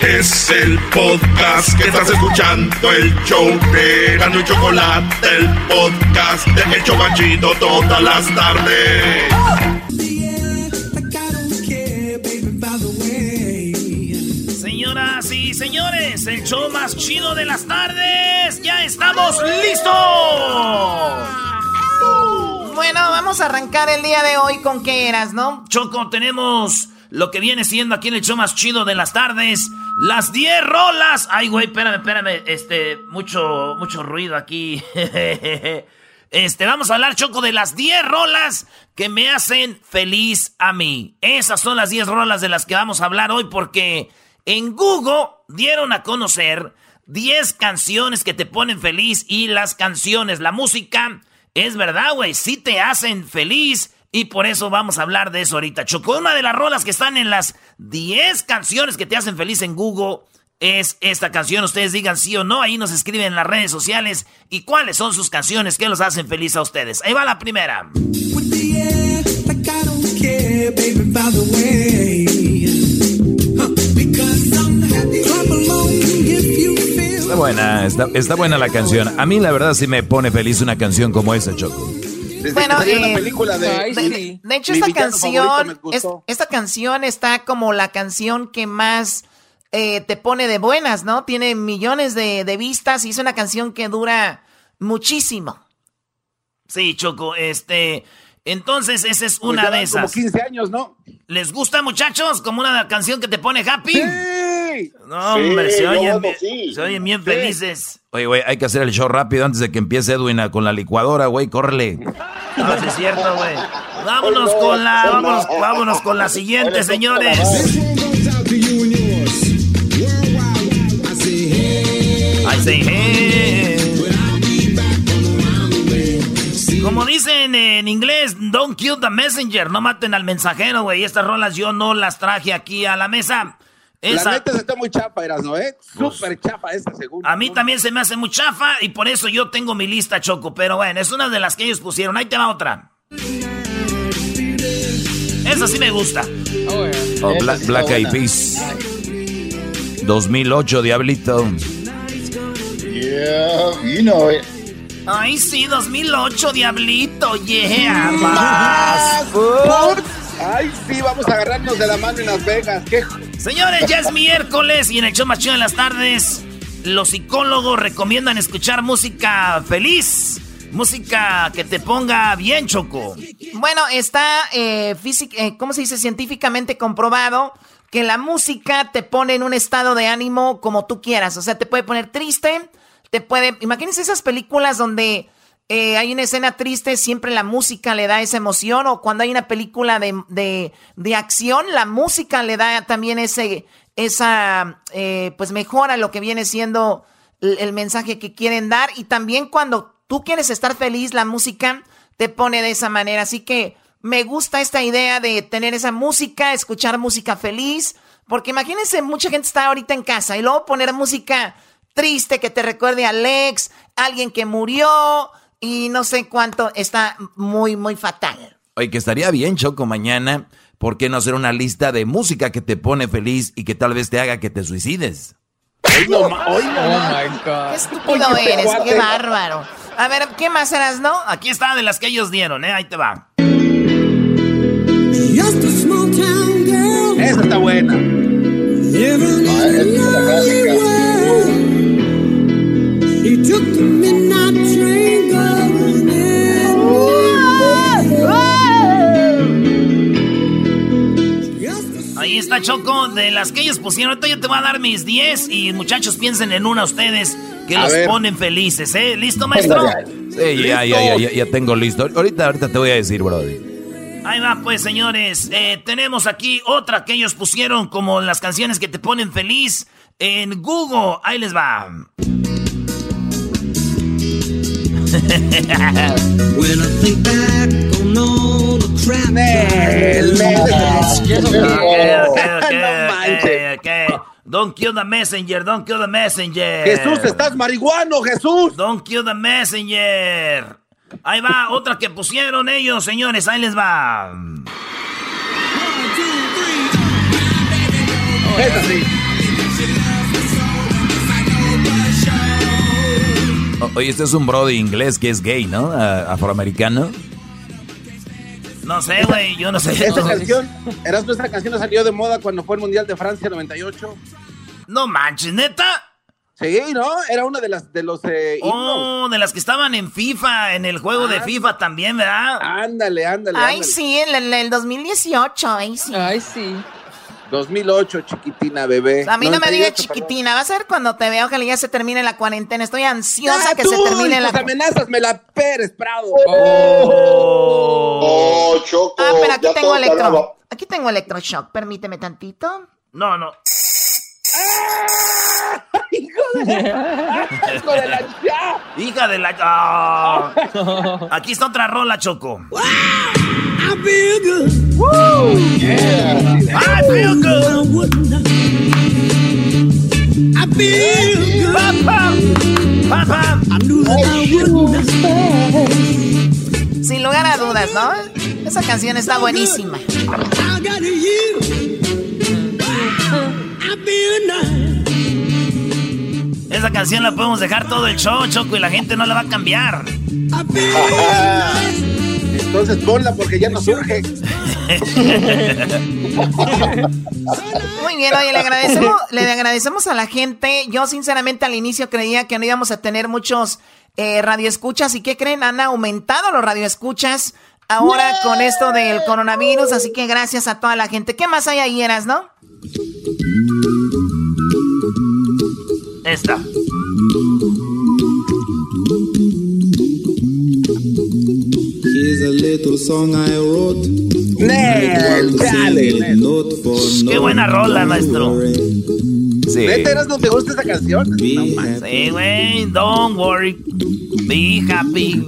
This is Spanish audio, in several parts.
Es el podcast que estás escuchando, el show de Gano y Chocolate, el podcast de Hecho Machito todas las tardes. Señoras y señores, el show más chido de las tardes, ya estamos listos. Bueno, vamos a arrancar el día de hoy con qué eras, ¿no? Choco, tenemos lo que viene siendo aquí en el show más chido de las tardes. Las 10 rolas. Ay, güey, espérame, espérame. Este, mucho, mucho ruido aquí. Este, vamos a hablar, Choco, de las 10 rolas que me hacen feliz a mí. Esas son las 10 rolas de las que vamos a hablar hoy porque en Google dieron a conocer 10 canciones que te ponen feliz y las canciones, la música, es verdad, güey, sí te hacen feliz y por eso vamos a hablar de eso ahorita. Choco, una de las rolas que están en las 10 canciones que te hacen feliz en Google es esta canción. Ustedes digan sí o no. Ahí nos escriben en las redes sociales. ¿Y cuáles son sus canciones que los hacen feliz a ustedes? Ahí va la primera. Está buena, está, está buena la canción. A mí la verdad sí me pone feliz una canción como esa, Choco bueno, eh, de, hecho esta canción, esta canción está como la canción que más eh, te pone de buenas, ¿no? Tiene millones de, vistas y es una canción que dura muchísimo. Sí, Choco, este, entonces esa es una de esas. Como 15 años, ¿no? ¿Les gusta, muchachos? Como una canción que te pone happy. Sí. No, hombre, se, oyen, se oyen bien felices. Oye, güey, hay que hacer el show rápido antes de que empiece Edwin con la licuadora, güey, córrele. No, es cierto, güey. Vámonos con la, vámonos, con la siguiente, señores. I say hey. Como dicen en inglés, don't kill the messenger, no maten al mensajero, güey. Estas rolas yo no las traje aquí a la mesa. Esa... La neta se está muy chafa, eras, ¿no? ¿Eh? Súper chafa esta segunda. A mí también se me hace muy chafa y por eso yo tengo mi lista, Choco. Pero bueno, es una de las que ellos pusieron. Ahí te va otra. Esa sí me gusta. Oh, Black, Eyed Peas. 2008, Diablito. Yeah, you know it. Ay, sí, 2008, Diablito. Yeah, más. Ay, sí, vamos a agarrarnos de la mano en Las Vegas. Señores, ya es miércoles y en el show más chido de las tardes, los psicólogos recomiendan escuchar música feliz. Música que te ponga bien, Choco. Bueno, está, eh, eh, ¿cómo se dice? Científicamente comprobado que la música te pone en un estado de ánimo como tú quieras. O sea, te puede poner triste, te puede... Imagínense esas películas donde eh, hay una escena triste, siempre la música le da esa emoción, o cuando hay una película de, de, acción, la música le da también ese, esa, eh, pues mejora lo que viene siendo el, mensaje que quieren dar, y también cuando tú quieres estar feliz, la música te pone de esa manera, así que me gusta esta idea de tener esa música, escuchar música feliz, porque imagínense, mucha gente está ahorita en casa, y luego poner música triste que te recuerde a Alex, alguien que murió, y no sé cuánto, está muy, muy fatal. Oye, que estaría bien, Choco, mañana, ¿por qué no hacer una lista de música que te pone feliz y que tal vez te haga que te suicides? oh my God. Qué estúpido eres, qué bárbaro. A ver, ¿qué más eras, no? Aquí está de las que ellos dieron, ¿eh? Ahí te va. Esa está buena. Ahí está Choco, de las que ellos pusieron. Ahorita yo te voy a dar mis 10 y muchachos piensen en una ustedes que los ponen felices, ¿eh? ¿Listo, maestro? Sí, ya, ya, ya, ya, tengo listo. Ahorita, ahorita te voy a decir, brody. Ahí va, pues, señores. Eh, tenemos aquí otra que ellos pusieron como las canciones que te ponen feliz en Google. Ahí les va. When I think back on all the crap Don't kill the messenger, don't kill the messenger. Jesús, estás marihuano, Jesús. Don't kill the messenger. Ahí va, otra que pusieron ellos, señores, ahí les va. Esa sí. Oye, este es un brody inglés que es gay, ¿no? afroamericano. No sé, güey, yo no sé. Esta canción, Erasmo, esta canción salió de moda cuando fue el Mundial de Francia 98. No manches, neta. Sí, ¿no? Era una de las de los eh, Oh, de las que estaban en FIFA, en el juego de ah. FIFA también, ¿verdad? Ándale, ándale. Ay, sí, en el, 2018, ay, sí. Ay, sí. 2008, chiquitina, bebé. A mí no me digas chiquitina. Vas a ver cuando te veo que ya se termine la cuarentena. Estoy ansiosa que se termine la amenazas me la Pérez Prado. Oh, oh Choco. Ah, pero aquí tengo electro. Aquí tengo electroshock. Permíteme tantito. No, no. ¡Hijo de la... ¡Hijo de la... ¡Hija de la... Ah. Aquí está otra rola, Choco. I feel good. Woo! Yeah. I feel good. I feel good. Pam, pam. I knew that I wouldn't Sin lugar a dudas, ¿no? Esa canción está buenísima. I got you. I feel nice. Esa canción la podemos dejar todo el show, Choco, y la gente no la va a cambiar. Entonces ponla porque ya no surge. Muy bien, oye, le agradecemos, le agradecemos a la gente. Yo sinceramente al inicio creía que no íbamos a tener muchos eh, radioescuchas. ¿Y qué creen? Han aumentado los radioescuchas ahora con esto del coronavirus. Así que gracias a toda la gente. ¿Qué más hay ahí, Eras, no? Esta. Qué buena rola, maestro. Sí. no te gusta esta canción? sí, güey. Don't worry. Be happy.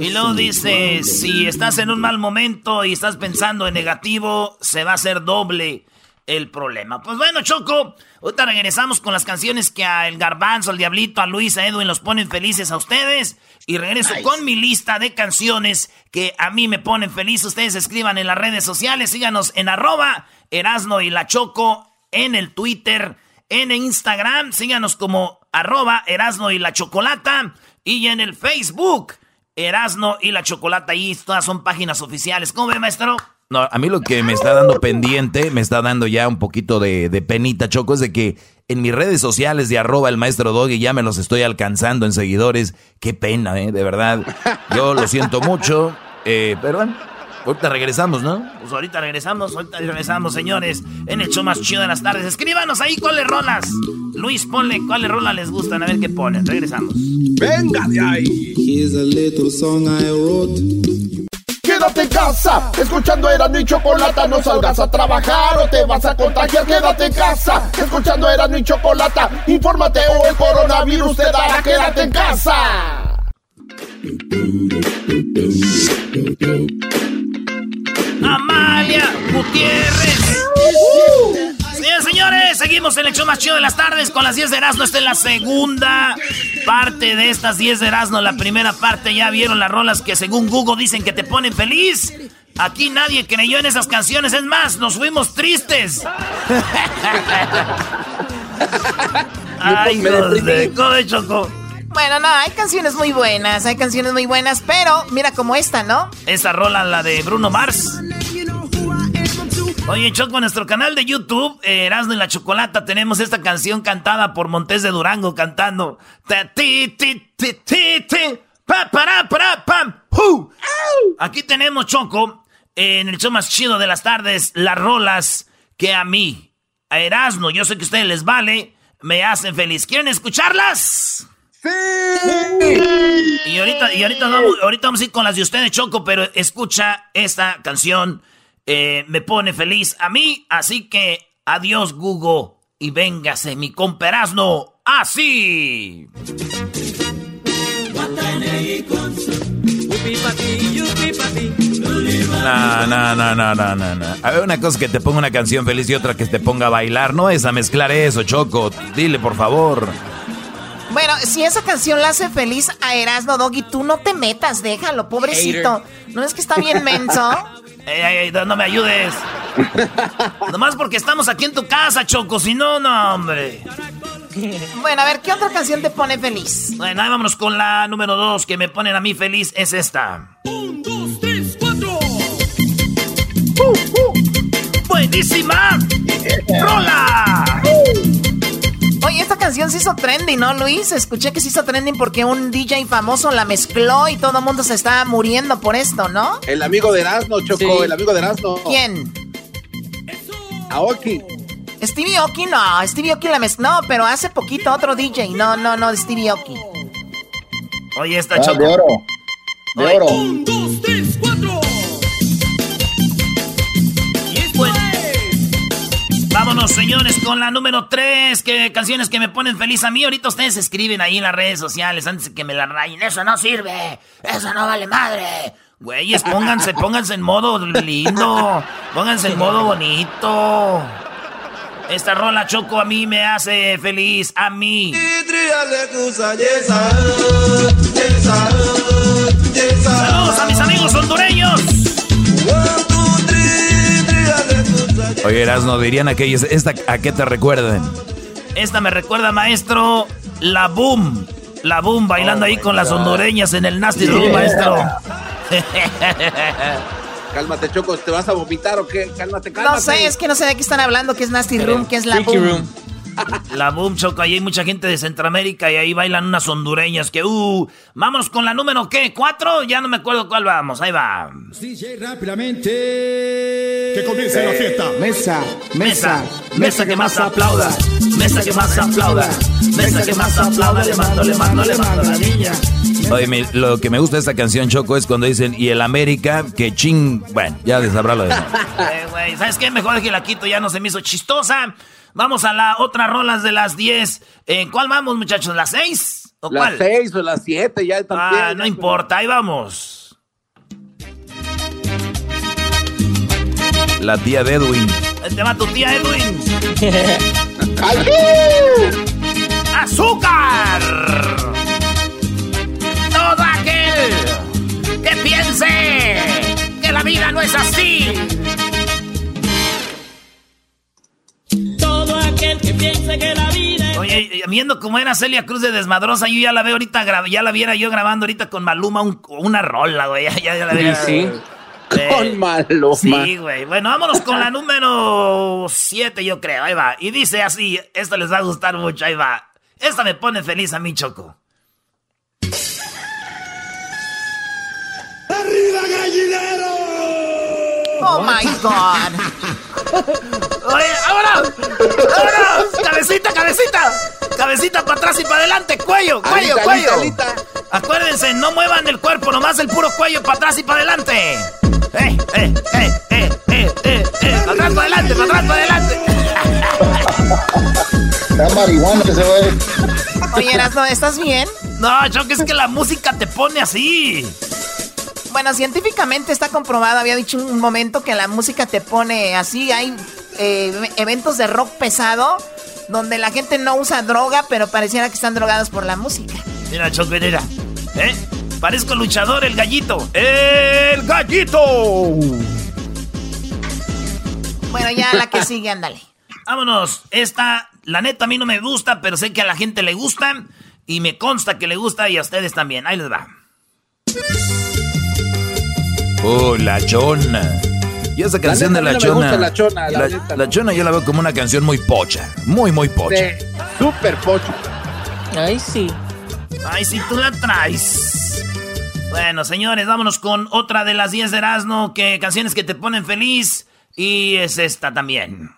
Y luego dice, si estás en un mal momento y estás pensando en negativo, se va a hacer doble el problema. Pues bueno, Choco, ahorita regresamos con las canciones que a El Garbanzo, al Diablito, a Luis, a Edwin los ponen felices a ustedes. Y regreso con mi lista de canciones que a mí me ponen feliz. Ustedes escriban en las redes sociales, síganos en arroba Erasno y la Choco, en el Twitter, en Instagram, síganos como arroba Erasno y la Chocolata. Y en el Facebook, Erasno y la Chocolata. Ahí todas son páginas oficiales. ¿Cómo ve, maestro? No, a mí lo que me está dando pendiente, me está dando ya un poquito de, penita, Choco, es de que en mis redes sociales de arroba el maestro Doggy ya me los estoy alcanzando en seguidores. Qué pena, ¿eh? De verdad. Yo lo siento mucho, eh, pero bueno, ahorita regresamos, ¿no? Pues ahorita regresamos, ahorita regresamos, señores, en el show más chido de las tardes. Escríbanos ahí cuáles rolas. Luis, ponle cuáles rolas les gustan, a ver qué ponen. Regresamos. Venga de ahí. Here's a little song I wrote. Quédate en casa, escuchando era mi chocolata, no salgas a trabajar o te vas a contagiar. Quédate en casa, escuchando era mi chocolata, infórmate o el coronavirus te dará. Quédate en casa. Amalia Gutiérrez. Señores, seguimos en el show más chido de las tardes con las 10 de Erasmo. Esta es la segunda parte de estas 10 de Erasmo. La primera parte ya vieron las rolas que según Google dicen que te ponen feliz. Aquí nadie creyó en esas canciones. Es más, nos fuimos tristes. Ay, de Choco. Bueno, no, hay canciones muy buenas, hay canciones muy buenas, pero mira como esta, ¿no? Esta rola, la de Bruno Mars. Oye, Choco, en nuestro canal de YouTube, eh, Erasmo y la Chocolata, tenemos esta canción cantada por Montes de Durango cantando. Aquí tenemos, Choco, en el show más chido de las tardes, las rolas que a mí, a Erasmo, yo sé que a ustedes les vale, me hacen feliz. ¿Quieren escucharlas? ¡Sí! Y ahorita, y ahorita, vamos, ahorita vamos a ir con las de ustedes, Choco, pero escucha esta canción eh, me pone feliz a mí, así que adiós Google y véngase mi comperazno así. No, no, no, no, no, no, no. A ver, una cosa que te ponga una canción feliz y otra que te ponga a bailar. No es a mezclar eso, Choco. Dile, por favor. Bueno, si esa canción la hace feliz a Erasmo Doggy, tú no te metas, déjalo, pobrecito. ¿No es que está bien menso? ey, ey, no me ayudes. Nomás porque estamos aquí en tu casa, Choco, si no, no, hombre. Bueno, a ver, ¿qué otra canción te pone feliz? Bueno, ahí vámonos con la número dos que me ponen a mí feliz, es esta. Un, dos, tres, cuatro. Uh, uh. ¡Buenísima! ¡Rola! Esta canción se hizo trending, ¿no, Luis? Escuché que se hizo trending porque un DJ famoso la mezcló y todo el mundo se estaba muriendo por esto, ¿no? El amigo de Erasmo, Choco, el amigo de Erasmo. ¿Quién? Aoki. Stevie Oki no, Stevie Oki la mezcló, no, pero hace poquito otro DJ, no, no, no, Stevie Oki. Oye, esta ah, De oro. De oro. Un, dos, tres, cuatro. Vámonos, señores, con la número 3. Que, canciones que me ponen feliz a mí. Ahorita ustedes escriben ahí en las redes sociales antes de que me la rayen. Eso no sirve. Eso no vale madre. Güeyes, pónganse, pónganse en modo lindo. Pónganse en modo bonito. Esta rola Choco a mí me hace feliz, a mí. Saludos a mis amigos hondureños. Oye, no dirían aquellos, ¿esta a qué te recuerdan? Esta me recuerda, maestro, la boom. La boom bailando ahí con las hondureñas en el Nasty Room, maestro. Cálmate, Choco, ¿te vas a vomitar o qué? Cálmate, cálmate. No sé, es que no sé de qué están hablando, que es Nasty Room, que es la boom. Room. La boom, Choco, ahí hay mucha gente de Centroamérica y ahí bailan unas hondureñas que, uh, vámonos con la número, ¿qué? ¿Cuatro? Ya no me acuerdo cuál vamos, ahí va. DJ, rápidamente. Que comience la fiesta. Mesa, mesa, mesa que más aplauda, mesa que más aplauda, mesa que más aplauda, le mando, le mando, le mando a la niña. Oye, lo que me gusta de esta canción, Choco, es cuando dicen, y el América, que ching, bueno, ya de lo de eh, ¿sabes qué? Mejor que la quito, ya no se me hizo chistosa. Vamos a la otra rolas de las 10. ¿En cuál vamos, muchachos? ¿Las 6? ¿O las 6 o las 7, ya también. Ah, no importa, ahí vamos. La tía de Edwin. Te va tu tía Edwin. ¡Azúcar! Todo aquel que piense que la vida no es así Oye, viendo cómo era Celia Cruz de desmadrosa, yo ya la veo ahorita, ya la viera yo grabando ahorita con Maluma una rola, güey. Ya, la Sí, sí. con Maluma. Sí, güey. Bueno, vámonos con la número 7, yo creo. Ahí va. Y dice así, esto les va a gustar mucho, ahí va. Esta me pone feliz a mí, Choco. ¡Arriba, gallinero! Oh, my God. Oye, vámonos, vámonos, cabecita, cabecita, cabecita para atrás y para adelante, cuello, cuello, cuello. Acuérdense, no muevan el cuerpo, nomás el puro cuello para atrás y para adelante. Eh, eh, eh, eh, eh, eh, eh, para atrás, para adelante, para atrás, para adelante. Está marihuana que se va. Oye, Erasno, ¿estás bien? No, yo que es que la música te pone así. Bueno, científicamente está comprobado, había dicho un momento que la música te pone así, hay eh, eventos de rock pesado donde la gente no usa droga, pero pareciera que están drogados por la música. Mira, Choquerera, ¿eh? Parezco luchador, el gallito. ¡El gallito! Bueno, ya la que sigue, ándale. Vámonos. Esta, la neta, a mí no me gusta, pero sé que a la gente le gusta. Y me consta que le gusta y a ustedes también. Ahí les va. Oh, la Y esa canción de la, chona, la chona. La, chona yo la veo como una canción muy pocha. Muy, muy pocha. Súper pocha. Ay, sí. Ay, sí, tú la traes. Bueno, señores, vámonos con otra de las 10 de Erasmo, que canciones que te ponen feliz. Y es esta también.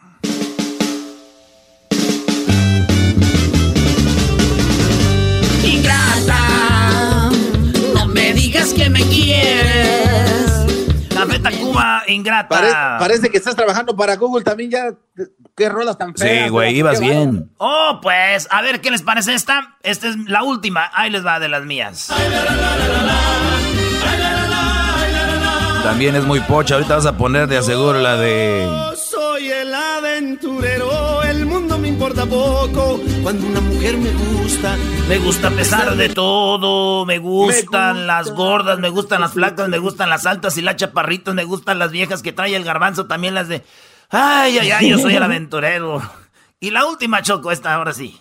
Ingrata. parece que estás trabajando para Google también ya. ¿Qué rolas tan feas? Sí, güey, ibas bien. Oh, pues, a ver qué les parece esta. Esta es la última. Ahí les va de las mías. También es muy pocha. Ahorita vas a poner de aseguro la de. Soy el aventurero, el mundo me importa poco. Cuando una mujer me gusta, me gusta a pesar de todo. Me gustan las gordas, me gustan las flacas, me gustan las altas y las chaparritas, me gustan las viejas que trae el garbanzo, también las de. Ay, ay, ay, yo soy el aventurero. Y la última, Choco, esta ahora sí.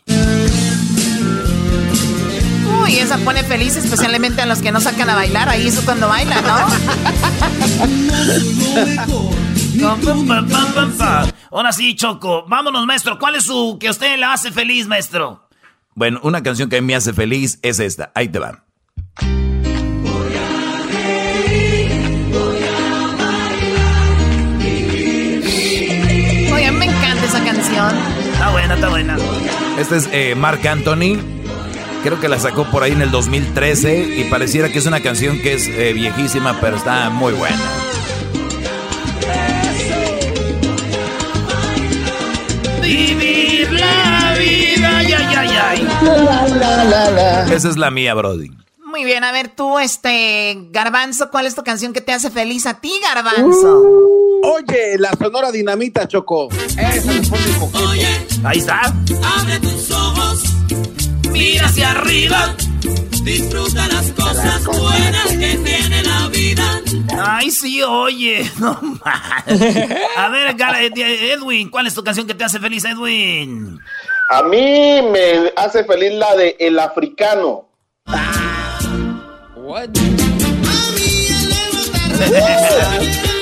Uy, esa pone feliz especialmente a los que no sacan a bailar. Ahí es cuando bailan, ¿no? Ahora sí, Choco. Vámonos, maestro. ¿Cuál es su que usted le hace feliz, maestro? Bueno, una canción que a mí me hace feliz es esta. Ahí te va. Oye, me encanta esa canción. Está buena, está buena. Este es eh, Mark Anthony. Creo que la sacó por ahí en el 2013 y pareciera que es una canción que es eh, viejísima, pero está muy buena. Vivir la vida, ay, ay, ay. Esa es la mía, Brody. Muy bien, a ver tú, este, Garbanzo, ¿cuál es tu canción que te hace feliz a ti, Garbanzo? Uh, oye, la Sonora Dinamita, Choco. Esa me pone Oye, ahí está. Abre tus ojos, mira hacia arriba, disfruta las cosas buenas que tiene la vida. Ay, sí, oye, no A ver, eh, Edwin, ¿cuál es tu canción que te hace feliz, Edwin? A mí me hace feliz la de El Africano.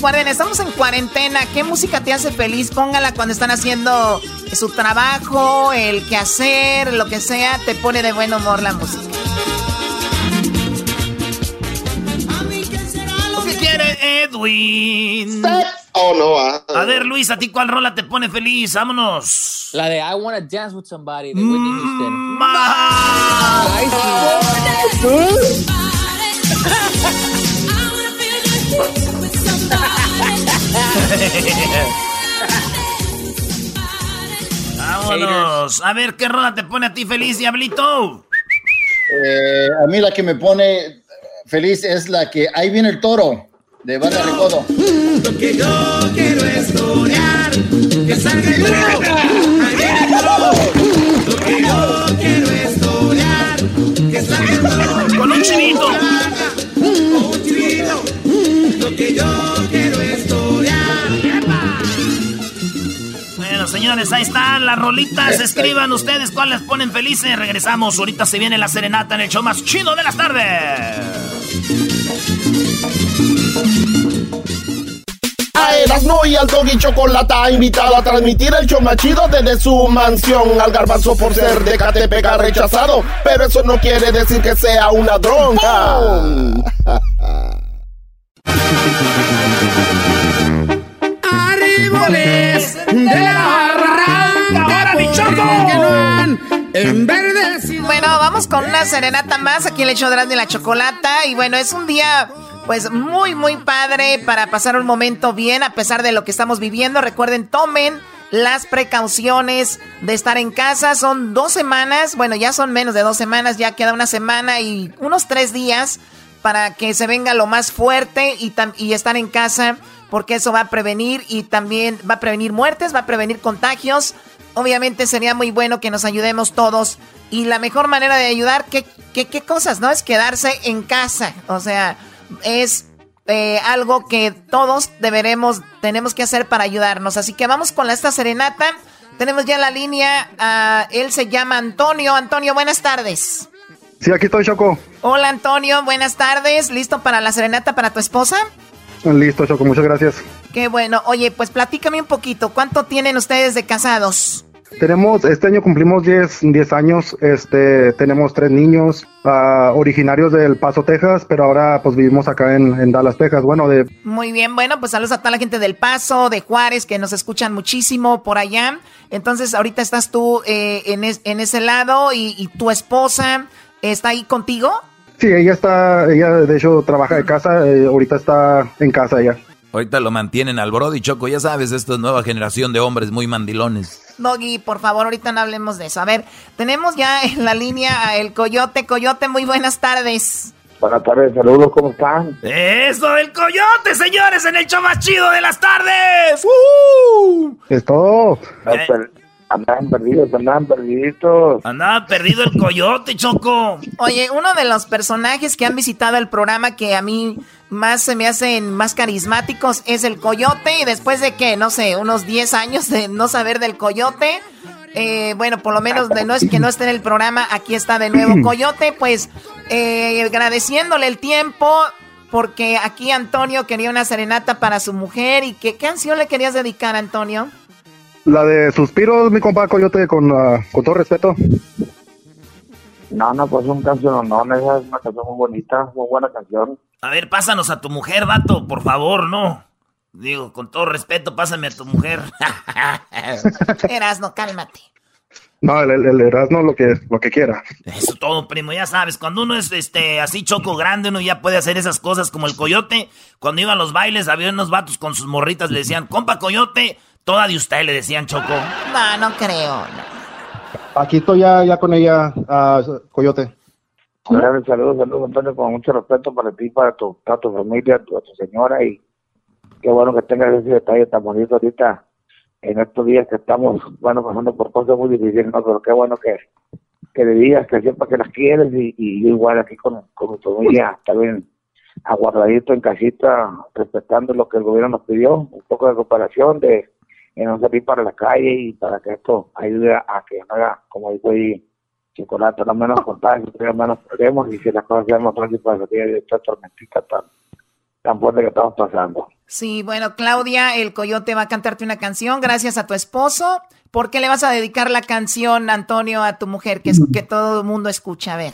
Recuerden, estamos en cuarentena. ¿Qué música te hace feliz? Póngala cuando están haciendo su trabajo, el quehacer, lo que sea. Te pone de buen humor la música. ¿Qué quiere Edwin? Oh, no. Ah. A ver, Luis, ¿a ti cuál rola te pone feliz? Vámonos. La de I Wanna Dance With Somebody de Whitney Houston. Vámonos. A ver, ¿qué rola te pone a ti feliz, Diablito? Eh, a mí la que me pone feliz es la que Ahí viene el toro de Banda Recodo. Lo que yo quiero es torear, que salga el toro, ahí viene el toro. Lo que yo quiero es torear, que salga el toro. Con un chivito. Con un chivito. Lo que yo señores, ahí están las rolitas. Escriban ustedes cuáles ponen felices. Regresamos. Ahorita se viene la serenata en el show más chido de las tardes. A Erasmo y al Doggy Chocolata invitado a transmitir el show machido desde su mansión. Al garbanzo por ser de Catepec ha rechazado, pero eso no quiere decir que sea una dronca. Árboles de la choco. Bueno, vamos con una serenata más aquí en el show de la Chocolata. Y bueno, es un día pues muy, muy padre para pasar un momento bien a pesar de lo que estamos viviendo. Recuerden, tomen las precauciones de estar en casa. Son dos semanas, bueno, ya son menos de dos semanas, ya queda una semana y unos tres días para que se venga lo más fuerte y, y estar en casa, porque eso va a prevenir y también va a prevenir muertes, va a prevenir contagios. Obviamente sería muy bueno que nos ayudemos todos. Y la mejor manera de ayudar, ¿qué, qué, qué cosas? ¿No? Es quedarse en casa. O sea, es eh, algo que todos deberemos, tenemos que hacer para ayudarnos. Así que vamos con esta serenata. Tenemos ya la línea, ah, él se llama Antonio. Antonio, buenas tardes. Sí, aquí estoy, Choco. Hola, Antonio, buenas tardes. ¿Listo para la serenata para tu esposa? Listo, Choco, muchas gracias. Qué bueno. Oye, pues platícame un poquito. ¿Cuánto tienen ustedes de casados? Tenemos, este año cumplimos 10, 10 años, este, tenemos tres niños, uh, originarios del Paso, Texas, pero ahora pues vivimos acá en, en, Dallas, Texas, bueno, de... Muy bien, bueno, pues saludos a toda la gente del Paso, de Juárez, que nos escuchan muchísimo por allá. Entonces, ahorita estás tú eh, en, es, en, ese lado y, y, tu esposa está ahí contigo. Sí, ella está, ella de hecho trabaja de casa, eh, ahorita está en casa ella. Ahorita lo mantienen al Brody Choco, ya sabes, esta es nueva generación de hombres muy mandilones. Doggy, por favor, ahorita no hablemos de eso. A ver, tenemos ya en la línea a el Coyote. Coyote, muy buenas tardes. Buenas tardes, saludos, ¿cómo están? ¡Eso del Coyote, señores, en el show más chido de las tardes! ¡Uh! Es todo. Eh. Andaban perdidos, andaban perdiditos. Andaba perdido el Coyote, Choco. Oye, uno de los personajes que han visitado el programa que a mí más se me hacen más carismáticos es el coyote y después de que, no sé, unos 10 años de no saber del coyote, Eh, bueno, por lo menos de no es que no esté en el programa, aquí está de nuevo Coyote, pues eh, agradeciéndole el tiempo, porque aquí Antonio quería una serenata para su mujer. ¿Y qué canción le querías dedicar, Antonio? La de Suspiros, mi compa Coyote, con, uh, con todo respeto. No, no, pues un canción, no, esa es una canción muy bonita, muy buena canción. A ver, pásanos a tu mujer, vato, por favor, no. Digo, con todo respeto, pásame a tu mujer. Erasno, cálmate. No, el, el, Erasno lo que, lo que quiera. Eso todo, primo, ya sabes, cuando uno es este así choco grande, uno ya puede hacer esas cosas como el coyote. Cuando iba a los bailes, había unos vatos con sus morritas, le decían, compa coyote, toda de usted, le decían choco. No, no creo. Aquí estoy ya, ya con ella, uh, coyote. Saludos, saludos, Antonio, con mucho respeto para ti, para tu, para tu familia, para tu señora y qué bueno que tengas ese detalle tan bonito ahorita en estos días que estamos, bueno, pasando por cosas muy difíciles, ¿no? Pero qué bueno que, que le digas que siempre que las quieres y, y igual aquí con, con mi familia también aguardadito en casita, respetando lo que el gobierno nos pidió, un poco de cooperación, de, no salir para la calle y para que esto ayude a que no haga, como digo ahí, chocolate, no menos contagios, menos problemas y que las cosas sean más fáciles para salir de esta tormentita tan, tan fuerte que estamos pasando. Sí, bueno, Claudia, el coyote va a cantarte una canción gracias a tu esposo. ¿Por qué le vas a dedicar la canción, Antonio, a tu mujer, que, es, que todo el mundo escucha? A ver.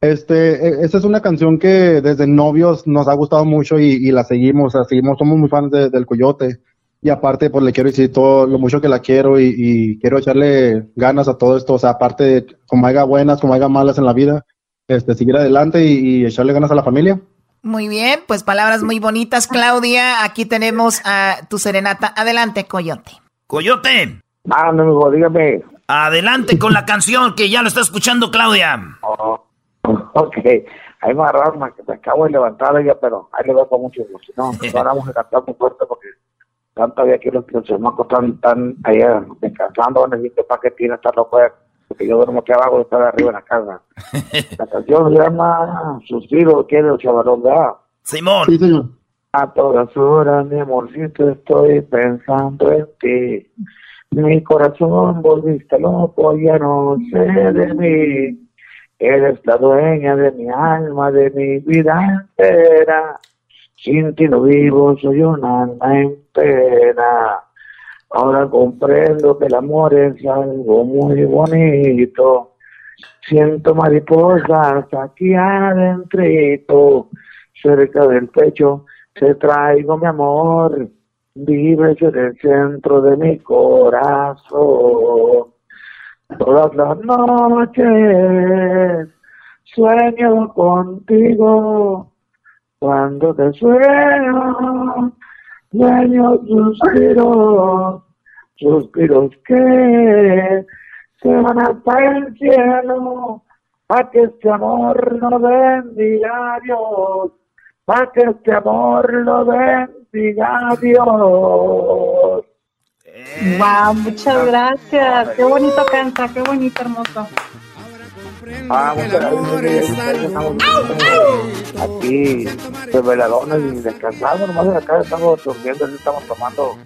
Este, e, esta es una canción que desde novios nos ha gustado mucho y, la seguimos, seguimos, somos muy fans del coyote. Y aparte, pues le quiero decir todo lo mucho que la quiero y, quiero echarle ganas a todo esto. O sea, aparte, de, como haya buenas, como haya malas en la vida, este, seguir adelante y echarle ganas a la familia. Muy bien, pues palabras muy bonitas, Claudia. Aquí tenemos a tu serenata. Adelante, Coyote. Coyote. Ah, no, dígame. Adelante con la canción que ya lo está escuchando Claudia. Oh, ok, ahí me agarraron, que me acabo de levantar ella, pero ahí le veo con mucho gusto. No, ahora vamos a cantar muy fuerte porque tanto había que los, los chamacos están, están allá descansando, necesito para que tiene estar loco porque yo duermo aquí abajo y estar arriba en la casa. La canción se llama Suspiro, que es el chavalón, ¿verdad? Simón. Sí, señor. A todas horas, mi amorcito, estoy pensando en ti. Mi corazón volviste loco, ya no sé de mí. Eres la dueña de mi alma, de mi vida entera. Sin no vivo, soy un alma en pena. Ahora comprendo que el amor es algo muy bonito. Siento mariposas aquí adentro, cerca del pecho. Te traigo mi amor, vives en el centro de mi corazón. Todas las noches sueño contigo. Cuando te sueño, sueño suspiros suspiros que se van hasta el cielo, para que este amor no bendiga a Dios, para que este amor lo bendiga a Dios. Wow, muchas gracias. Qué bonito canta, qué bonito, hermoso. Ah, Aquí, pues veladones y descansando, nomás acá estamos durmiendo, estamos tomando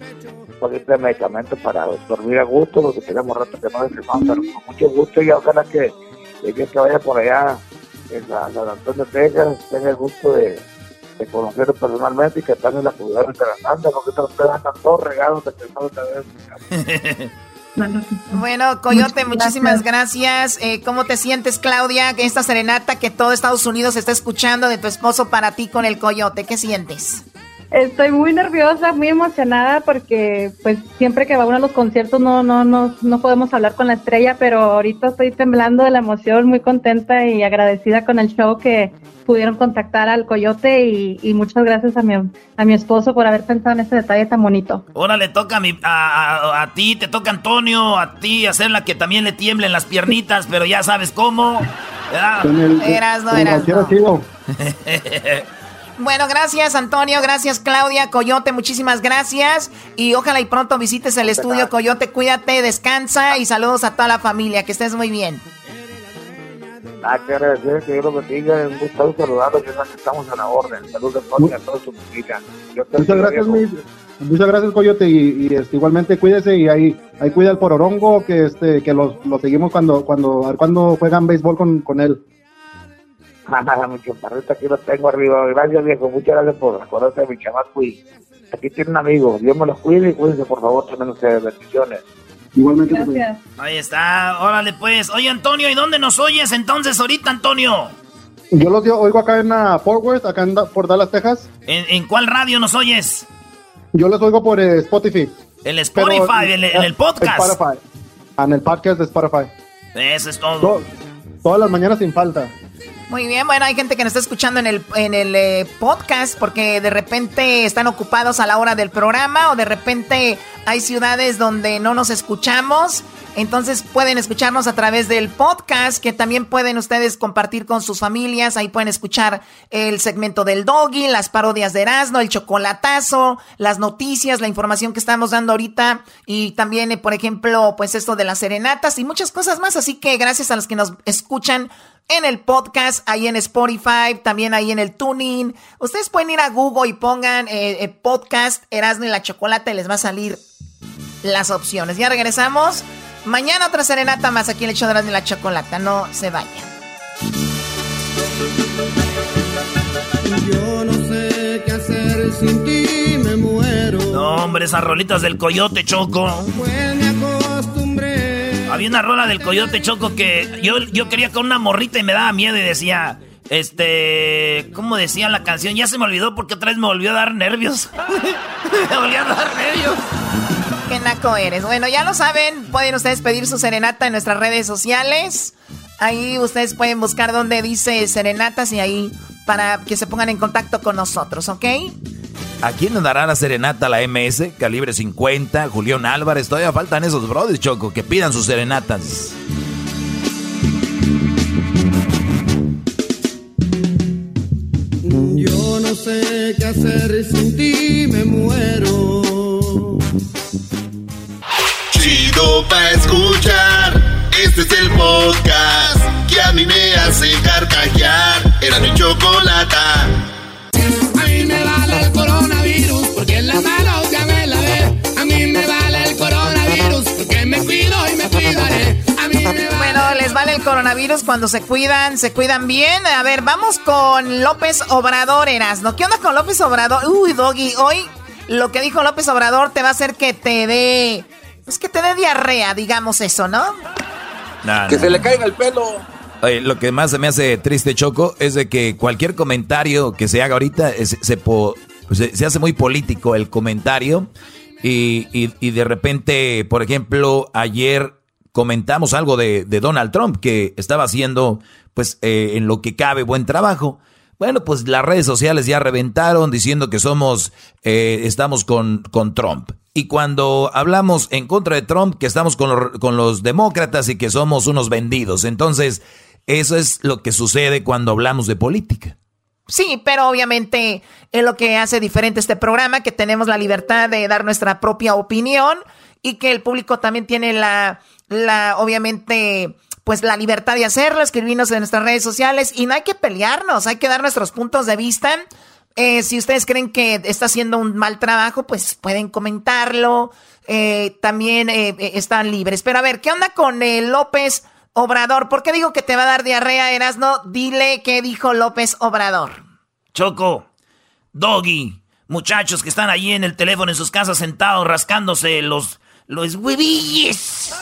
poquito de medicamentos para dormir a gusto, porque tenemos rato que no descansamos, pero con mucho gusto y ojalá que el que vaya por allá en la San Antonio, Texas, tenga el gusto de, de conocerlo personalmente y que están en la ciudad de Canadá, porque ustedes están todos regados de que no te Bueno, Coyote, muchísimas gracias. Eh, ¿Cómo te sientes, Claudia? Esta serenata que todo Estados Unidos está escuchando de tu esposo para ti con el Coyote, ¿qué sientes? Estoy muy nerviosa, muy emocionada porque pues siempre que va uno a los conciertos no, no, no, no podemos hablar con la estrella, pero ahorita estoy temblando de la emoción, muy contenta y agradecida con el show que pudieron contactar al coyote y, muchas gracias a mi, a mi esposo por haber pensado en este detalle tan bonito. Ahora le toca a, mi, a, a, ti, te toca Antonio, a ti hacerla que también le tiemblen las piernitas, pero ya sabes cómo. eras, no eras. No. Bueno, gracias Antonio, gracias Claudia, Coyote, muchísimas gracias y ojalá y pronto visites el estudio Coyote, cuídate, descansa y saludos a toda la familia, que estés muy bien. Que agradecer, que Dios los bendiga. Un gusto saludarlos. Yo sé que estamos en la orden. Saludos a a toda su familia. Muchas gracias, muchas gracias, Coyote, y, y, este, igualmente cuídese y ahí, ahí cuida el pororongo, que este, que los, los seguimos cuando, cuando, a ver cuando juegan béisbol con, con él. Mi chaparrito aquí lo tengo arriba. Gracias, viejo. Muchas gracias por acordarse de mi chamaco. Y aquí tiene un amigo. Dios me los cuide y cuídense, por favor, también ustedes. Bendiciones. Igualmente. Gracias. Ahí está, órale pues. Oye, Antonio, ¿y dónde nos oyes entonces ahorita, Antonio? Yo los oigo acá en ah, Fort Worth, acá en, Da- por Dallas, Texas. ¿En, en cuál radio nos oyes? Yo los oigo por eh, Spotify. El Spotify, Pero- en, el- en el podcast. Spotify. Ah, En el podcast de Spotify. Eso es todo. To- todas las mañanas sin falta. Muy bien, bueno, hay gente que nos está escuchando en el, en el eh, podcast porque de repente están ocupados a la hora del programa o de repente hay ciudades donde no nos escuchamos. Entonces pueden escucharnos a través del podcast que también pueden ustedes compartir con sus familias. Ahí pueden escuchar el segmento del doggy, las parodias de Erasmo, el chocolatazo, las noticias, la información que estamos dando ahorita y también, eh, por ejemplo, pues esto de las serenatas y muchas cosas más. Así que gracias a los que nos escuchan en el podcast, ahí en Spotify, también ahí en el Tuning. Ustedes pueden ir a Google y pongan eh, eh, podcast Erasmo y la Chocolata y les va a salir las opciones. Ya regresamos. Mañana otra serenata más aquí en el show de Erasmo y la Chocolata. No se vayan. Yo no sé qué hacer sin ti, me muero. No, hombre, esas rolitas del Coyote Choco. Pues me acostumbré. Había una rola del Coyote Choco que yo, yo quería con una morrita y me daba miedo y decía, este, ¿cómo decía la canción? Ya se me olvidó porque otra vez me volvió a dar nervios. me volvió a dar nervios. Qué naco eres. Bueno, ya lo saben, pueden ustedes pedir su serenata en nuestras redes sociales. Ahí ustedes pueden buscar donde dice serenatas y ahí para que se pongan en contacto con nosotros, ¿ok? ¿A quién nos dará la serenata la MS? Calibre 50, Julián Álvarez. Todavía faltan esos brothers, Choco, que pidan sus serenatas. Yo no sé qué hacer sin ti, me muero. Chido pa' escuchar. Este es el podcast que a mí me hace carcajear. Era mi chocolata. A mí me vale el coronavirus porque en la mano ya me la ve. A mí me vale el coronavirus porque me cuido y me cuidaré. A mí me Bueno, les vale el coronavirus cuando se cuidan, se cuidan bien. A ver, vamos con López Obrador, Erasno. ¿Qué onda con López Obrador? Uy, Doggy, hoy lo que dijo López Obrador te va a hacer que te dé... Pues que te dé diarrea, digamos eso, ¿no? Nah, Que nah. se le caiga el pelo. Lo que más se me hace triste, Choco, es de que cualquier comentario que se haga ahorita se, se, hace muy político el comentario. Y, y- de repente, por ejemplo, ayer comentamos algo de, de Donald Trump que estaba haciendo, pues, eh, en lo que cabe, buen trabajo. Bueno, pues las redes sociales ya reventaron diciendo que somos, eh, estamos con, con Trump. Y cuando hablamos en contra de Trump, que estamos con, con los demócratas y que somos unos vendidos. Entonces, eso es lo que sucede cuando hablamos de política. Sí, pero obviamente es lo que hace diferente este programa, que tenemos la libertad de dar nuestra propia opinión y que el público también tiene la, la obviamente, pues la libertad de hacerlo, escribirnos en nuestras redes sociales y no hay que pelearnos, hay que dar nuestros puntos de vista. Eh, si ustedes creen que está haciendo un mal trabajo, pues pueden comentarlo. Eh, también eh, eh, están libres. Pero a ver, ¿qué onda con eh, López Obrador? ¿Por qué digo que te va a dar diarrea, Erasno? Dile qué dijo López Obrador. Choco, Doggy, muchachos que están allí en el teléfono en sus casas sentados rascándose los, los huevilles.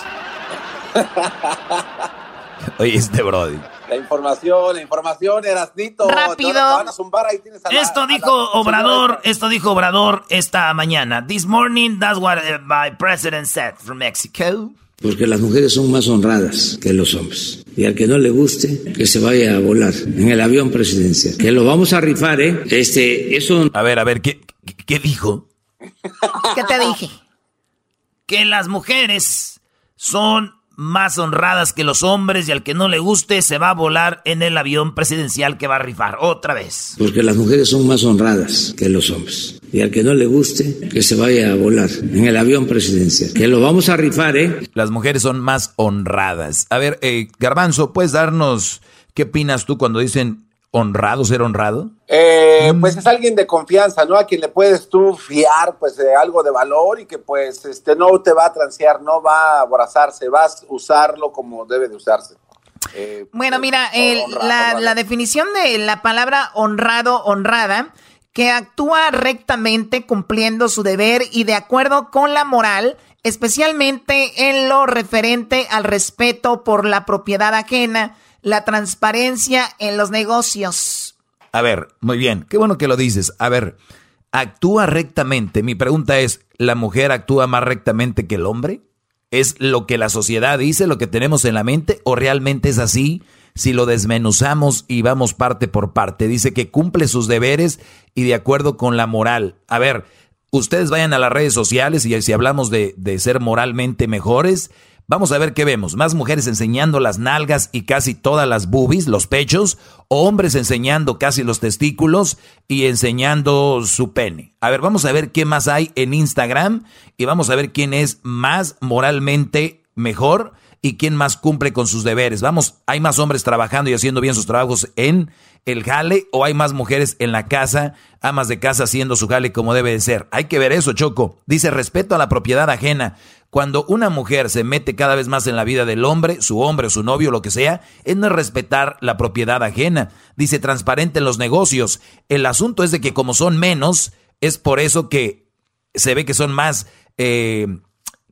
Oye, este Brody. La información, la información, Erasnito. Rápido. Zumbar, ahí a la- Esto a la dijo Obrador, esto dijo Obrador esta mañana. This morning, that's what uh, my president said from Mexico. Porque las mujeres son más honradas que los hombres. Y al que no le guste, que se vaya a volar en el avión presidencial. Que lo vamos a rifar, ¿eh? Este, eso. A ver, a ver, ¿qué, qué, qué dijo? ¿Qué te dije? Que las mujeres son más honradas que los hombres y al que no le guste se va a volar en el avión presidencial que va a rifar otra vez. Porque las mujeres son más honradas que los hombres. Y al que no le guste, que se vaya a volar en el avión presidencial. Que lo vamos a rifar, ¿eh? Las mujeres son más honradas. A ver, eh, Garbanzo, ¿puedes darnos ¿Qué opinas tú cuando dicen honrado, ser honrado? Eh, pues es alguien de confianza, ¿no? A quien le puedes tú fiar, pues, de algo de valor y que, pues, este, no te va a transear, no va a abrazarse, vas a usarlo como debe de usarse. Eh, Bueno, mira, el- la, la definición de la palabra honrado, honrada, que actúa rectamente cumpliendo su deber y de acuerdo con la moral, especialmente en lo referente al respeto por la propiedad ajena, la transparencia en los negocios. A ver, muy bien, qué bueno que lo dices. A ver, ¿actúa rectamente? Mi pregunta es, ¿la mujer actúa más rectamente que el hombre? ¿Es lo que la sociedad dice, lo que tenemos en la mente, o realmente es así? Si lo desmenuzamos y vamos parte por parte, dice que cumple sus deberes y de acuerdo con la moral. A ver, ustedes vayan a las redes sociales y si hablamos de, de ser moralmente mejores, vamos a ver qué vemos. Más mujeres enseñando las nalgas y casi todas las boobies, los pechos, o hombres enseñando casi los testículos y enseñando su pene. A ver, vamos a ver qué más hay en Instagram y vamos a ver quién es más moralmente mejor y quién más cumple con sus deberes. Vamos, hay más hombres trabajando y haciendo bien sus trabajos en el jale o hay más mujeres en la casa, amas de casa haciendo su jale como debe de ser. Hay que ver eso, Choco. Dice respeto a la propiedad ajena. Cuando una mujer se mete cada vez más en la vida del hombre, su hombre o su novio, lo que sea, es no respetar la propiedad ajena. Dice transparente en los negocios. El asunto es de que como son menos, es por eso que se ve que son más eh,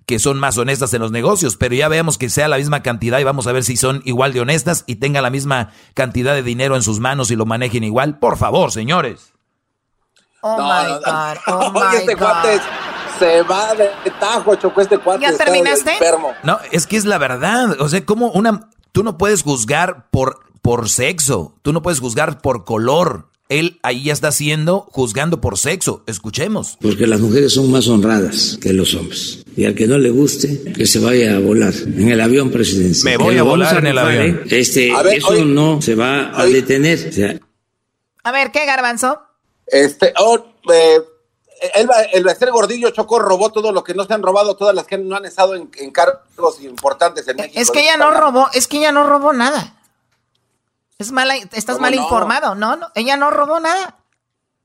que son más honestas en los negocios, pero ya veamos que sea la misma cantidad y vamos a ver si son igual de honestas y tengan la misma cantidad de dinero en sus manos y lo manejen igual. Por favor, señores. Oh No, my no, no. God, oh Oye, my este God. cuate se va de tajo, Choco, este cuate. ¿Ya terminaste? enfermo. No, es que es la verdad. O sea, como una. Tú no puedes juzgar por, por sexo. Tú no puedes juzgar por color. Él ahí ya está haciendo, juzgando por sexo. Escuchemos. Porque las mujeres son más honradas que los hombres. Y al que no le guste, que se vaya a volar en el avión presidencial. Me voy Que a volar en el avión. ¿eh? Este, ver, eso oye. no se va a detener. O sea, A ver, ¿qué garbanzo? Este, oh, eh, el, el Gordillo Choco robó todo lo que no se han robado todas las que no han estado en, en cargos importantes en México. Es que ella no robó, es que ella no robó nada. Es mala, estás ¿Cómo mal no? informado, no, no, ella no robó nada.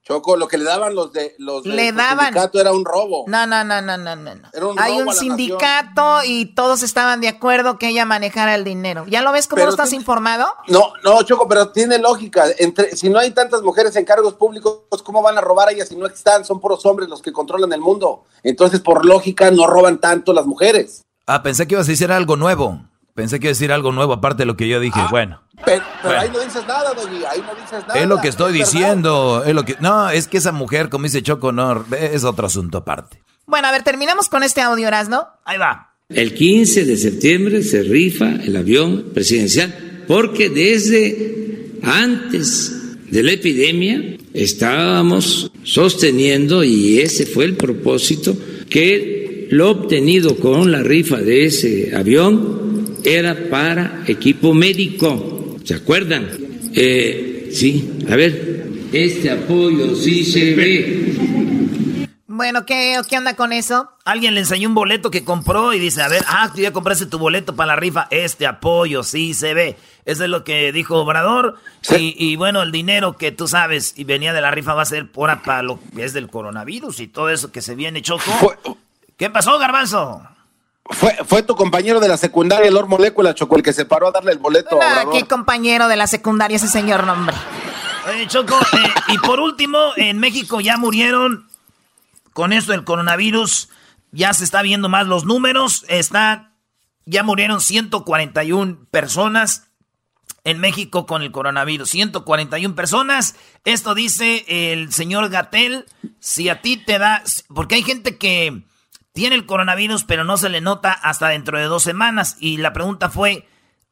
Choco, lo que le daban los de los Le daban. sindicato era un robo. No, no, no, no, no, no. un Hay robo un a la sindicato y todos estaban de acuerdo que ella manejara el dinero. ¿Ya lo ves cómo Pero estás informado? No, no, Choco, pero tiene lógica. Entre, si no hay tantas mujeres en cargos públicos, ¿cómo van a robar a ellas si no están? Son puros hombres los que controlan el mundo. Entonces, por lógica, no roban tanto las mujeres. Ah, pensé que ibas a decir algo nuevo. Pensé que ibas a decir algo nuevo aparte de lo que yo dije. bueno. Pero, pero Bueno. ahí no dices nada, Doggy, ahí no dices nada. Es lo que estoy diciendo. Es lo que. No, es que esa mujer, como dice Choco, no, es otro asunto aparte. Bueno, a ver, terminamos con este audio, ¿no? Ahí va. el 15 de septiembre se rifa el avión presidencial porque desde antes de la epidemia estábamos sosteniendo, y ese fue el propósito, que lo obtenido con la rifa de ese avión era para equipo médico. ¿Se acuerdan? Eh, sí, a ver, este apoyo sí se ve. Bueno, ¿qué, ¿qué onda con eso? Alguien le enseñó un boleto que compró y dice, a ver, ah, tú ya compraste tu boleto para la rifa, este apoyo sí se ve. Eso es lo que dijo Obrador. Y, y bueno, el dinero que tú sabes y venía de la rifa va a ser por para lo que es del coronavirus y todo eso que se viene, Choco. ¿Qué pasó, Garbanzo? Fue, fue tu compañero de la secundaria, Lord Molécula, Choco, el que se paró a darle el boleto. a Ah, Obrador. qué compañero de la secundaria ese señor nombre. Oye, Choco, eh, y por último, en México ya murieron con esto del coronavirus. Ya se está viendo más los números. Está, ya murieron 141 personas en México con el coronavirus. 141 personas. Esto dice el señor Gatel. Si a ti te da, porque hay gente que tiene el coronavirus, pero no se le nota hasta dentro de dos semanas. Y la pregunta fue,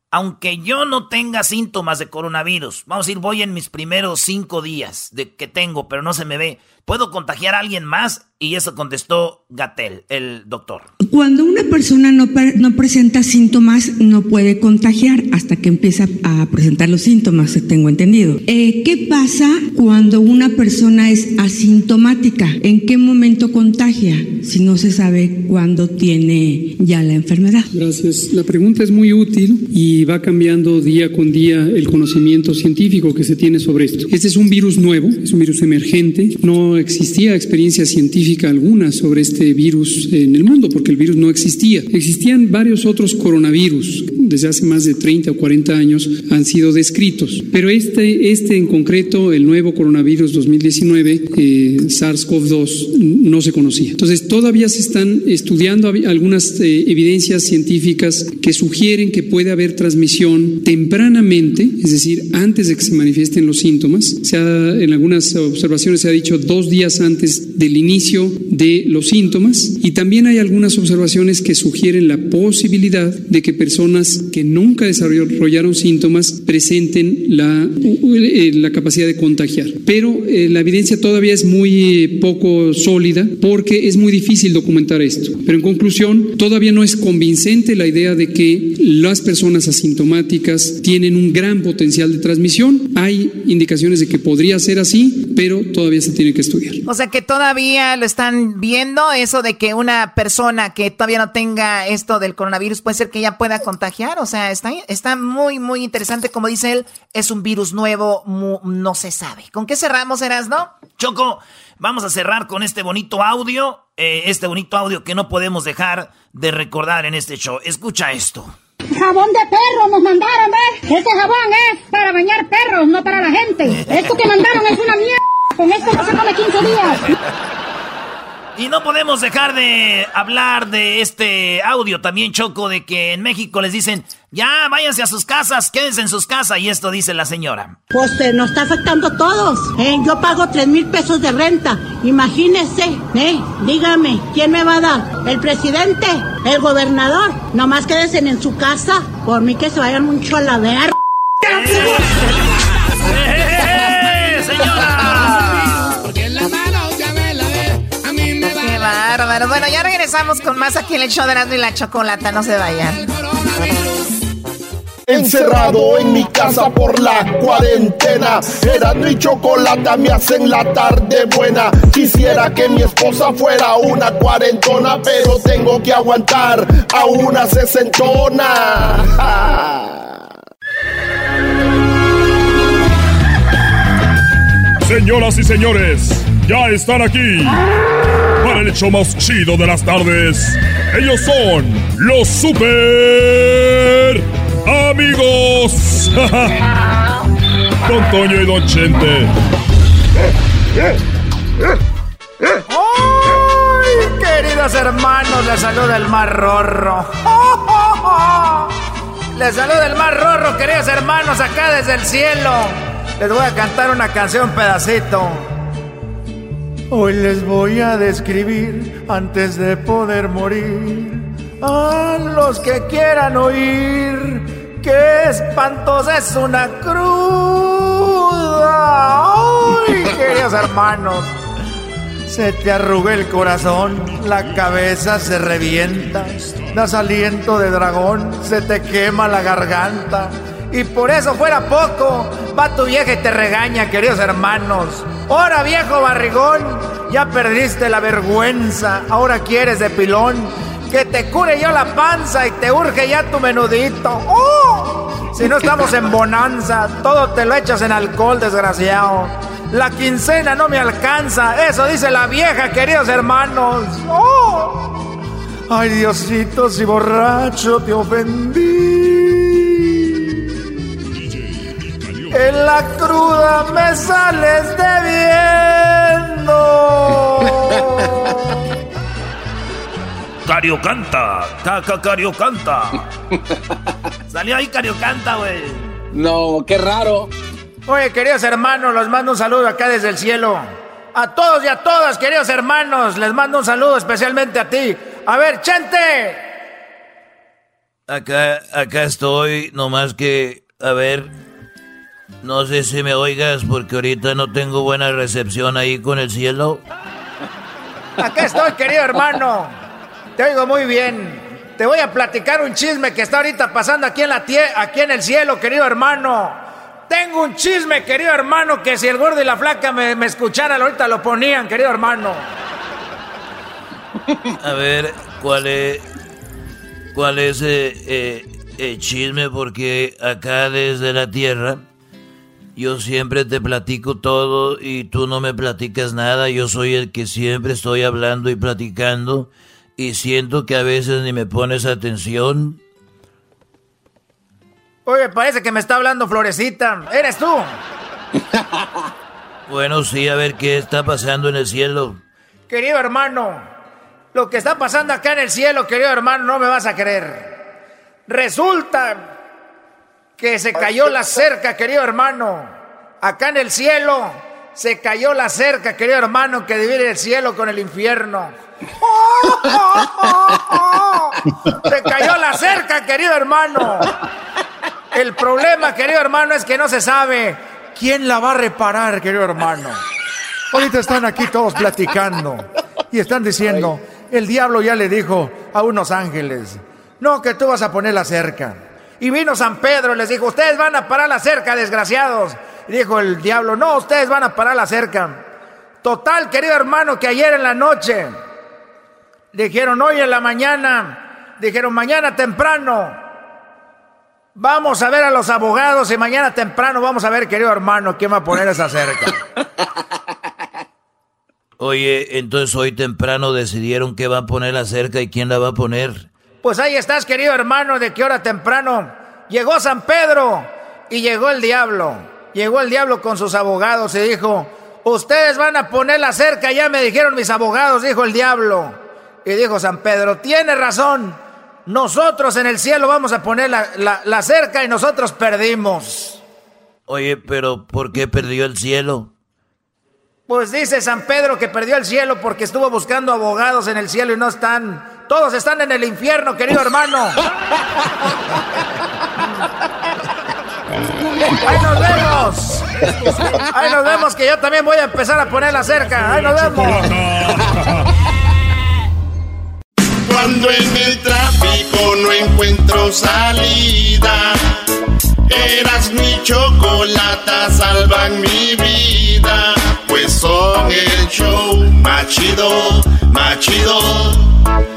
aunque yo no tenga síntomas de coronavirus, vamos a decir, voy en mis primeros cinco días de que tengo, pero no se me ve, ¿puedo contagiar a alguien más? Y eso contestó Gatel, el doctor. Cuando una persona no, no, presenta síntomas, no puede contagiar hasta que empieza a presentar los síntomas, tengo entendido. Eh, ¿Qué pasa cuando una persona es asintomática? ¿En qué momento contagia? Si no se sabe cuándo tiene ya la enfermedad. Gracias. La pregunta es muy útil y va cambiando día con día el conocimiento científico que se tiene sobre esto. Este es un virus nuevo, es un virus emergente. No existía experiencia científica alguna sobre este virus en el mundo, porque el virus no existía. Existían varios otros coronavirus, desde hace más de 30 o 40 años han sido descritos, pero este, este en concreto, el nuevo coronavirus 2019, eh, SARS-CoV-2, no se conocía. Entonces, todavía se están estudiando algunas eh, evidencias científicas que sugieren que puede haber transmisión tempranamente, es decir, antes de que se manifiesten los síntomas. Se en algunas observaciones se ha dicho dos días antes del inicio de los síntomas y también hay algunas observaciones que sugieren la posibilidad de que personas que nunca desarrollaron síntomas presenten la, eh, la capacidad de contagiar. Pero eh, la evidencia todavía es muy eh, poco sólida porque es muy difícil documentar esto. Pero en conclusión, todavía no es convincente la idea de que las personas asintomáticas tienen un gran potencial de transmisión. Hay indicaciones de que podría ser así, pero todavía se tiene que estudiar. O sea que todavía lo están viendo, eso de que una persona que todavía no tenga esto del coronavirus puede ser que ya pueda contagiar. O sea, está, está muy, muy interesante. Como dice él, es un virus nuevo, no se sabe. ¿Con qué cerramos, Eras, no? Choco, vamos a cerrar con este bonito audio, eh, este bonito audio que no podemos dejar de recordar en este show. Escucha esto. Jabón de perro nos mandaron, ¿ves? Este jabón es para bañar perros, no para la gente. Esto que mandaron es una mierda. Con esto no se come 15 días. Y no podemos dejar de hablar de este audio también, Choco, de que en México les dicen, ya váyanse a sus casas, quédense en sus casas. Y esto dice la señora. Pues eh, nos está afectando a todos. ¿eh? Yo pago tres mil pesos de renta. Imagínese, ¿eh? Dígame, ¿quién me va a dar? ¿El presidente? ¿El gobernador? Nomás quédense en su casa. Por mí que se vayan mucho a la ¡Eh, señora! Bueno, ya regresamos con más aquí en el show de Erasmo y la Chocolata. No se vayan. Encerrado en mi casa por la cuarentena. Erasmo y Chocolata me hacen la tarde buena. Quisiera que mi esposa fuera una cuarentona, pero tengo que aguantar a una sesentona. Señoras y señores, ya están aquí para el hecho más chido de las tardes. Ellos son los super amigos. Don Toño y Don Chente. ¡Ay, queridos hermanos! Les saluda el mar rorro. Les saluda el mar rorro, queridos hermanos, acá desde el cielo. Les voy a cantar una canción pedacito. Hoy les voy a describir antes de poder morir a los que quieran oír qué espantosa es una cruda. ¡Ay, queridos hermanos! Se te arruga el corazón, la cabeza se revienta, das aliento de dragón, se te quema la garganta. Y por eso fuera poco, va tu vieja y te regaña, queridos hermanos. Ahora viejo barrigón, ya perdiste la vergüenza, ahora quieres de pilón. Que te cure yo la panza y te urge ya tu menudito. ¡Oh! Si no estamos en bonanza, todo te lo echas en alcohol, desgraciado. La quincena no me alcanza, eso dice la vieja, queridos hermanos. ¡Oh! Ay, Diosito, si borracho te ofendí. En la cruda me sales debiendo. Cariocanta, caca Cariocanta. Salió ahí Cariocanta, güey. No, qué raro. Oye, queridos hermanos, les mando un saludo acá desde el cielo. A todos y a todas, queridos hermanos, les mando un saludo especialmente a ti. A ver, Chente. Acá, acá estoy, nomás que, a ver, No sé si me oigas porque ahorita no tengo buena recepción ahí con el cielo. Acá estoy, querido hermano. Te oigo muy bien. Te voy a platicar un chisme que está ahorita pasando aquí en la aquí en el cielo, querido hermano. Tengo un chisme, querido hermano, que si el gordo y la flaca me, me escucharan, ahorita lo ponían, querido hermano. A ver, ¿cuál es, cuál es eh, eh, el chisme? Porque acá desde la tierra yo siempre te platico todo y tú no me platicas nada. Yo soy el que siempre estoy hablando y platicando y siento que a veces ni me pones atención. Oye, parece que me está hablando Florecita. ¿Eres tú? bueno, sí, a ver qué está pasando en el cielo. Querido hermano, lo que está pasando acá en el cielo, querido hermano, no me vas a creer. Resulta que se cayó la cerca, querido hermano. Acá en el cielo se cayó la cerca, querido hermano, que divide el cielo con el infierno. Se cayó la cerca, querido hermano. El problema, querido hermano, es que no se sabe quién la va a reparar, querido hermano. Ahorita están aquí todos platicando y están diciendo, el diablo ya le dijo a unos ángeles, no, que tú vas a poner la cerca. Y vino San Pedro y les dijo, ustedes van a parar la cerca, desgraciados. Y dijo el diablo, no, ustedes van a parar la cerca. Total, querido hermano, que ayer en la noche dijeron hoy en la mañana, dijeron mañana temprano, Vamos a ver a los abogados y mañana temprano vamos a ver, querido hermano, quién va a poner esa cerca. Oye, entonces hoy temprano decidieron qué va a poner la cerca y quién la va a poner. Pues ahí estás, querido hermano, de qué hora temprano. Llegó San Pedro y llegó el diablo. Llegó el diablo con sus abogados y dijo, ustedes van a poner la cerca, ya me dijeron mis abogados, dijo el diablo. Y dijo San Pedro, tiene razón. Nosotros en el cielo vamos a poner la, cerca y nosotros perdimos. Oye, pero ¿por qué perdió el cielo? Pues dice San Pedro que perdió el cielo porque estuvo buscando abogados en el cielo y no están. Todos están en el infierno, querido hermano. Ahí nos vemos. Ahí nos vemos que yo también voy a empezar a poner la cerca. Ahí nos vemos. Cuando en el tráfico no encuentro salida, eras mi chocolata, salvan mi vida. Pues son el show machido, machido.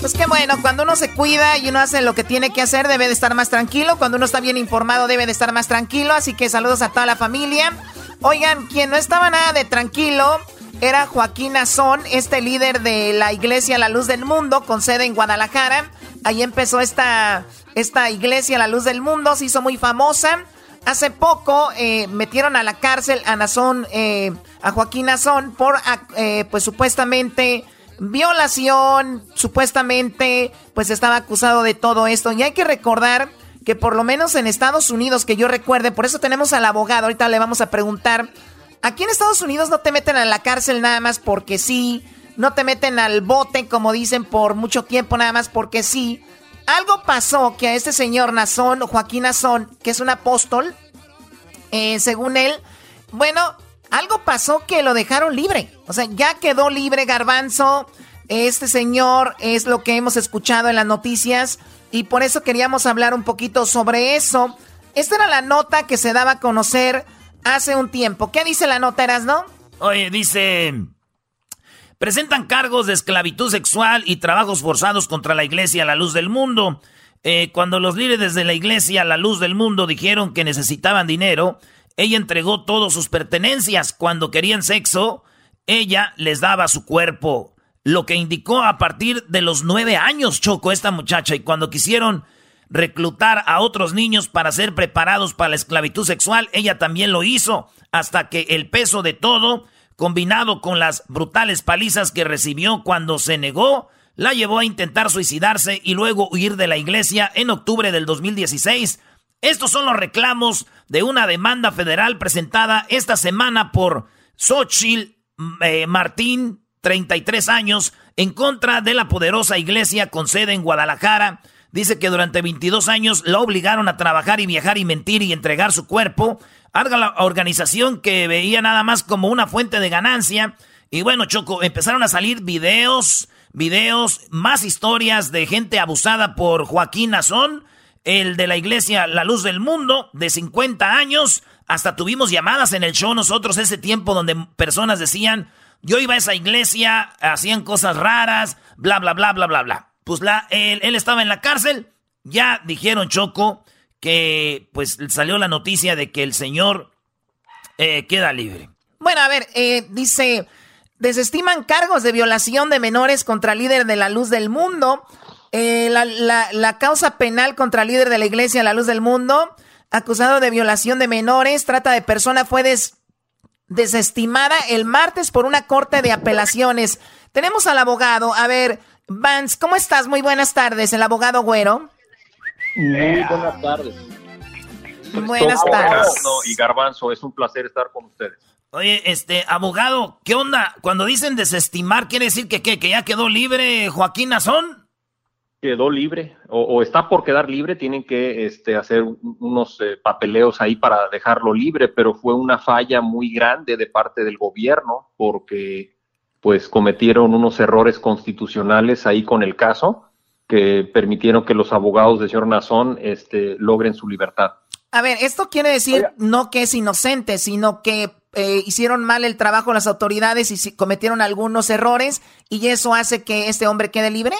Pues qué bueno, cuando uno se cuida y uno hace lo que tiene que hacer, debe de estar más tranquilo. Cuando uno está bien informado, debe de estar más tranquilo. Así que saludos a toda la familia. Oigan, quien no estaba nada de tranquilo era Joaquín Azón, este líder de la iglesia La Luz del Mundo, con sede en Guadalajara. Ahí empezó esta, esta iglesia La Luz del Mundo, se hizo muy famosa. Hace poco eh, metieron a la cárcel a Nazón, eh, a Joaquín Nazón por, eh, pues supuestamente violación, supuestamente, pues estaba acusado de todo esto. Y hay que recordar que por lo menos en Estados Unidos, que yo recuerde, por eso tenemos al abogado, ahorita le vamos a preguntar, aquí en Estados Unidos no te meten a la cárcel nada más porque sí, no te meten al bote, como dicen, por mucho tiempo nada más porque sí. Algo pasó que a este señor Nazón, Joaquín Nazón, que es un apóstol, eh, según él, bueno, algo pasó que lo dejaron libre. O sea, ya quedó libre Garbanzo. Este señor es lo que hemos escuchado en las noticias y por eso queríamos hablar un poquito sobre eso. Esta era la nota que se daba a conocer hace un tiempo. ¿Qué dice la nota, Eras, no? Oye, dice... Presentan cargos de esclavitud sexual y trabajos forzados contra la iglesia a la luz del mundo. Eh, cuando los líderes de la iglesia a la luz del mundo dijeron que necesitaban dinero, ella entregó todas sus pertenencias. Cuando querían sexo, ella les daba su cuerpo. Lo que indicó a partir de los nueve años, Choco, esta muchacha. Y cuando quisieron reclutar a otros niños para ser preparados para la esclavitud sexual, ella también lo hizo. Hasta que el peso de todo combinado con las brutales palizas que recibió cuando se negó, la llevó a intentar suicidarse y luego huir de la iglesia en octubre del 2016. Estos son los reclamos de una demanda federal presentada esta semana por Xochitl eh, Martín, 33 años, en contra de la poderosa iglesia con sede en Guadalajara. Dice que durante 22 años la obligaron a trabajar y viajar y mentir y entregar su cuerpo a la organización que veía nada más como una fuente de ganancia. Y bueno, Choco, empezaron a salir videos, videos, más historias de gente abusada por Joaquín Nazón, el de la iglesia La Luz del Mundo, de 50 años. Hasta tuvimos llamadas en el show nosotros ese tiempo donde personas decían, yo iba a esa iglesia, hacían cosas raras, bla, bla, bla, bla, bla, bla. Pues la, él, estaba en la cárcel, ya dijeron Choco que pues salió la noticia de que el señor eh, queda libre. Bueno, a ver, eh, dice, desestiman cargos de violación de menores contra líder de la luz del mundo. Eh, la, la, causa penal contra líder de la iglesia La Luz del Mundo acusado de violación de menores, trata de persona, fue desestimada el martes por una corte de apelaciones. Tenemos al abogado. A ver, Vance, ¿cómo estás? Muy buenas tardes, el abogado Güero. Muy buenas tardes. Buenas tardes. Y Garbanzo, es un placer estar con ustedes. Oye, este, abogado, ¿qué onda? Cuando dicen desestimar, ¿quiere decir que, que ya quedó libre Joaquín Nazón? Quedó libre o, está por quedar libre, tienen que este, hacer unos eh, papeleos ahí para dejarlo libre, pero fue una falla muy grande de parte del gobierno porque pues cometieron unos errores constitucionales ahí con el caso que permitieron que los abogados de señor Nazón este, logren su libertad. A ver, esto quiere decir no que es inocente, sino que eh, hicieron mal el trabajo las autoridades y cometieron algunos errores y eso hace que este hombre quede libre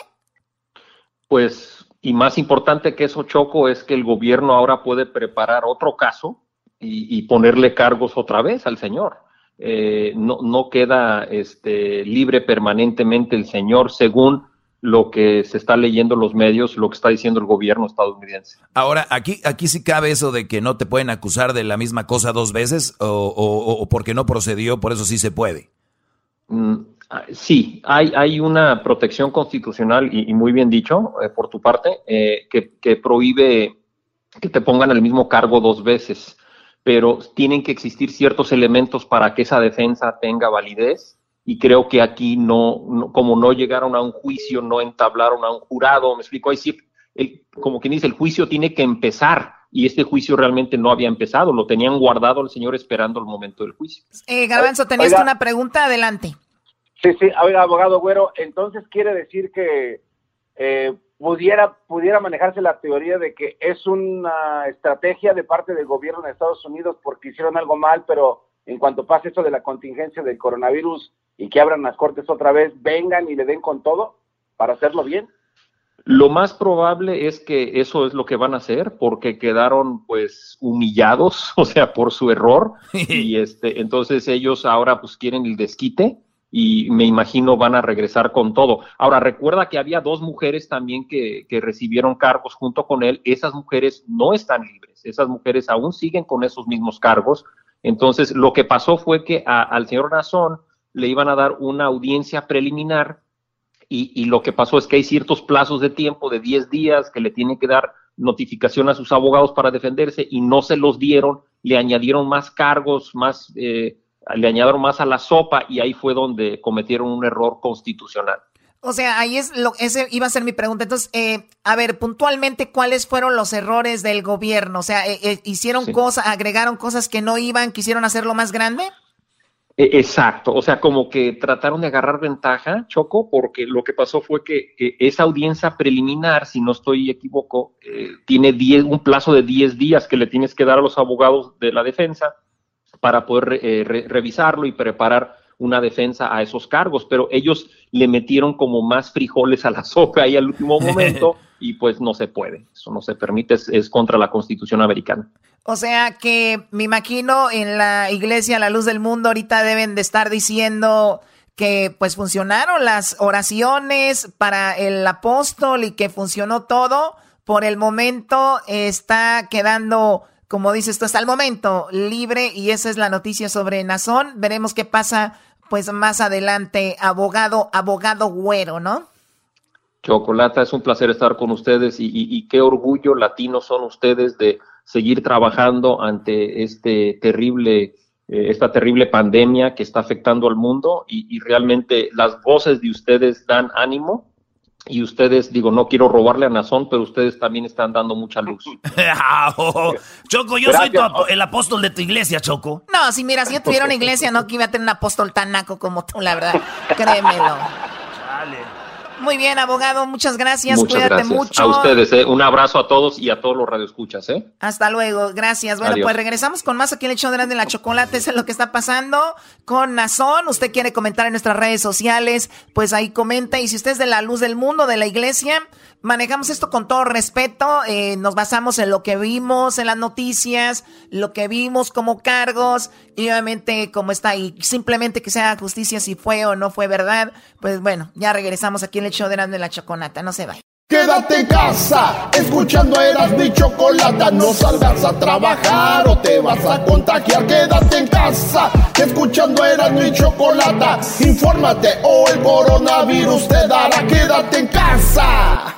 pues, y más importante que eso, Choco, es que el gobierno ahora puede preparar otro caso y, ponerle cargos otra vez al señor. Eh, no, no queda este, libre permanentemente el señor según lo que se está leyendo en los medios, lo que está diciendo el gobierno estadounidense. Ahora, aquí, aquí sí cabe eso de que no te pueden acusar de la misma cosa dos veces o, porque no procedió, por eso sí se puede. Mm, sí, hay, hay una protección constitucional y, muy bien dicho eh, por tu parte eh, que, prohíbe que te pongan el mismo cargo dos veces, pero tienen que existir ciertos elementos para que esa defensa tenga validez y creo que aquí no, como no llegaron a un juicio, no entablaron a un jurado, me explico, ahí sí, como quien dice, el juicio tiene que empezar y este juicio realmente no había empezado, lo tenían guardado el señor esperando el momento del juicio. Eh, Garbanzo, tenías una pregunta, adelante. Sí, sí, oiga, abogado Güero, entonces quiere decir que eh, pudiera, pudiera manejarse la teoría de que es una estrategia de parte del gobierno de Estados Unidos porque hicieron algo mal, pero en cuanto pase eso de la contingencia del coronavirus y que abran las cortes otra vez, vengan y le den con todo para hacerlo bien. Lo más probable es que eso es lo que van a hacer porque quedaron pues humillados, o sea, por su error y este entonces ellos ahora pues quieren el desquite y me imagino van a regresar con todo. Ahora, recuerda que había dos mujeres también que, recibieron cargos junto con él. Esas mujeres no están libres, esas mujeres aún siguen con esos mismos cargos. Entonces, lo que pasó fue que al señor Nazón le iban a dar una audiencia preliminar y, y, lo que pasó es que hay ciertos plazos de tiempo de 10 días que le tienen que dar notificación a sus abogados para defenderse y no se los dieron, le añadieron más cargos, más... Eh, le añadieron más a la sopa y ahí fue donde cometieron un error constitucional. O sea, ahí es lo, ese iba a ser mi pregunta. Entonces, eh, a ver, puntualmente, ¿cuáles fueron los errores del gobierno? O sea, eh, eh, ¿hicieron cosas, agregaron cosas que no iban, quisieron hacerlo más grande? E, exacto, o sea, como que trataron de agarrar ventaja, Choco, porque lo que pasó fue que esa audiencia preliminar, si no estoy equivoco, tiene diez, un plazo de 10 días que le tienes que dar a los abogados de la defensa para poder eh, revisarlo y preparar una defensa a esos cargos, pero ellos le metieron como más frijoles a la sopa ahí al último momento y pues no se puede, eso no se permite, es, contra la constitución americana. O sea que me imagino en la iglesia La Luz del Mundo ahorita deben de estar diciendo que pues funcionaron las oraciones para el apóstol y que funcionó todo. Por el momento está quedando como dices tú, hasta el momento libre y esa es la noticia sobre Nazón. Veremos qué pasa pues más adelante, abogado, abogado güero, ¿no? Chocolata, es un placer estar con ustedes y, y- qué orgullo latino son ustedes de seguir trabajando ante este terrible, eh, esta terrible pandemia que está afectando al mundo y realmente las voces de ustedes dan ánimo y ustedes, digo, no quiero robarle a Nazón, pero ustedes también están dando mucha luz. Choco, yo soy tu el apóstol de tu iglesia, Choco. No, si mira, si yo tuviera una iglesia, no que iba a tener un apóstol tan naco como tú, la verdad. Créemelo. Muy bien, abogado, muchas gracias. Muchas Cuídate gracias. mucho. A ustedes, eh. un abrazo a todos y a todos los radioescuchas. ¿eh? Hasta luego, gracias. Bueno, Adiós. pues regresamos con más aquí en el show de la Chocolate. Eso es lo que está pasando con Nazón. Usted quiere comentar en nuestras redes sociales, pues ahí comenta. Y si usted es de la luz del mundo, de la iglesia, manejamos esto con todo respeto. Eh, nos basamos en lo que vimos en las noticias, lo que vimos como cargos y obviamente como está ahí. Simplemente que se haga justicia si fue o no fue verdad. Pues bueno, ya regresamos aquí en el show de la Chocolata. No se vaya. Quédate en casa, escuchando eras mi chocolata. No salgas a trabajar o te vas a contagiar. Quédate en casa, escuchando eras mi chocolata. Infórmate o el coronavirus te dará. Quédate en casa.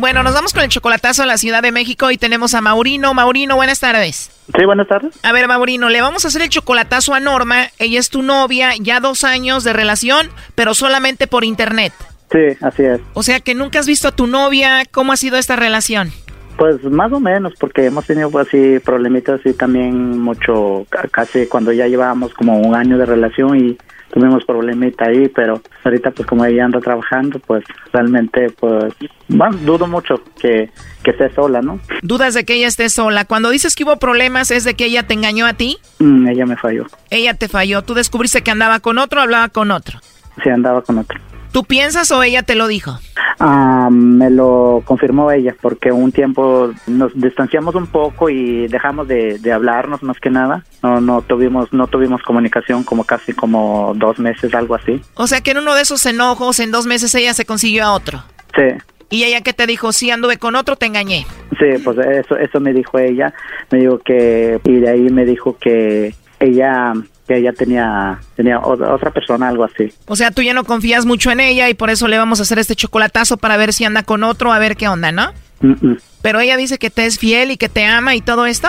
Bueno, nos vamos con el chocolatazo a la Ciudad de México y tenemos a Maurino. Maurino, buenas tardes. Sí, buenas tardes. A ver, Maurino, le vamos a hacer el chocolatazo a Norma. Ella es tu novia, ya dos años de relación, pero solamente por internet. Sí, así es. O sea que nunca has visto a tu novia. ¿Cómo ha sido esta relación? Pues más o menos, porque hemos tenido pues, así problemitas y también mucho, ca- casi cuando ya llevábamos como un año de relación y tuvimos problemita ahí, pero ahorita pues como ella anda trabajando, pues realmente pues, bueno, dudo mucho que, que esté sola, ¿no? Dudas de que ella esté sola. Cuando dices que hubo problemas, ¿es de que ella te engañó a ti? Mm, ella me falló, Ella te falló. ¿Tú descubriste que andaba con otro o hablaba con otro? sí andaba con otro. ¿Tú piensas o ella te lo dijo? Ah, me lo confirmó ella porque un tiempo nos distanciamos un poco y dejamos de, de hablarnos más que nada. No, no tuvimos, no tuvimos comunicación como casi como dos meses, algo así. O sea que en uno de esos enojos, en dos meses ella se consiguió a otro. Sí, Y ella que te dijo, sí, anduve con otro, te engañé. sí, pues eso, eso me dijo ella. Me dijo que y de ahí me dijo que ella, que ella tenía, tenía otra persona, algo así. O sea, tú ya no confías mucho en ella y por eso le vamos a hacer este chocolatazo para ver si anda con otro, a ver qué onda, ¿no? Mm, mm. Pero ella dice que te es fiel y que te ama y todo esto.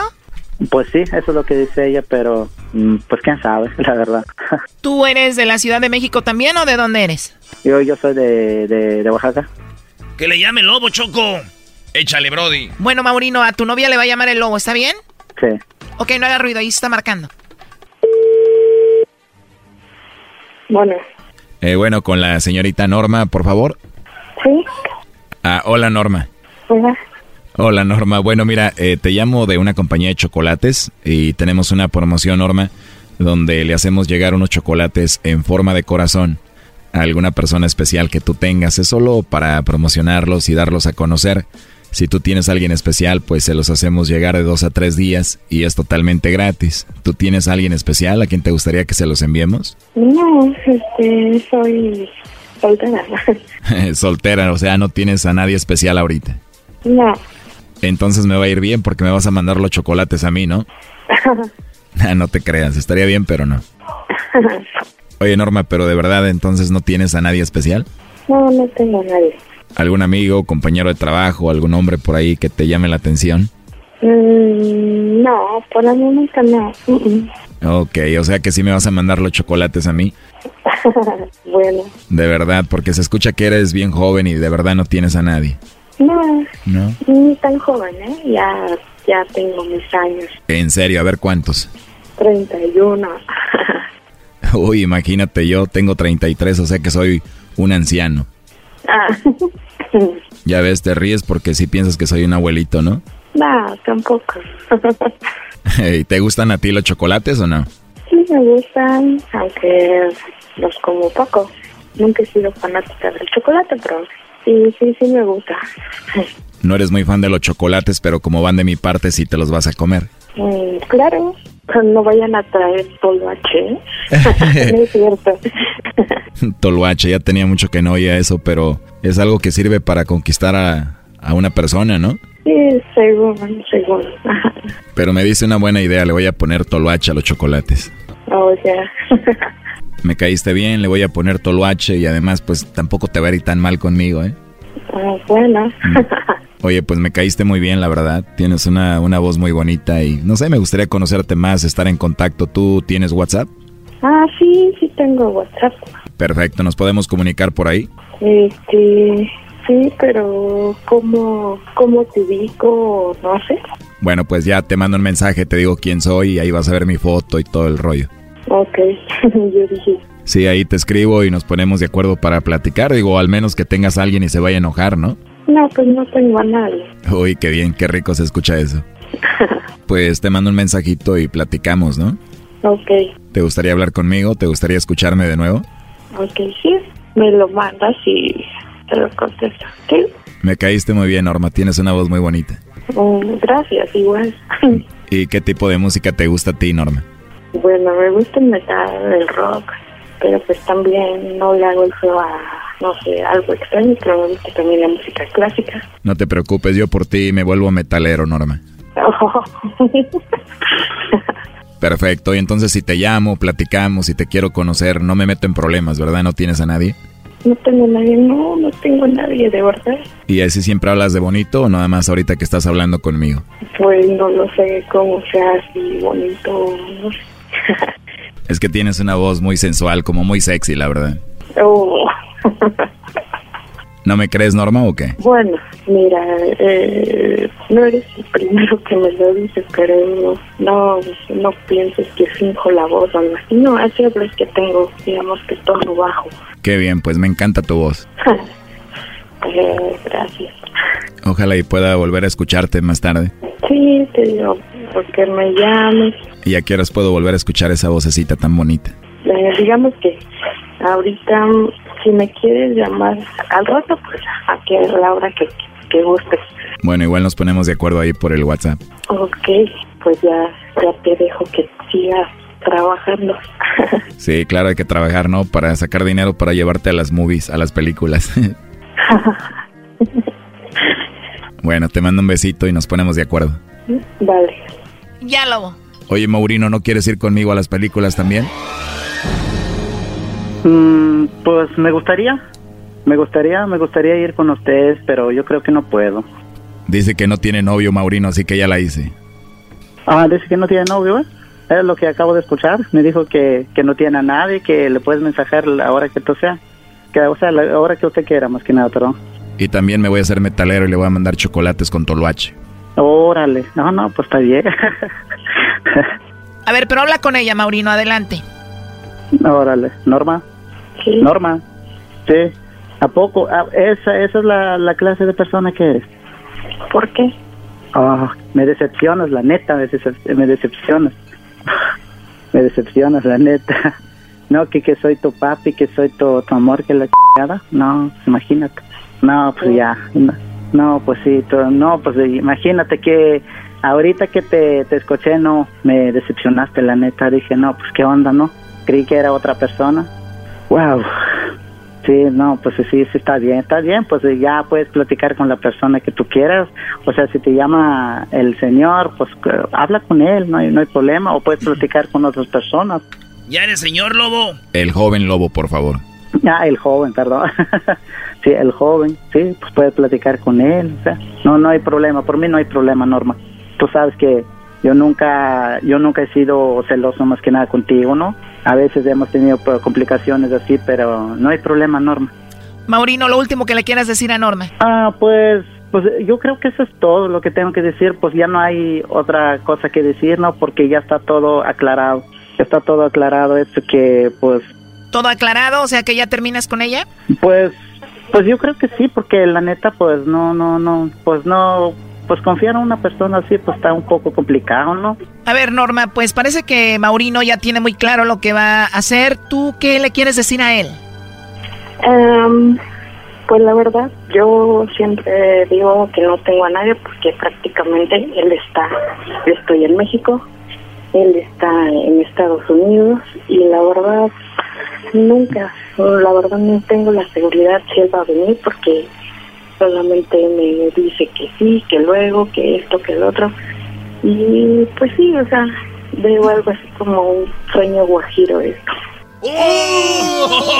Pues sí, eso es lo que dice ella, pero mm, pues quién sabe, la verdad. ¿Tú eres de la Ciudad de México también o de dónde eres? yo, yo soy de, de, de Oaxaca. Que le llame lobo, Choco. Échale, Brody. Bueno, Maurino, a tu novia le va a llamar el lobo, ¿está bien? Sí. Ok, no haga ruido, ahí se está marcando. Bueno, Eh, bueno, con la señorita Norma, por favor. sí, Ah, hola, Norma. hola. Hola, Norma. Bueno, mira, eh, te llamo de una compañía de chocolates y tenemos una promoción, Norma, donde le hacemos llegar unos chocolates en forma de corazón a alguna persona especial que tú tengas. Es solo para promocionarlos y darlos a conocer. Si tú tienes a alguien especial, pues se los hacemos llegar de dos a tres días y es totalmente gratis. ¿Tú tienes a alguien especial a quien te gustaría que se los enviemos? No, este, soy soltera. Soltera, o sea, no tienes a nadie especial ahorita. No. Entonces me va a ir bien porque me vas a mandar los chocolates a mí, ¿no? Ah, no te creas, estaría bien, pero no. Oye, Norma, pero de verdad entonces no tienes a nadie especial? No, no tengo a nadie. ¿Algún amigo, compañero de trabajo, algún hombre por ahí que te llame la atención? Mm, no, por el momento no. Mm, mm. Ok, o sea que sí me vas a mandar los chocolates a mí. bueno, De verdad, porque se escucha que eres bien joven y de verdad no tienes a nadie. no, ¿No? ni tan joven, ¿eh? Ya, ya tengo mis años. En serio, a ver cuántos. 31. Uy, imagínate, yo tengo 33, o sea que soy un anciano. Ah, Ya ves, te ríes porque sí piensas que soy un abuelito, ¿no? no, tampoco. ¿Y ¿Te gustan a ti los chocolates o no? sí me gustan, aunque los como poco. Nunca he sido fanática del chocolate, pero sí, sí, sí me gusta. No eres muy fan de los chocolates, pero como van de mi parte, sí te los vas a comer. Mm, claro, no vayan a traer toloache. ¿eh? no es cierto. Toloache, ya tenía mucho que no oía eso, pero es algo que sirve para conquistar a, a una persona, ¿no? Sí, según, según. Pero me dice una buena idea, le voy a poner toloache a los chocolates. Oh, ya. me caíste bien, le voy a poner toloache y además pues tampoco te va a ir tan mal conmigo, ¿eh? Ah, bueno. Oye, pues me caíste muy bien, la verdad. Tienes una, una voz muy bonita y no sé, me gustaría conocerte más, estar en contacto. ¿Tú tienes WhatsApp? Ah, sí, sí tengo WhatsApp. Perfecto, ¿nos podemos comunicar por ahí? Este, sí, pero ¿cómo, cómo te ubico? No sé. Bueno, pues ya te mando un mensaje, te digo quién soy y ahí vas a ver mi foto y todo el rollo. Ok, yo dije. Sí, ahí te escribo y nos ponemos de acuerdo para platicar. Digo, al menos que tengas a alguien y se vaya a enojar, ¿no? No, pues no tengo a nadie. Uy, qué bien, qué rico se escucha eso. Pues te mando un mensajito y platicamos, ¿no? Ok, ¿Te gustaría hablar conmigo? ¿Te gustaría escucharme de nuevo? ok, sí. Me lo mandas y te lo contesto. ¿Sí? Me caíste muy bien, Norma. Tienes una voz muy bonita. Mm, gracias, igual. ¿Y qué tipo de música te gusta a ti, Norma? bueno, me gusta el metal, el rock, pero pues también no le hago el feo a, no sé, algo extraño, pero me gusta también la música clásica. No te preocupes, yo por ti me vuelvo metalero, Norma. Perfecto, y entonces si te llamo, platicamos y te quiero conocer, no me meto en problemas, ¿verdad? ¿No tienes a nadie? No tengo nadie, no, no tengo nadie, de verdad. ¿Y así siempre hablas de bonito o nada más ahorita que estás hablando conmigo? Pues no lo sé cómo sea así bonito, no sé. Es que tienes una voz muy sensual, como muy sexy, la verdad. Oh. ¿No me crees, Norma, o qué? Bueno, mira, eh, no eres el primero que me lo dices, pero no, no pienses que finjo la voz o algo así. No, así es que tengo, digamos que tono bajo. Qué bien, pues me encanta tu voz. Eh, gracias. Ojalá y pueda volver a escucharte más tarde. Sí, te digo, porque me llames. ¿Y a qué horas puedo volver a escuchar esa vocecita tan bonita? Eh, digamos que ahorita, mm, si me quieres llamar al rato, pues a que la hora que, que gustes. Bueno, igual nos ponemos de acuerdo ahí por el WhatsApp. Ok, pues ya, ya te dejo que sigas trabajando. Sí, claro, hay que trabajar, ¿no? Para sacar dinero para llevarte a las movies, a las películas. bueno, te mando un besito y nos ponemos de acuerdo. Vale. Ya, Lobo. Oye, Maurino, ¿no quieres ir conmigo a las películas también? Mm, pues me gustaría, me gustaría, me gustaría ir con ustedes, pero yo creo que no puedo. Dice que no tiene novio, Maurino, así que ya la hice. Ah, dice que no tiene novio, ¿eh? Es lo que acabo de escuchar. Me dijo que, que no tiene a nadie, que le puedes mensajar la hora que tú sea. Que, o sea, la hora que usted quiera, más que nada, perdón. Y también me voy a hacer metalero y le voy a mandar chocolates con toloache. Órale. No, no, pues está bien. A ver, pero habla con ella, Maurino, adelante. Órale. Norma. Norma. Sí. ¿A poco? Ah, esa, esa es la, la clase de persona que eres. ¿Por qué? Ah, me decepcionas, la neta, me, decep- me decepcionas. Me decepcionas, la neta. No, que, que soy tu papi, que soy tu, tu amor, que la chingada. No, imagínate. No, pues ya. No, no, pues sí, no, pues imagínate que ahorita que te, te escuché, no, me decepcionaste, la neta. Dije, no, pues qué onda, ¿no? Creí que era otra persona. Wow. Sí, no, pues sí, sí está bien, está bien, pues ya puedes platicar con la persona que tú quieras, o sea, si te llama el señor, pues que- habla con él, no hay, no hay problema, o puedes platicar con otras personas. ¿Ya eres señor lobo? El joven lobo, por favor. Ah, el joven, perdón. sí, el joven, sí, pues puedes platicar con él, o sea, no, no hay problema, por mí no hay problema, Norma. Tú sabes que yo nunca, yo nunca he sido celoso más que nada contigo, ¿no? A veces hemos tenido complicaciones así, pero no hay problema, Norma. Maurino, lo último que le quieras decir a Norma. Ah, pues, pues yo creo que eso es todo lo que tengo que decir. Pues ya no hay otra cosa que decir, ¿no? Porque ya está todo aclarado. Ya está todo aclarado. Esto que, pues, ¿Todo aclarado? O sea, que ya terminas con ella. pues, pues yo creo que sí, porque la neta, pues no, no, no, pues no, pues confiar en una persona así, pues está un poco complicado, ¿no? A ver, Norma, pues parece que Maurino ya tiene muy claro lo que va a hacer. ¿Tú qué le quieres decir a él? Em, pues la verdad, yo siempre digo que no tengo a nadie porque prácticamente él está, yo estoy en México, él está en Estados Unidos y la verdad nunca, la verdad no tengo la seguridad si él va a venir porque solamente me dice que sí, que luego, que esto, que el otro. Y pues sí, o sea, veo algo así como un sueño guajiro esto. ¡Oh!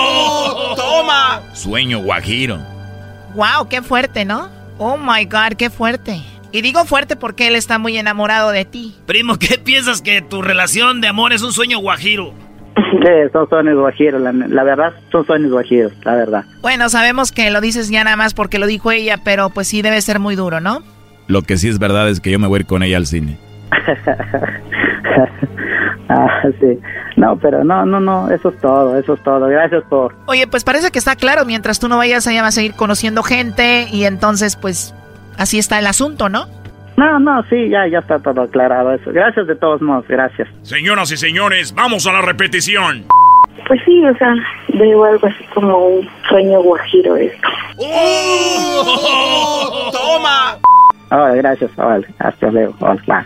¡Toma! Sueño guajiro. Wow, qué fuerte, ¿no? Oh my God, qué fuerte. Y digo fuerte porque él está muy enamorado de ti. Primo, ¿qué piensas que tu relación de amor es un sueño guajiro? Sí, son sueños guajiros, la, la verdad, son sueños guajiros, la verdad. Bueno, sabemos que lo dices ya nada más porque lo dijo ella, pero pues sí debe ser muy duro, ¿no? Lo que sí es verdad es que yo me voy a ir con ella al cine. ah, sí. No, pero no, no, no, eso es todo, eso es todo. Gracias por... Oye, pues parece que está claro, mientras tú no vayas allá vas a seguir conociendo gente y entonces pues así está el asunto, ¿no? No, no, sí, ya, ya está todo aclarado eso. Gracias de todos modos, gracias. Señoras y señores, vamos a la repetición. Pues sí, o sea, veo algo así como un sueño guajiro esto. ¡Oh! ¡Toma! Oh, gracias, vale, hasta luego, hola.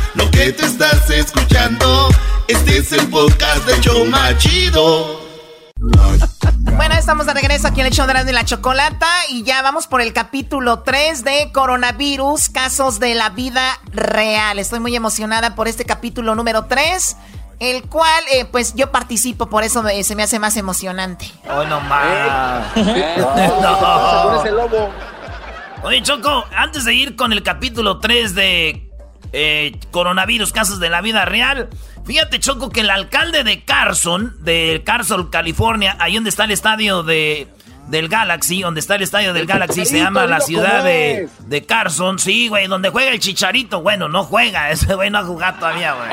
lo que te estás escuchando, este es el podcast de Choma Chido. Bueno, estamos de regreso aquí en el show de la chocolata y ya vamos por el capítulo 3 de coronavirus, casos de la vida real. Estoy muy emocionada por este capítulo número 3 el cual eh, pues yo participo, por eso se me hace más emocionante. ¡Oh, no más! Oye, Choco, antes de ir con el capítulo 3 de eh, coronavirus, casos de la vida real. Fíjate, Choco, que el alcalde de Carson, de Carson, California, ahí donde está el estadio de, del Galaxy, donde está el estadio del Galaxy, se llama la ciudad de, de, Carson, sí, güey, donde juega el Chicharito. Bueno, no juega, ese güey no ha jugado todavía, güey.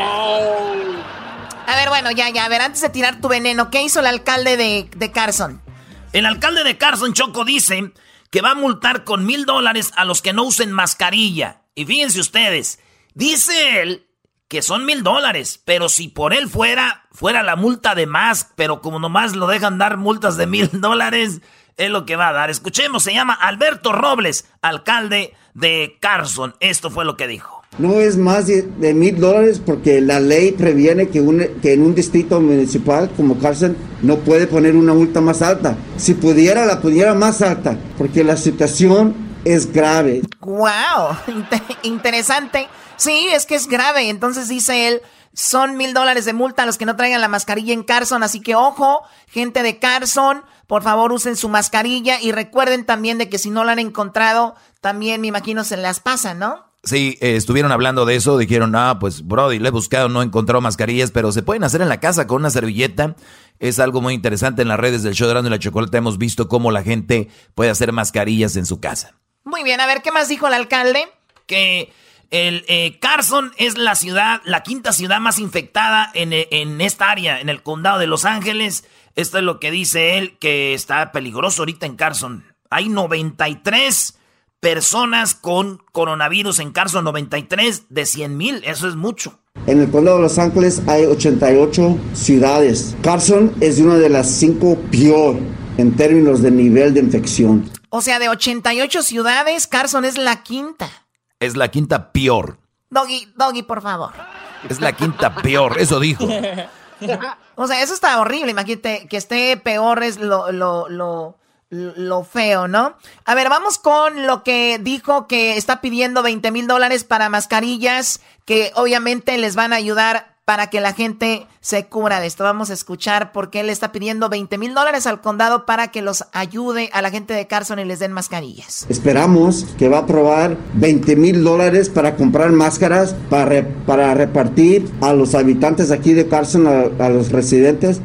A ver, bueno, ya, ya, a ver, antes de tirar tu veneno, ¿qué hizo el alcalde de, de Carson? El alcalde de Carson, Choco, dice que va a multar con mil dólares a los que no usen mascarilla. Y fíjense ustedes, Dice él que son mil dólares, pero si por él fuera, fuera la multa de más, pero como nomás lo dejan dar multas de mil dólares, es lo que va a dar. Escuchemos, se llama Alberto Robles, alcalde de Carson. Esto fue lo que dijo. No es más de mil dólares porque la ley previene que, que en un distrito municipal como Carson no puede poner una multa más alta. Si pudiera, la pudiera más alta, porque la situación es grave. ¡Wow! interesante. Sí, es que es grave. Entonces dice él, son mil dólares de multa a los que no traigan la mascarilla en Carson. Así que ojo, gente de Carson, por favor usen su mascarilla y recuerden también de que si no la han encontrado, también me imagino se las pasan, ¿no? Sí, eh, estuvieron hablando de eso, dijeron, ah, pues Brody, le he buscado, no he encontrado mascarillas, pero se pueden hacer en la casa con una servilleta. Es algo muy interesante en las redes del show de y la Chocolate. Hemos visto cómo la gente puede hacer mascarillas en su casa. Muy bien, a ver, ¿qué más dijo el alcalde? Que el eh, Carson es la ciudad, la quinta ciudad más infectada en, eh, en, esta área, en el condado de Los Ángeles. Esto es lo que dice él, que está peligroso ahorita en Carson. Hay 93 personas con coronavirus en Carson, 93 de 100 mil, eso es mucho. En el condado de Los Ángeles hay 88 ciudades. Carson es una de las cinco peor en términos de nivel de infección. O sea, de 88 ciudades, Carson es la quinta. Es la quinta peor. Doggy, Doggy, por favor. Es la quinta peor, eso dijo. o sea, eso está horrible. Imagínate que esté peor es lo, lo, lo, lo feo, ¿no? A ver, vamos con lo que dijo que está pidiendo 20 mil dólares para mascarillas que obviamente les van a ayudar para que la gente se cubra de esto. Vamos a escuchar porque él está pidiendo 20 mil dólares al condado para que los ayude a la gente de Carson y les den mascarillas. Esperamos que va a aprobar 20 mil dólares para comprar máscaras para, para repartir a los habitantes aquí de Carson, a, los residentes.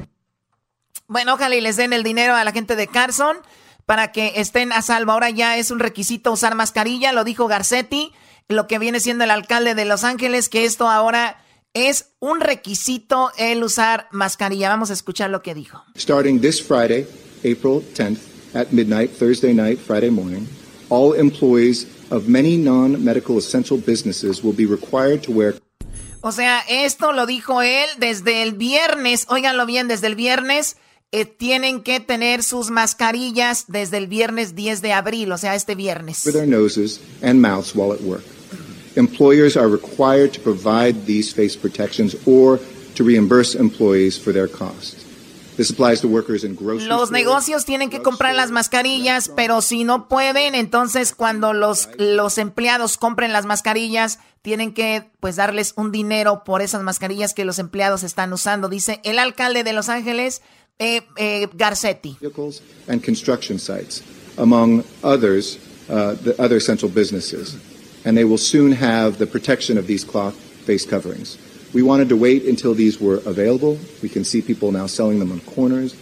Bueno, ojalá y les den el dinero a la gente de Carson para que estén a salvo. Ahora ya es un requisito usar mascarilla, lo dijo Garcetti, lo que viene siendo el alcalde de Los Ángeles, que esto ahora es un requisito el usar mascarilla. Vamos a escuchar lo que dijo. Starting this Friday, April 10th, at midnight, Thursday night, Friday morning, all employees of many non-medical essential businesses will be required to wear o sea, esto lo dijo él desde el viernes. Óiganlo bien, desde el viernes eh, tienen que tener sus mascarillas desde el viernes 10 de abril, o sea, este viernes. For their noses and mouths while at work. Employers are required to provide these face protections or to reimburse employees for their costs. This applies to workers in grocery los negocios tienen que comprar las mascarillas, pero si no pueden, entonces cuando los, los empleados compren las mascarillas, tienen que pues darles un dinero por esas mascarillas que los empleados están usando, dice el alcalde de Los Ángeles, eh, eh, Garcetti. And construction sites, among others, uh, the other essential businesses and they will soon have the protection of these cloth face coverings. We wanted to wait until these were available. We can see people now selling them on corners.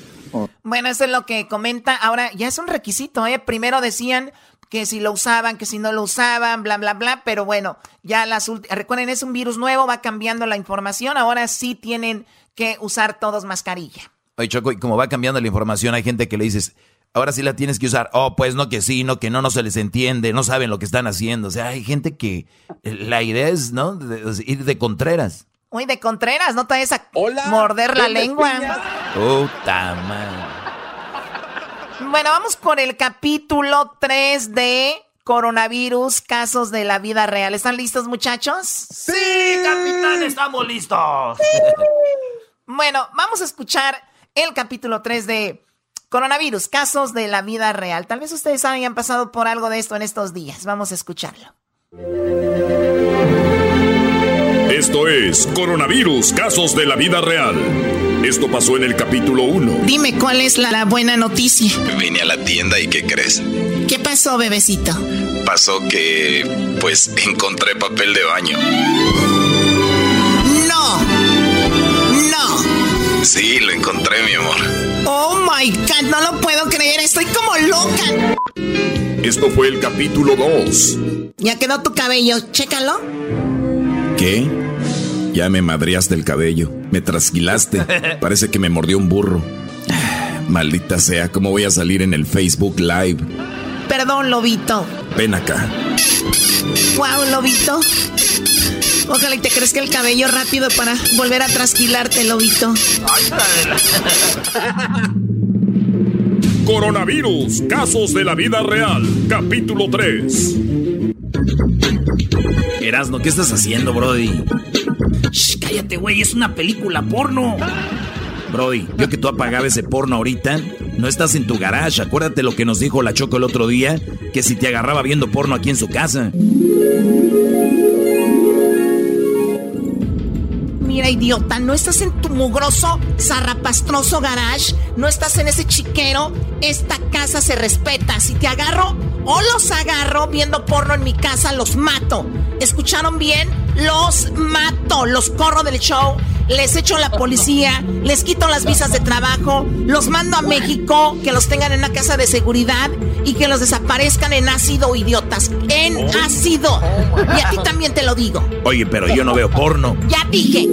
Bueno, eso es lo que comenta. Ahora ya es un requisito, ¿eh? Primero decían que si lo usaban, que si no lo usaban, bla, bla, bla. Pero bueno, ya las recuerden, es un virus nuevo, va cambiando la información. Ahora sí tienen que usar todos mascarilla. Oye, Choco, y como va cambiando la información, hay gente que le dices, ahora sí la tienes que usar. Oh, pues no que sí, no que no, no se les entiende, no saben lo que están haciendo. O sea, hay gente que la idea es, ¿no? ir de contreras. Uy, de contreras, no te vayas a morder la lengua. Puta madre. Bueno, vamos con el capítulo 3 de coronavirus, casos de la vida real. ¿Están listos, muchachos? Sí, capitán, estamos listos. bueno, vamos a escuchar el capítulo 3 de Coronavirus, casos de la vida real. Tal vez ustedes hayan pasado por algo de esto en estos días. Vamos a escucharlo. Esto es Coronavirus, casos de la vida real. Esto pasó en el capítulo 1. Dime cuál es la, buena noticia. Vine a la tienda y ¿qué crees? ¿Qué pasó, bebecito? Pasó que, pues, encontré papel de baño. No. No. Sí, lo encontré, mi amor. Oh my god, no lo puedo creer, estoy como loca. Esto fue el capítulo 2. Ya quedó tu cabello, chécalo. ¿Qué? Ya me madreaste el cabello, me trasquilaste. Parece que me mordió un burro. Maldita sea, ¿cómo voy a salir en el Facebook Live? Perdón, Lobito. Ven acá. Wow, Lobito. Ojalá y te crezca el cabello rápido para volver a trasquilarte, lobito. Coronavirus, casos de la vida real, capítulo 3. Erasno, ¿qué estás haciendo, Brody? Shh, cállate, güey, es una película porno. Brody, yo que tú apagabas ese porno ahorita, no estás en tu garage. Acuérdate lo que nos dijo la Choco el otro día, que si te agarraba viendo porno aquí en su casa. Mira, idiota, no estás en tu mugroso, zarrapastroso garage, no estás en ese chiquero. Esta casa se respeta. Si te agarro o los agarro viendo porno en mi casa, los mato. ¿Escucharon bien? Los mato, los corro del show les echo la policía, les quito las visas de trabajo, los mando a México, que los tengan en una casa de seguridad y que los desaparezcan en ácido, idiotas. En ácido. Y a ti también te lo digo. Oye, pero yo no veo porno. Ya dije.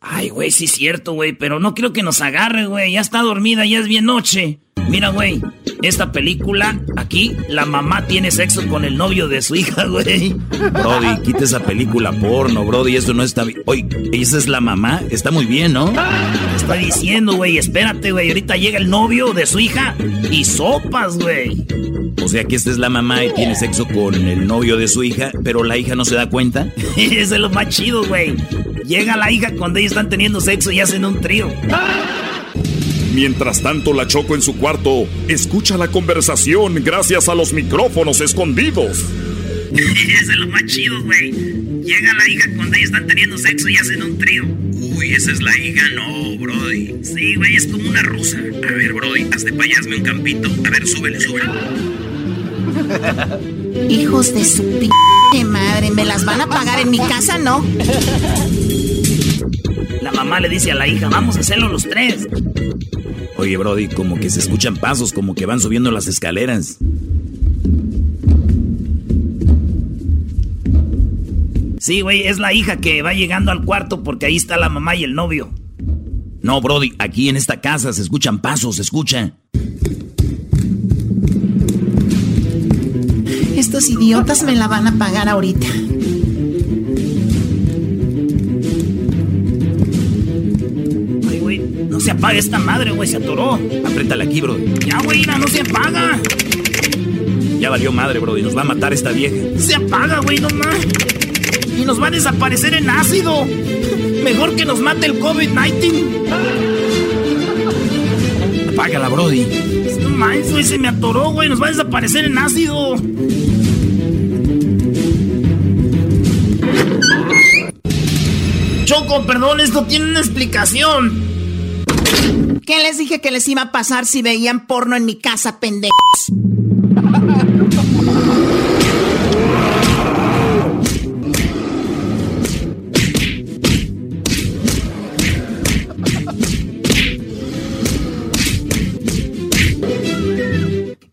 Ay, güey, sí es cierto, güey, pero no quiero que nos agarre, güey. Ya está dormida, ya es bien noche. Mira, güey, esta película, aquí, la mamá tiene sexo con el novio de su hija, güey. Brody, quita esa película porno, Brody, esto no está bien. Oye, ¿esa es la mamá? Está muy bien, ¿no? está diciendo, güey, espérate, güey. Ahorita llega el novio de su hija y sopas, güey. O sea que esta es la mamá y tiene sexo con el novio de su hija, pero la hija no se da cuenta. Eso es lo más chido, güey. Llega la hija cuando ellos están teniendo sexo y hacen un trío. Mientras tanto, la Choco en su cuarto escucha la conversación gracias a los micrófonos escondidos. es lo más chido, güey. Llega la hija cuando ellos están teniendo sexo y hacen un trío. Uy, esa es la hija, no, Brody. Sí, güey, es como una rusa. A ver, Brody, hazte payasme un campito. A ver, súbele, súbele. Hijos de su p madre, ¿me las van a pagar en mi casa? No. La mamá le dice a la hija, vamos a hacerlo los tres. Oye, Brody, como que se escuchan pasos, como que van subiendo las escaleras. Sí, güey, es la hija que va llegando al cuarto porque ahí está la mamá y el novio. No, Brody, aquí en esta casa se escuchan pasos, se escucha. Estos idiotas me la van a pagar ahorita. Se apaga esta madre, güey, se atoró. Apriétale aquí, Brody. Ya, güey, no se apaga. Ya valió madre, Brody, nos va a matar esta vieja. Se apaga, güey, no más. Y nos va a desaparecer en ácido. Mejor que nos mate el COVID-19. Apágala, Brody. No güey, se me atoró, güey. Nos va a desaparecer en ácido. Choco, perdón, esto tiene una explicación. ¿Qué les dije que les iba a pasar si veían porno en mi casa, pendejos?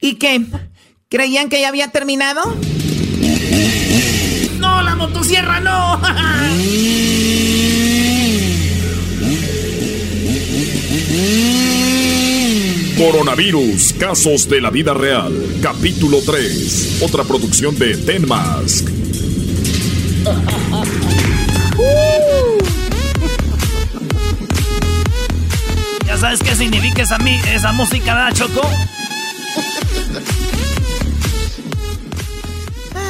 ¿Y qué? ¿Creían que ya había terminado? ¡No, la motosierra no! Coronavirus, casos de la vida real. Capítulo 3. Otra producción de Ten Mask. ¿Ya sabes qué significa esa, esa música, verdad, Choco?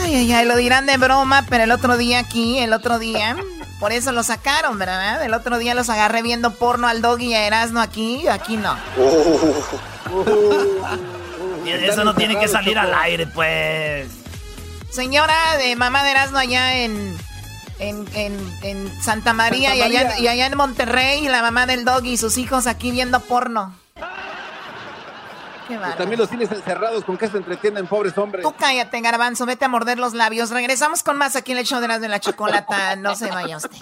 Ay, ay, ay, lo dirán de broma, pero el otro día aquí, el otro día, por eso lo sacaron, ¿verdad? El otro día los agarré viendo porno al doggy y a Erasmo aquí, aquí no. eso no tiene que salir al aire, pues. Señora de mamá de Erasmo allá en, en, en, Santa María, Y, allá, y allá en Monterrey, la mamá del doggy y sus hijos aquí viendo porno. También los tienes encerrados, ¿con qué se entretienen, pobres hombres? Tú cállate, garbanzo, vete a morder los labios. Regresamos con más aquí en el show de las de la chocolata. No se vaya usted.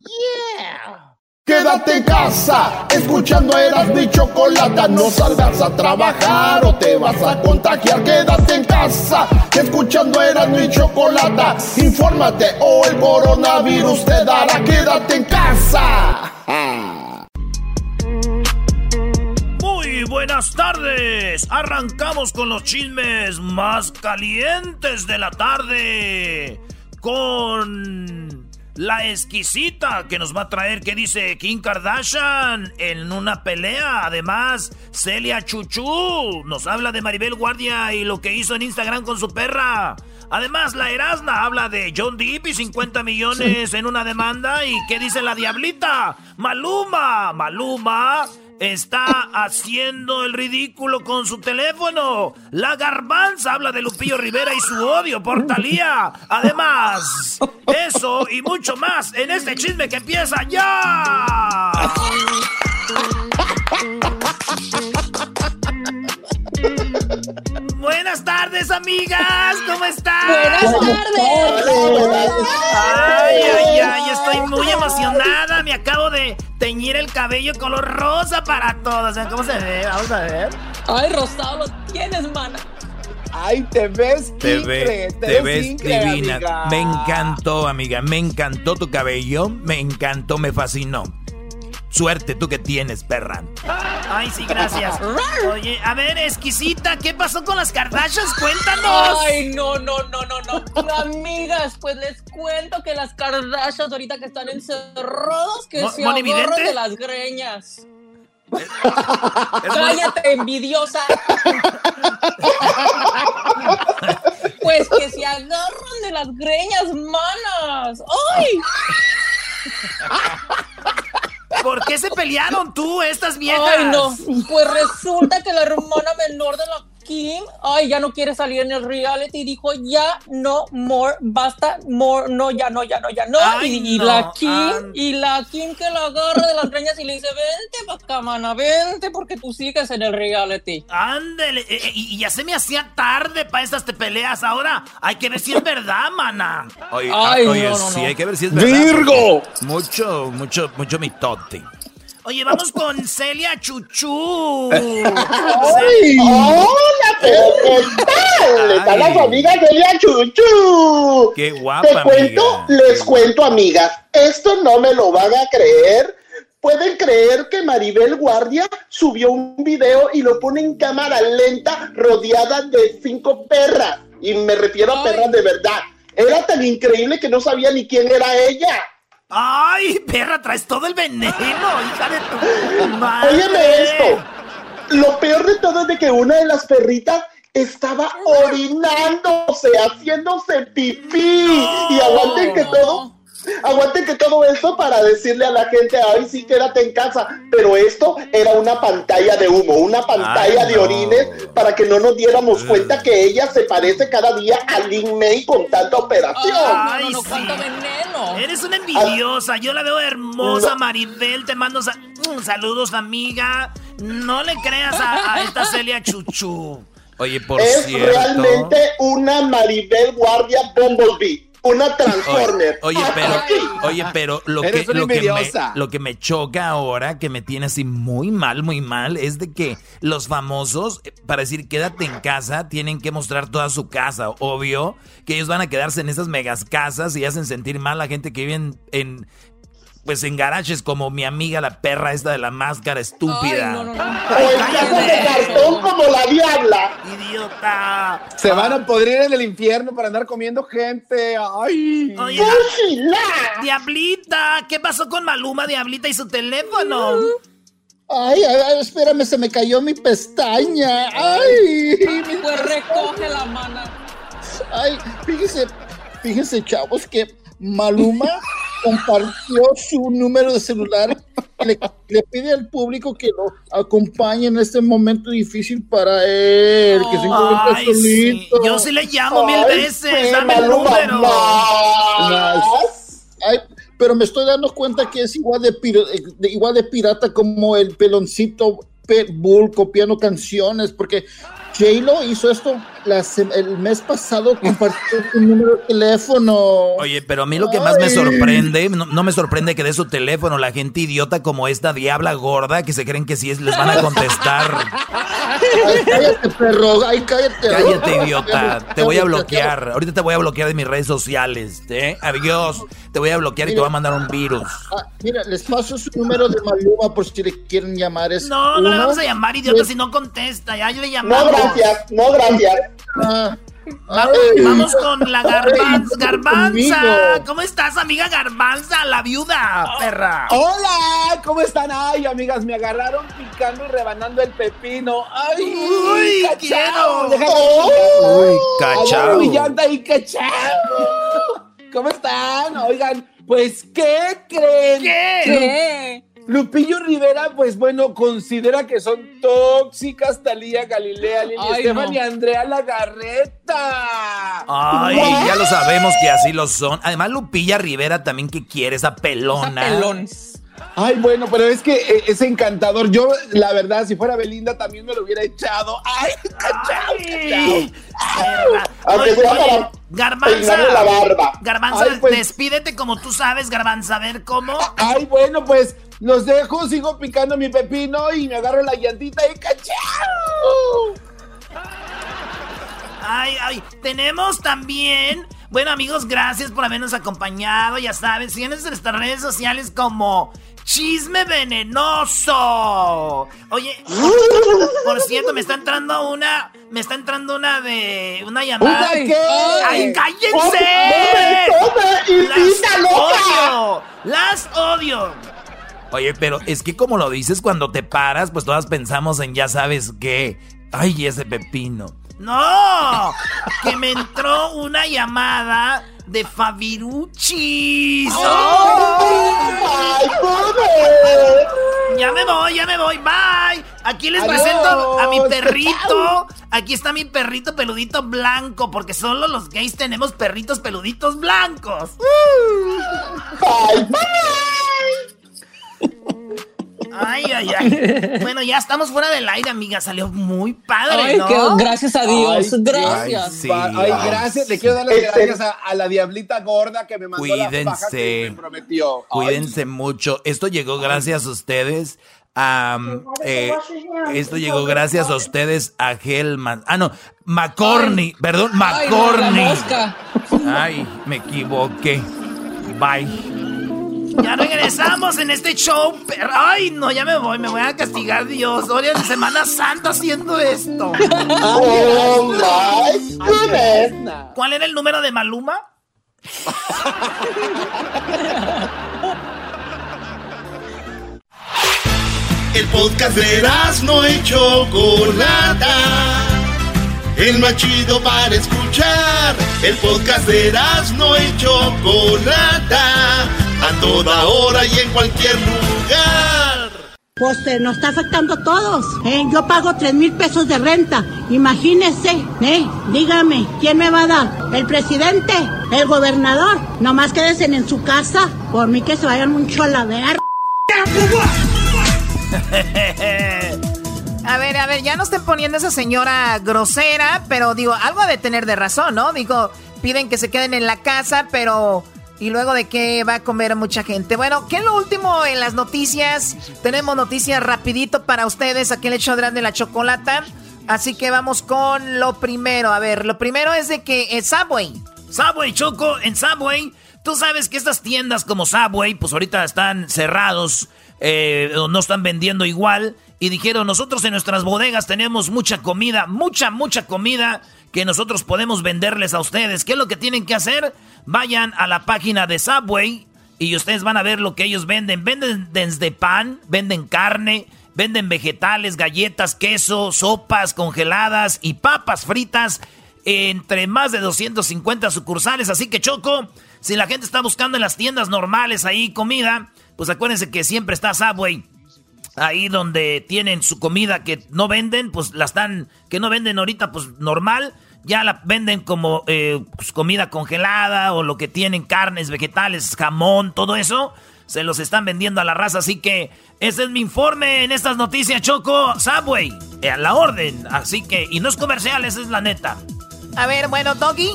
Yeah. Quédate en casa, escuchando eras mi chocolata. No salgas a trabajar o te vas a contagiar. Quédate en casa, escuchando eras mi chocolata. Infórmate o el coronavirus te dará. Quédate en casa. Muy buenas tardes. Arrancamos con los chismes más calientes de la tarde. Con la exquisita que nos va a traer, ¿qué dice Kim Kardashian en una pelea? Además, Celia Chuchu nos habla de Maribel Guardia y lo que hizo en Instagram con su perra. Además, la Erasna habla de John Depp y 50 millones en una demanda. ¿Y qué dice la Diablita? Maluma, Maluma está haciendo el ridículo con su teléfono. La garbanza habla de Lupillo Rivera y su odio por Talía. Además, eso y mucho más en este chisme que empieza ya. Buenas tardes, amigas. ¿Cómo están? Buenas tardes. Ay, ay, ay, estoy muy emocionada. Me acabo de teñir el cabello color rosa para todos. ¿Cómo se ve? Vamos a ver. Ay, rosado lo tienes, mana. Ay, te ves te, te, ves divina. Me encantó, amiga. Me encantó tu cabello. Me encantó, me fascinó. Suerte tú que tienes, perra. Ay, sí, gracias. Oye, a ver, exquisita, ¿qué pasó con las Kardashians? Cuéntanos. Ay, no, no, no, no, no. Amigas, pues les cuento que las Kardashians ahorita que están encerrados, que se agarran de las greñas. Cállate, envidiosa. pues que se agarran de las greñas, manas. ¡Ay! ¿Por qué se pelearon tú, estas viejas? Ay, no. Pues resulta que la hermana menor de la Kim, ay, ya no quiere salir en el reality, dijo ya no more, basta, more, no, ya no, ya no, ya no. y, la Kim, y la Kim que la agarra de las greñas y le dice, vente pa' acá, mana, vente porque tú sigues en el reality. Ándele, eh, eh, y, ya se me hacía tarde para estas te peleas, ahora hay que ver si es verdad, mana. Oye, ay, oye sí, hay que ver si es verdad. ¡Virgo! Mucho, mucho, mucho mitote. Oye, vamos con Celia Chuchu. ¡Ay! ¡Hola, ¿qué tal? Están las amigas Celia Chuchu. ¡Qué guapa, Te cuento, les cuento, amigas. Esto no me lo van a creer. ¿Pueden creer que Maribel Guardia subió un video y lo pone en cámara lenta rodeada de cinco perras? Y me refiero a perras de verdad. Era tan increíble que no sabía ni quién era ella. ¡Ay, perra! Traes todo el veneno, hija de tu madre. Óyeme esto. Lo peor de todo es de que una de las perritas estaba orinándose, haciéndose pipí. Y aguanten que todo Aguanten que todo esto para decirle a la gente, ay, sí, quédate en casa. Pero esto era una pantalla de humo, una pantalla de orines para que no nos diéramos cuenta que ella se parece cada día a Lin May con tanta operación. Ay, sí. Eres una envidiosa. Yo la veo hermosa, Maribel. Te mando mm, saludos, amiga. No le creas a, esta Celia Chuchu. Oye, por es realmente una Maribel Guardia Bumblebee una Transformer. Oye, pero, oye, pero lo que, lo que, me, lo que me choca ahora, que me tiene así muy mal, muy mal, es de que los famosos, eh, para decir quédate en casa, tienen que mostrar toda su casa. Obvio que ellos van a quedarse en esas megas casas y hacen sentir mal a la gente que vive en, pues en garajes como mi amiga la perra esta de la máscara estúpida. no, no, no. O de cartón como la diabla. Idiota. Se van a podrir en el infierno para andar comiendo gente. Ay. Oye, Diablita, ¿qué pasó con Maluma, Diablita y su teléfono? Ay, ay, espérame, se me cayó mi pestaña. Ay. Pues recoge la mano. Ay, fíjese, fíjese, chavos, que Maluma compartió su número de celular. Le, le, pide al público que lo acompañe en este momento difícil para él, que se encuentre solito. Yo sí le llamo mil veces, dame el número. Ay, pero me estoy dando cuenta que es igual de, de igual de pirata como el peloncito Pitbull copiando canciones, porque J-Lo hizo esto el mes pasado, compartió su número de teléfono. Oye, pero a mí lo que más me sorprende, no, me sorprende que de su teléfono la gente idiota como esta diabla gorda que se creen que sí es, les van a contestar. Ay, cállate, perro. Ay, cállate. Cállate, idiota. Te voy a bloquear. Ahorita te voy a bloquear de mis redes sociales. ¿eh? Adiós. Te voy a bloquear y te voy a mandar un virus. Ah, mira, les paso su número de Maluma por si le quieren llamar. Es no, no le vamos a llamar, idiota, si no contesta. Ya le llamamos. No, gracias. No, gracias. Ah. Vamos, con la garbanza. Garbanza. ¿Cómo estás, amiga Garbanza, la viuda, perra? Hola, ¿cómo están? Ay, amigas, me agarraron picando y rebanando el pepino. Ay, uy, cachao. Uy, cachao. Uy, y cachao. ¿Cómo están? Oigan, pues, ¿qué creen? ¿Qué? ¿Qué? Lupillo Rivera, pues bueno, considera que son tóxicas Talía Galilea, Lili Estefan y Andrea Lagarreta. Ay, ya lo sabemos que así lo son. Además, Lupilla Rivera también que quiere esa pelona. Esa Ay, bueno, pero es que eh, es encantador. Yo, la verdad, si fuera Belinda también me lo hubiera echado. Ay, cachao, cachao. Garbanza, la barba. Garbanza, pues. despídete como tú sabes, Garbanza, a ver cómo. Ay, bueno, pues los dejo, sigo picando mi pepino y me agarro la llantita y cachao. Ay, ay, tenemos también. Bueno, amigos, gracias por habernos acompañado. Ya saben, síguenos en nuestras redes sociales como Chisme Venenoso. Oye, por cierto, me está entrando una. Me está entrando una de. Una llamada. qué? ¡Ay, cállense! ¡Las odio! ¡Las odio! Oye, pero es que como lo dices, cuando te paras, pues todas pensamos en ya sabes qué. Ay, ese pepino. ¡No! Que me entró una llamada de Fabiruchis. ¡Ay, Ya me voy, ya me voy, bye. Aquí les presento a mi perrito, aquí está mi perrito peludito blanco, porque solo los gays tenemos perritos peluditos blancos. Bye, bye. Ay, ay, ay. Bueno, ya estamos fuera del aire, amiga. Salió muy padre, ay, ¿no? gracias a Dios. gracias. Ay, gracias. Le quiero dar las este- gracias a, la diablita gorda que me mandó Cuídense. la faja que me prometió. Cuídense mucho. Esto llegó gracias a ustedes. eh, esto llegó gracias a ustedes a Hellman. Ah, no, McCorney. Perdón, McCorney. Ay, me equivoqué. Bye. Ya regresamos en este show. Pero, ay, no, ya me voy, me voy a castigar Dios. Hoy de Semana Santa haciendo esto. Oh my ¿Cuál era el número de Maluma? El podcast de no y Chocolata. El más chido para escuchar. El podcast de no y Chocolata a toda hora y en cualquier lugar. Pues eh, nos está afectando a todos. ¿eh? Yo pago tres mil pesos de renta. Imagínese, ¿eh? Dígame, ¿quién me va a dar? ¿El presidente? ¿El gobernador? Nomás quédense en su casa. Por mí que se vayan mucho a la ver. A ver, a ver, ya no estén poniendo esa señora grosera, pero digo, algo ha de tener de razón, ¿no? Digo, piden que se queden en la casa, pero y luego de que va a comer mucha gente. Bueno, ¿qué es lo último en las noticias? Tenemos noticias rapidito para ustedes aquí en el show de la chocolata. Así que vamos con lo primero. A ver, lo primero es de que es Subway. Subway, Choco, en Subway. Tú sabes que estas tiendas como Subway, pues ahorita están cerrados, eh, no están vendiendo igual. Y dijeron, nosotros en nuestras bodegas tenemos mucha comida, mucha, mucha comida que nosotros podemos venderles a ustedes. ¿Qué es lo que tienen que hacer? Vayan a la página de Subway y ustedes van a ver lo que ellos venden. Venden desde pan, venden carne, venden vegetales, galletas, queso, sopas congeladas y papas fritas entre más de 250 sucursales. Así que Choco, si la gente está buscando en las tiendas normales ahí comida, pues acuérdense que siempre está Subway. Ahí donde tienen su comida que no venden, pues la están, que no venden ahorita, pues normal ya la venden como eh, pues, comida congelada o lo que tienen carnes, vegetales, jamón, todo eso. Se los están vendiendo a la raza, así que ese es mi informe en estas noticias, Choco. Subway, eh, a la orden. Así que, y no es comercial, esa es la neta. A ver, bueno, Doggy.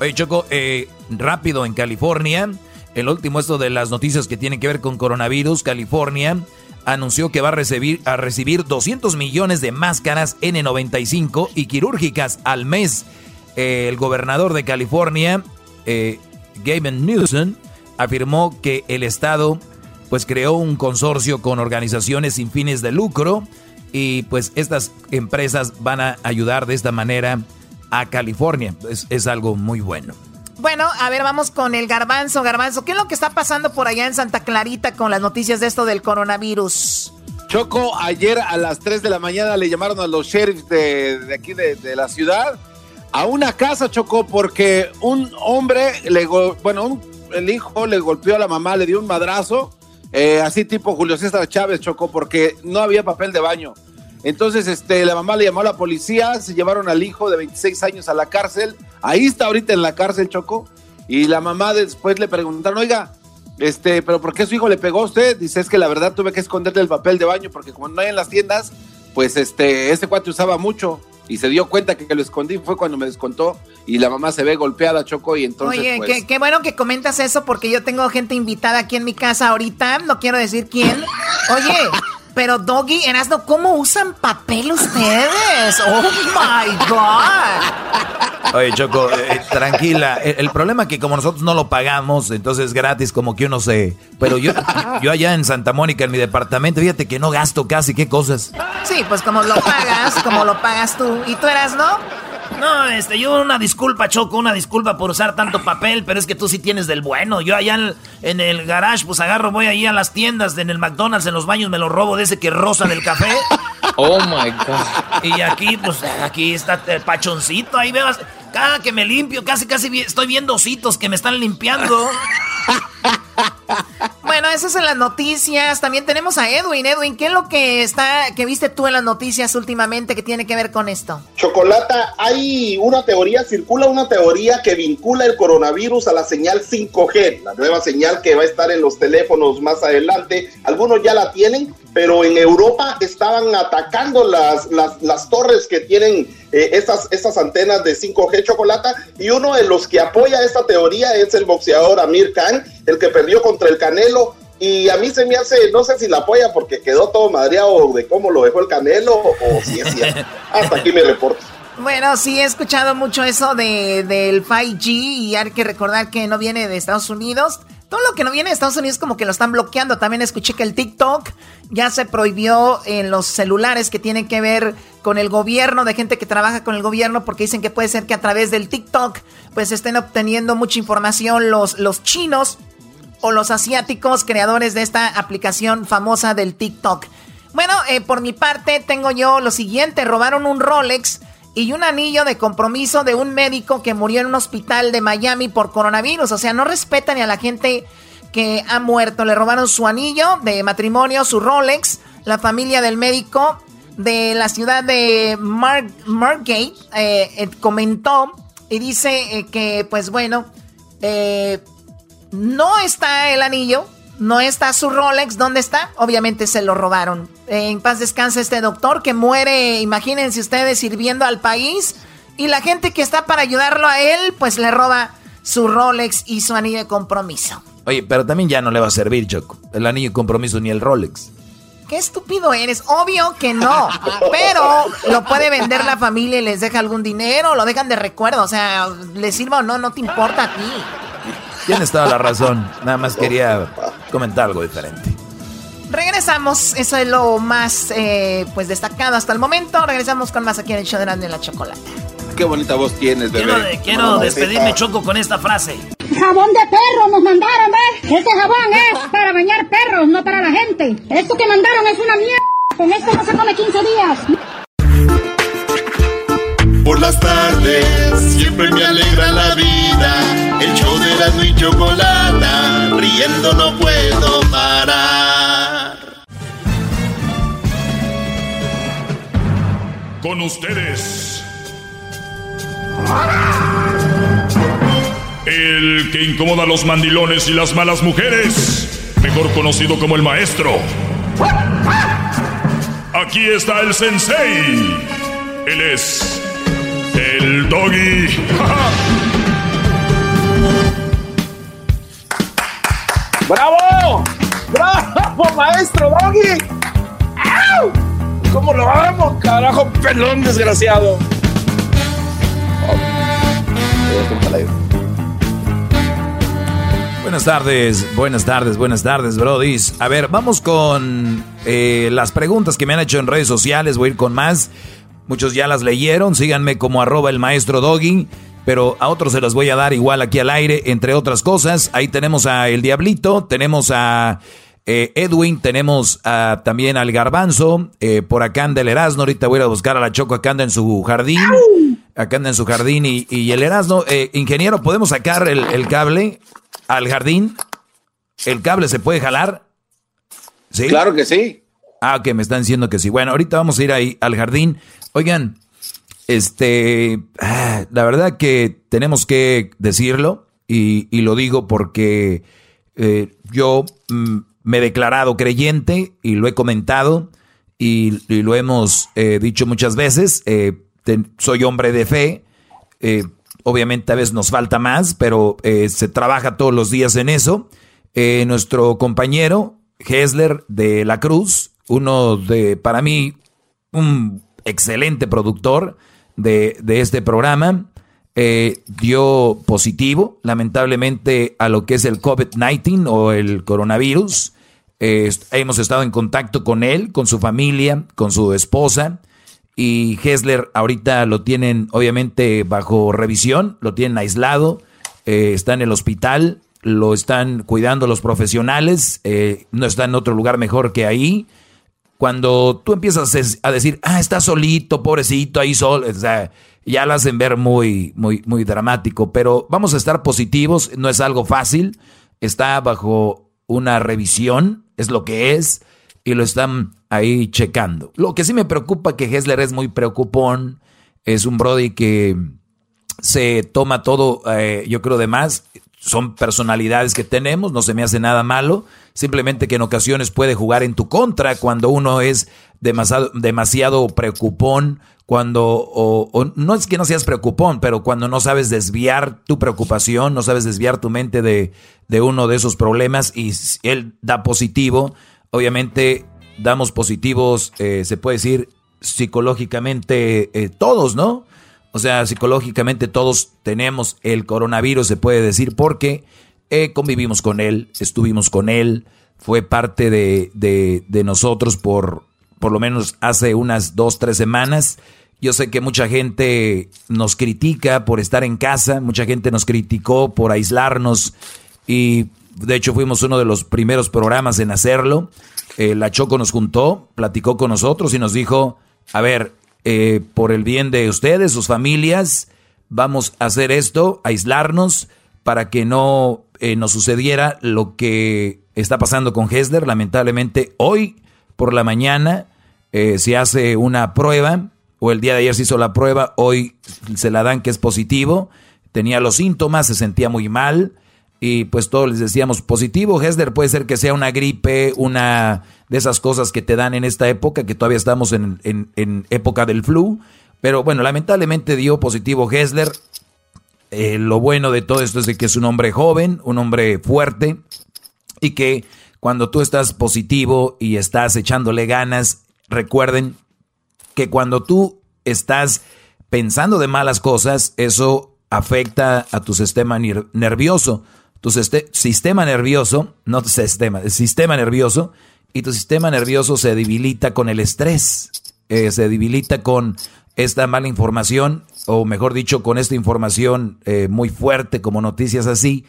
Oye, Choco, eh, rápido en California. El último, esto de las noticias que tienen que ver con coronavirus, California anunció que va a recibir, a recibir 200 millones de máscaras N95 y quirúrgicas al mes. El gobernador de California, eh, Gavin Newsom, afirmó que el estado pues creó un consorcio con organizaciones sin fines de lucro y pues estas empresas van a ayudar de esta manera a California. es algo muy bueno. Bueno, a ver, vamos con el garbanzo, garbanzo. ¿Qué es lo que está pasando por allá en Santa Clarita con las noticias de esto del coronavirus? Choco, ayer a las 3 de la mañana le llamaron a los sheriffs de, aquí de, la ciudad a una casa, Choco, porque un hombre, le bueno, el hijo le golpeó a la mamá, le dio un madrazo, eh, así tipo Julio César Chávez, Choco, porque no había papel de baño. Entonces, este, la mamá le llamó a la policía, se llevaron al hijo de 26 años a la cárcel. Ahí está ahorita en la cárcel, Choco. Y la mamá después le preguntaron, oiga, este, pero ¿por qué su hijo le pegó a usted? Dice, es que la verdad tuve que esconderle el papel de baño porque como no hay en las tiendas, pues este, este cuate usaba mucho y se dio cuenta que, lo escondí, fue cuando me descontó y la mamá se ve golpeada, Choco, y entonces Oye, pues qué, qué, bueno que comentas eso porque yo tengo gente invitada aquí en mi casa ahorita, no quiero decir quién. Oye, pero Doggy, Erasno, ¿cómo usan papel ustedes? Oh my God. Oye, Choco, eh, eh, tranquila. El, problema es que como nosotros no lo pagamos, entonces es gratis, como que uno se. Pero yo, yo allá en Santa Mónica, en mi departamento, fíjate que no gasto casi, qué cosas. Sí, pues como lo pagas, como lo pagas tú. ¿Y tú eras, no? Este, yo una disculpa, Choco, una disculpa por usar tanto papel, pero es que tú sí tienes del bueno. Yo allá en, el garage, pues agarro, voy ahí a las tiendas, en el McDonald's, en los baños, me lo robo de ese que rosa del café. Oh my God. Y aquí, pues, aquí está el pachoncito, ahí veo, cada que me limpio, casi, casi estoy viendo ositos que me están limpiando. Bueno, esas son las noticias. También tenemos a Edwin. Edwin, ¿qué es lo que está, que viste tú en las noticias últimamente que tiene que ver con esto? Chocolata, hay una teoría, circula una teoría que vincula el coronavirus a la señal 5G, la nueva señal que va a estar en los teléfonos más adelante. Algunos ya la tienen, pero en Europa estaban atacando las, las, las torres que tienen eh, estas, estas antenas de 5G chocolata y uno de los que apoya esta teoría es el boxeador Amir Khan, el que perdió contra el Canelo y a mí se me hace, no sé si la apoya porque quedó todo madreado de cómo lo dejó el Canelo o si es cierto. Hasta aquí mi reporte. Bueno, sí he escuchado mucho eso de, del 5G y hay que recordar que no viene de Estados Unidos. Todo lo que no viene de Estados Unidos como que lo están bloqueando. También escuché que el TikTok ya se prohibió en los celulares que tienen que ver con el gobierno, de gente que trabaja con el gobierno, porque dicen que puede ser que a través del TikTok pues estén obteniendo mucha información los, los chinos o los asiáticos creadores de esta aplicación famosa del TikTok. Bueno, eh, por mi parte tengo yo lo siguiente, robaron un Rolex y un anillo de compromiso de un médico que murió en un hospital de Miami por coronavirus. O sea, no respetan ni a la gente que ha muerto. Le robaron su anillo de matrimonio, su Rolex. La familia del médico de la ciudad de Margate eh, eh, comentó y dice eh, que, pues bueno, no está el anillo no está su Rolex. ¿Dónde está? Obviamente se lo robaron. En paz descansa este doctor que muere, imagínense ustedes, sirviendo al país. Y la gente que está para ayudarlo a él, pues le roba su Rolex y su anillo de compromiso. Oye, pero también ya no le va a servir, Choco. El anillo de compromiso ni el Rolex. Qué estúpido eres. Obvio que no. Pero lo puede vender la familia y les deja algún dinero, lo dejan de recuerdo. O sea, le sirva o no, no te importa a ti. Tienes toda la razón. Nada más quería comentar algo diferente. Regresamos, eso es lo más eh, pues destacado hasta el momento. Regresamos con más aquí en el show de la Chocolate. Qué bonita voz tienes, bebé. Quiero, quiero despedirme, Choco, con esta frase. Jabón de perro nos mandaron, ¿ves? Este jabón es para bañar perros, no para la gente. Esto que mandaron es una mierda. Con esto no se come 15 días. Por las tardes siempre me alegra la vida. El show de la y chocolata, riendo no puedo parar. Con ustedes. El que incomoda a los mandilones y las malas mujeres, mejor conocido como el maestro. Aquí está el sensei. Él es el doggy. ¡Bravo! ¡Bravo, maestro doggy! ¡Au! ¿Cómo lo amo, carajo, pelón desgraciado? Buenas tardes, buenas tardes, buenas tardes, brodis. A ver, vamos con eh, las preguntas que me han hecho en redes sociales. Voy a ir con más. Muchos ya las leyeron. Síganme como arroba el maestro Doggy. Pero a otros se las voy a dar igual aquí al aire, entre otras cosas. Ahí tenemos a El Diablito, tenemos a eh, Edwin, tenemos a, también al Garbanzo. Eh, por acá anda el Erasmo. Ahorita voy a buscar a la Choco, acá anda en su jardín. Acá anda en su jardín. Y, el Erasmo, eh, ingeniero, ¿podemos sacar el, el cable al jardín? ¿El cable se puede jalar? ¿Sí? Claro que sí. Ah, que me están diciendo que sí. Bueno, ahorita vamos a ir ahí al jardín. Oigan, este, ah, la verdad que tenemos que decirlo y, lo digo porque eh, yo mm, me he declarado creyente y lo he comentado y, lo hemos eh, dicho muchas veces. Eh, soy hombre de fe. obviamente a veces nos falta más, pero se trabaja todos los días en eso. nuestro compañero Hesler de la Cruz, uno de, para mí, un excelente productor de, este programa. Eh, dio positivo, lamentablemente, a lo que es el COVID-19 o el coronavirus. Eh, hemos estado en contacto con él, con su familia, con su esposa. Y Hessler ahorita lo tienen, obviamente, bajo revisión, lo tienen aislado, eh, está en el hospital, lo están cuidando los profesionales, no está en otro lugar mejor que ahí cuando tú empiezas a decir, ah, está solito, pobrecito, ahí solo, o sea, ya lo hacen ver muy, muy, muy dramático, pero vamos a estar positivos, no es algo fácil, está bajo una revisión, es lo que es, y lo están ahí checando. Lo que sí me preocupa que Hessler es muy preocupón, es un Brody que se toma todo, eh, yo creo, de más. Son personalidades que tenemos, no se me hace nada malo. Simplemente que en ocasiones puede jugar en tu contra cuando uno es demasiado, demasiado preocupón, cuando, o, no es que no seas preocupón, pero cuando no sabes desviar tu preocupación, no sabes desviar tu mente de, de uno de esos problemas y él da positivo, obviamente damos positivos, eh, se puede decir psicológicamente eh, todos, ¿no? O sea, psicológicamente todos tenemos el coronavirus, se puede decir, porque eh, convivimos con él, estuvimos con él, fue parte de, de, nosotros por, por lo menos hace unas dos, tres semanas. Yo sé que mucha gente nos critica por estar en casa, mucha gente nos criticó por aislarnos y de hecho fuimos uno de los primeros programas en hacerlo. Eh, la Choco nos juntó, platicó con nosotros y nos dijo, a ver, eh, por el bien de ustedes, sus familias, vamos a hacer esto, aislarnos para que no eh, nos sucediera lo que está pasando con Hesler. Lamentablemente, hoy por la mañana eh, se hace una prueba, o el día de ayer se hizo la prueba, hoy se la dan que es positivo. Tenía los síntomas, se sentía muy mal y pues todos les decíamos positivo. Hesler puede ser que sea una gripe, una de esas cosas que te dan en esta época, que todavía estamos en, en, época del flu. Pero bueno, lamentablemente dio positivo Hesler. Eh, lo bueno de todo esto es de que es un hombre joven, un hombre fuerte y que cuando tú estás positivo y estás echándole ganas, recuerden que cuando tú estás pensando de malas cosas, eso afecta a tu sistema nervioso tu sistema nervioso, no sistema, el sistema nervioso, y tu sistema nervioso se debilita con el estrés, eh, se debilita con esta mala información, o mejor dicho, con esta información eh, muy fuerte como noticias así.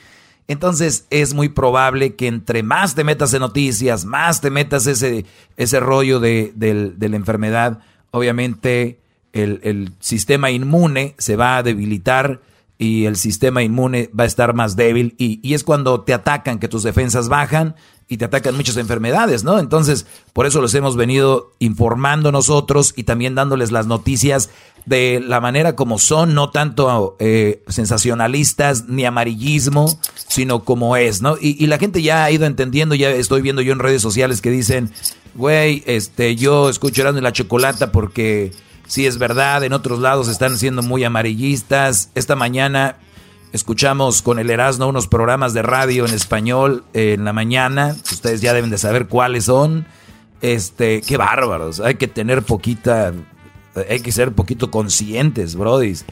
Entonces es muy probable que entre más te metas en noticias, más te metas ese, ese rollo de, de la enfermedad, obviamente el, el sistema inmune se va a debilitar y el sistema inmune va a estar más débil y, y, es cuando te atacan que tus defensas bajan y te atacan muchas enfermedades, ¿no? Entonces, por eso los hemos venido informando nosotros y también dándoles las noticias de la manera como son, no tanto eh, sensacionalistas ni amarillismo, sino como es, ¿no? Y, y, la gente ya ha ido entendiendo, ya estoy viendo yo en redes sociales que dicen, güey, este, yo escucho y la chocolata porque Sí, es verdad, en otros lados están siendo muy amarillistas. Esta mañana escuchamos con el Erasmo unos programas de radio en español en la mañana. Ustedes ya deben de saber cuáles son. Este, qué bárbaros. Hay que tener poquita, hay que ser poquito conscientes, brodis.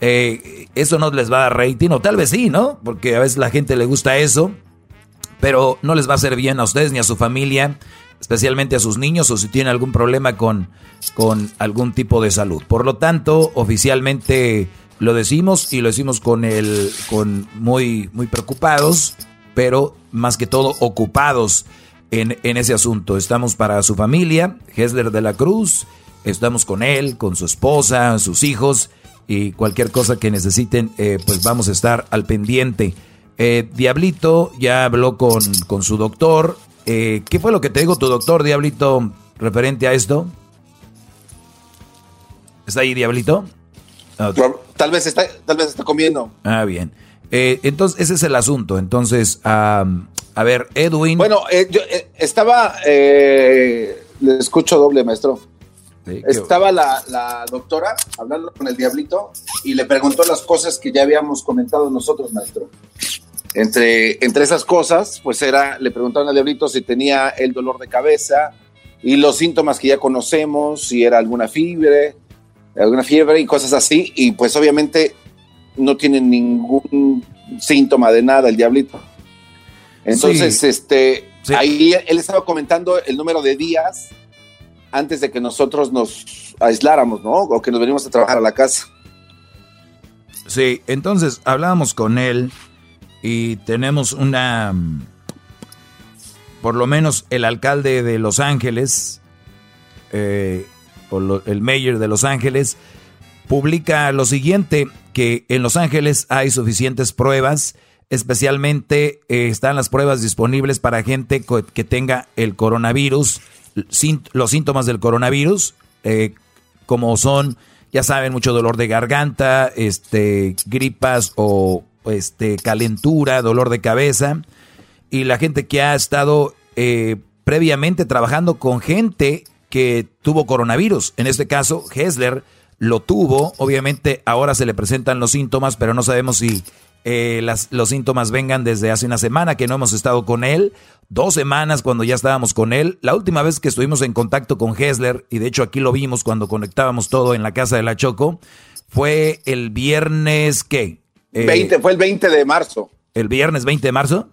Eh, eso no les va a dar rating, o tal vez sí, ¿no? Porque a veces la gente le gusta eso, pero no les va a hacer bien a ustedes ni a su familia especialmente a sus niños o si tienen algún problema con, con algún tipo de salud. Por lo tanto, oficialmente lo decimos y lo decimos con el con muy muy preocupados, pero más que todo ocupados en, en ese asunto. Estamos para su familia, Hesler de la Cruz, estamos con él, con su esposa, sus hijos y cualquier cosa que necesiten, eh, pues vamos a estar al pendiente. Eh, Diablito ya habló con, con su doctor, eh, ¿Qué fue lo que te dijo tu doctor, Diablito, referente a esto? ¿Está ahí, Diablito? Tal vez está, tal vez está comiendo. Ah, bien. Eh, entonces, ese es el asunto. Entonces, a ver, Edwin. Bueno, eh, yo estaba. le escucho doble, maestro. estaba la, la, doctora hablando con el Diablito y le preguntó las cosas que ya habíamos comentado nosotros, maestro. Entre, entre esas cosas, pues era, le preguntaron al diablito si tenía el dolor de cabeza y los síntomas que ya conocemos, si era alguna fiebre, alguna fiebre y cosas así, y pues obviamente no tiene ningún síntoma de nada el diablito. Entonces, este, ahí él estaba comentando el número de días antes de que nosotros nos aisláramos, ¿no? O que nos venimos a trabajar a la casa. Sí, entonces hablábamos con él y tenemos una, por lo menos el alcalde de Los Ángeles, eh, el mayor de Los Ángeles, publica lo siguiente, que en Los Ángeles hay suficientes pruebas, Especialmente eh, están las pruebas disponibles para gente que tenga el coronavirus, los síntomas del coronavirus, eh, como son, ya saben, mucho dolor de garganta, este, gripas o este, calentura, dolor de cabeza. Y la gente que ha estado eh, previamente trabajando con gente que tuvo coronavirus. En este caso, Hessler lo tuvo. Obviamente ahora se le presentan los síntomas, pero no sabemos si eh, los síntomas vengan desde hace una semana que no hemos estado con él, dos semanas cuando ya estábamos con él. La última vez que estuvimos en contacto con Hessler, y de hecho aquí lo vimos cuando conectábamos todo en la casa de la Choco, fue el viernes, ¿qué? 20, eh, fue el 20 de marzo. ¿El viernes 20 de marzo?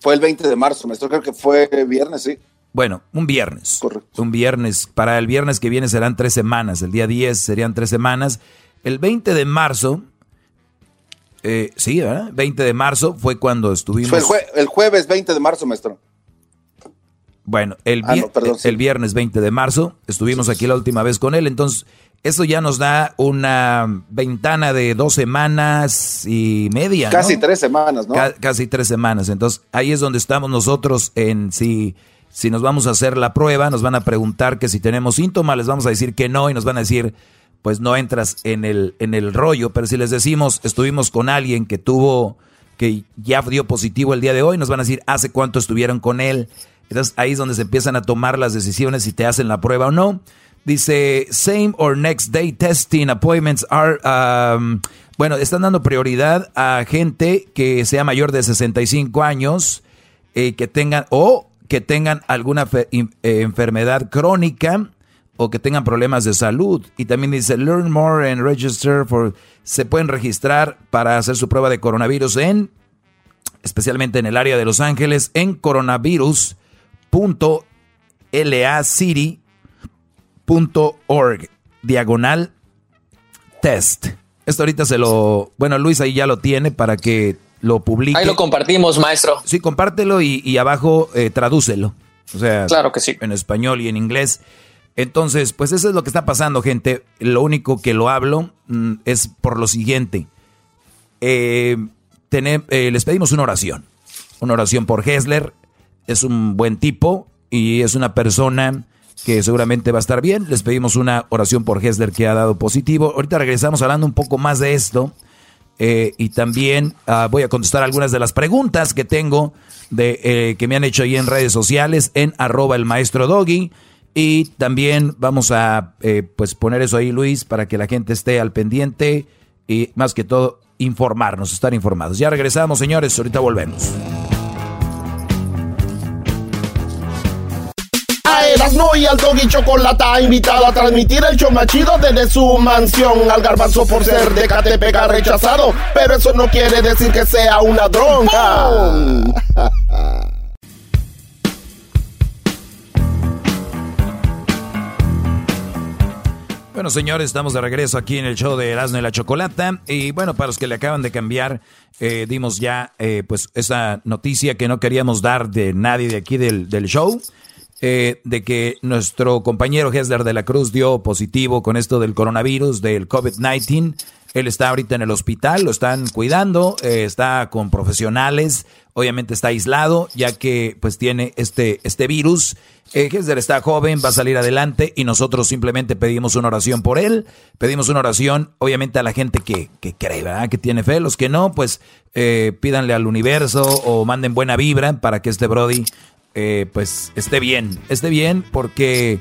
Fue el 20 de marzo, me creo que fue viernes, sí. Bueno, un viernes. Correcto. Un viernes. Para el viernes que viene serán tres semanas. El día 10 serían tres semanas. El 20 de marzo, eh, sí, ¿verdad? 20 de marzo fue cuando estuvimos. Fue el, jueves 20 de marzo, maestro. Bueno, el, ah, el viernes 20 de marzo estuvimos aquí la última vez con él. Entonces, eso ya nos da una ventana de dos semanas y media. Casi tres semanas, ¿no? casi tres semanas. Entonces, ahí es donde estamos nosotros en si si nos vamos a hacer la prueba, nos van a preguntar que si tenemos síntomas, les vamos a decir que no y nos van a decir, pues no entras en el, en el rollo. Pero si les decimos, estuvimos con alguien que tuvo, que ya dio positivo el día de hoy, nos van a decir, ¿hace cuánto estuvieron con él? Entonces ahí es donde se empiezan a tomar las decisiones si te hacen la prueba o no. Dice, same or next day testing appointments are, um, bueno, están dando prioridad a gente que sea mayor de 65 años, eh, que tengan, o que tengan alguna eh, enfermedad crónica o que tengan problemas de salud. Y también dice, learn more and register for... Se pueden registrar para hacer su prueba de coronavirus en, especialmente en el área de Los Ángeles, en coronavirus.lacity.org, diagonal test. Esto ahorita se lo... Bueno, Luis ahí ya lo tiene para que lo publique. Ahí lo compartimos, maestro. Sí, compártelo y, abajo eh, tradúcelo. O sea, claro que sí. En español y en inglés. Entonces, pues eso es lo que está pasando, gente. Lo único que lo hablo mm, es por lo siguiente. Eh, eh, les pedimos una oración. Una oración por Hessler. Es un buen tipo y es una persona que seguramente va a estar bien. Les pedimos una oración por Hessler que ha dado positivo. Ahorita regresamos hablando un poco más de esto. Eh, y también ah, voy a contestar algunas de las preguntas que tengo de, eh, que me han hecho ahí en redes sociales en arroba el maestro doggy. Y también vamos a eh, pues poner eso ahí, Luis, para que la gente esté al pendiente y más que todo informarnos, estar informados. Ya regresamos, señores, ahorita volvemos. Erasmo y al Doggy Chocolata invitado a transmitir el show machido desde su mansión. Al garbanzo por ser de Catepeca rechazado, pero eso no quiere decir que sea un ladrón. Bueno, señores, estamos de regreso aquí en el show de Erasmo y la Chocolata. Y bueno, para los que le acaban de cambiar, eh, dimos ya eh, pues esa noticia que no queríamos dar de nadie de aquí del, del show. Eh, de que nuestro compañero Hesler de la Cruz dio positivo con esto del coronavirus, del COVID-19. Él está ahorita en el hospital, lo están cuidando, eh, está con profesionales, obviamente está aislado ya que pues tiene este, este virus. Eh, está joven, va a salir adelante y nosotros simplemente pedimos una oración por él, pedimos una oración obviamente a la gente que, que cree, ¿verdad? que tiene fe, los que no, pues eh, pídanle al universo o manden buena vibra para que este Brody eh, pues esté bien, esté bien porque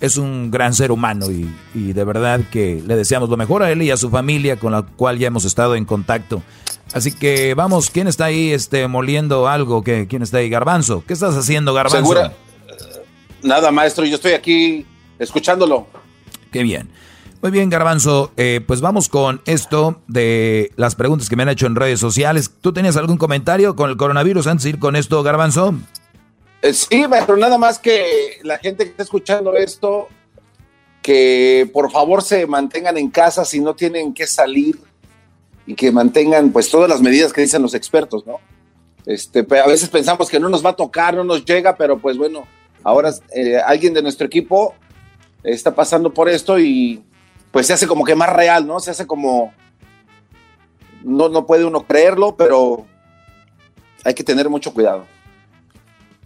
es un gran ser humano y, de verdad que le deseamos lo mejor a él y a su familia con la cual ya hemos estado en contacto. Así que vamos, ¿quién está ahí este, moliendo algo? ¿Qué, ¿Quién está ahí? Garbanzo. ¿Qué estás haciendo, Garbanzo? ¿Segura? Nada, maestro, yo estoy aquí escuchándolo. Qué bien. Muy bien, Garbanzo. Eh, pues vamos con esto de las preguntas que me han hecho en redes sociales. ¿Tú tenías algún comentario con el coronavirus antes de ir con esto, Garbanzo? Eh, sí, pero nada más que la gente que está escuchando esto, que por favor se mantengan en casa si no tienen que salir y que mantengan pues todas las medidas que dicen los expertos, ¿no? Este, a veces pensamos que no nos va a tocar, no nos llega, pero pues bueno, ahora eh, alguien de nuestro equipo está pasando por esto y pues se hace como que más real, ¿no? Se hace como no, no puede uno creerlo, pero hay que tener mucho cuidado.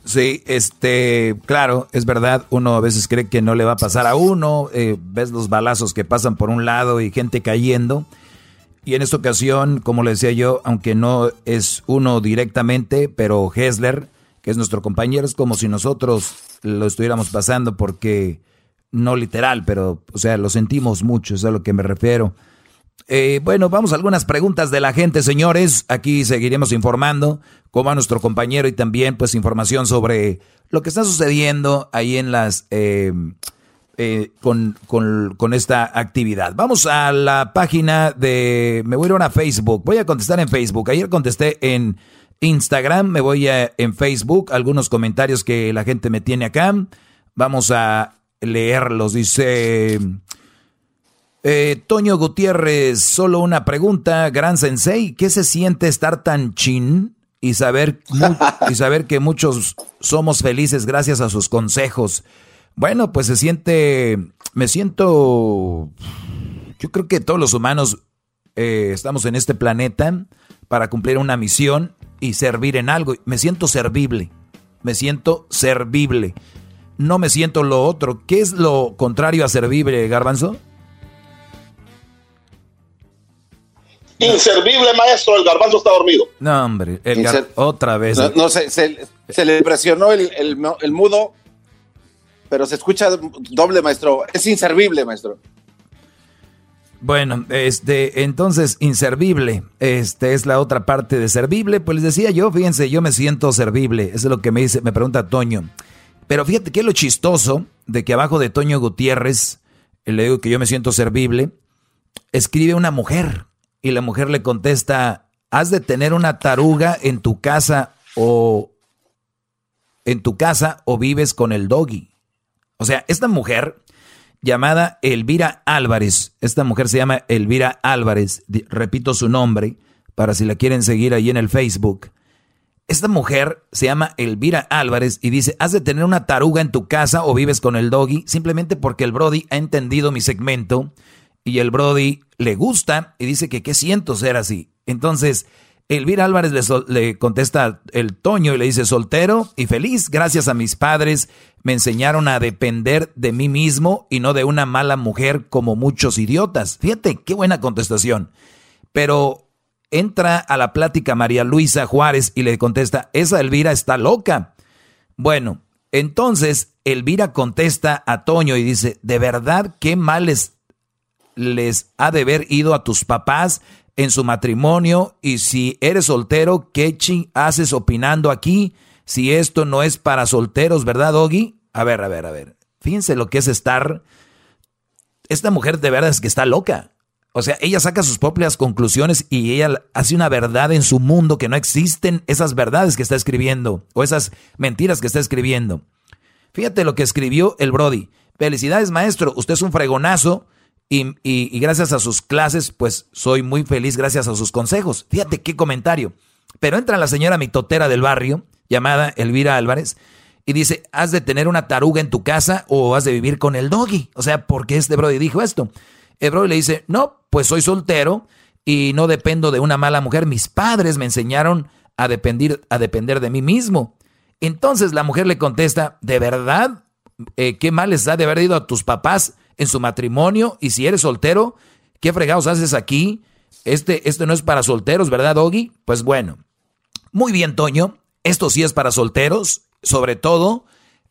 Sí, este, claro, es verdad, uno a veces cree que no le va a pasar a uno, eh, ves los balazos que pasan por un lado y gente cayendo. Y en esta ocasión, como le decía yo, aunque no es uno directamente, pero Hessler, que es nuestro compañero, es como si nosotros lo estuviéramos pasando porque no literal, pero, o sea, lo sentimos mucho, es a lo que me refiero. Eh, bueno, vamos a algunas preguntas de la gente, señores. Aquí seguiremos informando como a nuestro compañero y también pues información sobre lo que está sucediendo ahí en las... Eh, eh, con, con, esta actividad. Vamos a la página de... Me voy a ir a Facebook. Voy a contestar en Facebook. Ayer contesté en Instagram. Me voy a, en Facebook. Algunos comentarios que la gente me tiene acá. Vamos a leerlos. Dice... Eh, Toño Gutiérrez, solo una pregunta, gran sensei, ¿qué se siente estar tan chin y saber, y saber que muchos somos felices gracias a sus consejos? Bueno, pues se siente, me siento, yo creo que todos los humanos eh, estamos en este planeta para cumplir una misión y servir en algo. Me siento servible, me siento servible, no me siento lo otro. ¿Qué es lo contrario a servible, garbanzo? Inservible, maestro, el garbanzo está dormido. No, hombre, otra vez. No, se, se, le presionó el, el, mudo, pero se escucha doble, maestro. Es inservible, maestro. Bueno, este, entonces, inservible, este es la otra parte de servible. Pues les decía yo, fíjense, yo me siento servible. Eso es lo que me dice, me pregunta Toño. Pero fíjate que es lo chistoso de que abajo de Toño Gutiérrez, le digo que yo me siento servible, escribe una mujer. Y la mujer le contesta, ¿has de tener una taruga en tu casa o en tu casa o vives con el doggy? O sea, esta mujer llamada Elvira Álvarez, esta mujer se llama Elvira Álvarez, repito su nombre para si la quieren seguir ahí en el Facebook. Esta mujer se llama Elvira Álvarez y dice, ¿has de tener una taruga en tu casa o vives con el doggy? Simplemente porque el Brody ha entendido mi segmento y el Brody le gusta y dice que qué siento ser así. Entonces, Elvira Álvarez le, contesta el Toño y le dice soltero y feliz, gracias a mis padres me enseñaron a depender de mí mismo y no de una mala mujer como muchos idiotas. Fíjate, qué buena contestación. Pero entra a la plática María Luisa Juárez y le contesta, esa Elvira está loca. Bueno, entonces Elvira contesta a Toño y dice, de verdad, qué mal es les ha de haber ido a tus papás en su matrimonio y si eres soltero, ¿qué ching haces opinando aquí? Si esto no es para solteros, ¿verdad, Doggy? A ver, a ver, a ver. Fíjense lo que es estar... Esta mujer de verdad es que está loca. O sea, ella saca sus propias conclusiones y ella hace una verdad en su mundo que no existen esas verdades que está escribiendo o esas mentiras que está escribiendo. Fíjate lo que escribió el Brody. Felicidades, maestro. Usted es un fregonazo y, gracias a sus clases, pues soy muy feliz gracias a sus consejos. Fíjate qué comentario. Pero entra la señora mitotera del barrio, llamada Elvira Álvarez, y dice, ¿has de tener una taruga en tu casa o has de vivir con el doggy? O sea, ¿por qué este Brody dijo esto? El Brody le dice, no, pues soy soltero y no dependo de una mala mujer. Mis padres me enseñaron a depender, a depender de mí mismo. Entonces la mujer le contesta, ¿de verdad? Eh, ¿Qué mal les ha de haber ido a tus papás en su matrimonio y si eres soltero, ¿qué fregados haces aquí? Este, este no es para solteros, ¿verdad, Doggy? Pues bueno. Muy bien, Toño. Esto sí es para solteros, sobre todo.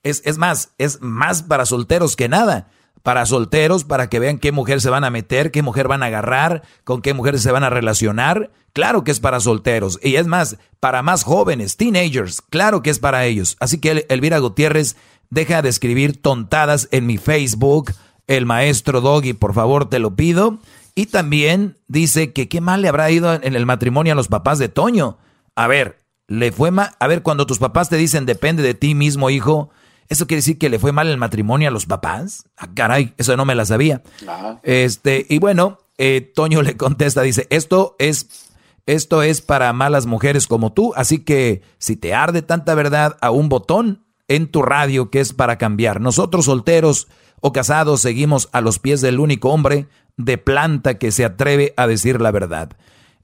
Es, es más, es más para solteros que nada. Para solteros, para que vean qué mujer se van a meter, qué mujer van a agarrar, con qué mujeres se van a relacionar. Claro que es para solteros. Y es más, para más jóvenes, teenagers. Claro que es para ellos. Así que Elvira Gutiérrez deja de escribir tontadas en mi Facebook el maestro Doggy, por favor, te lo pido. Y también dice que qué mal le habrá ido en el matrimonio a los papás de Toño. A ver, le fue mal. A ver, cuando tus papás te dicen depende de ti mismo, hijo, ¿eso quiere decir que le fue mal el matrimonio a los papás? Ah, caray, eso no me la sabía. Este, y bueno, eh, Toño le contesta, dice, esto es, esto es para malas mujeres como tú, así que si te arde tanta verdad a un botón en tu radio que es para cambiar. Nosotros solteros o casados seguimos a los pies del único hombre de planta que se atreve a decir la verdad.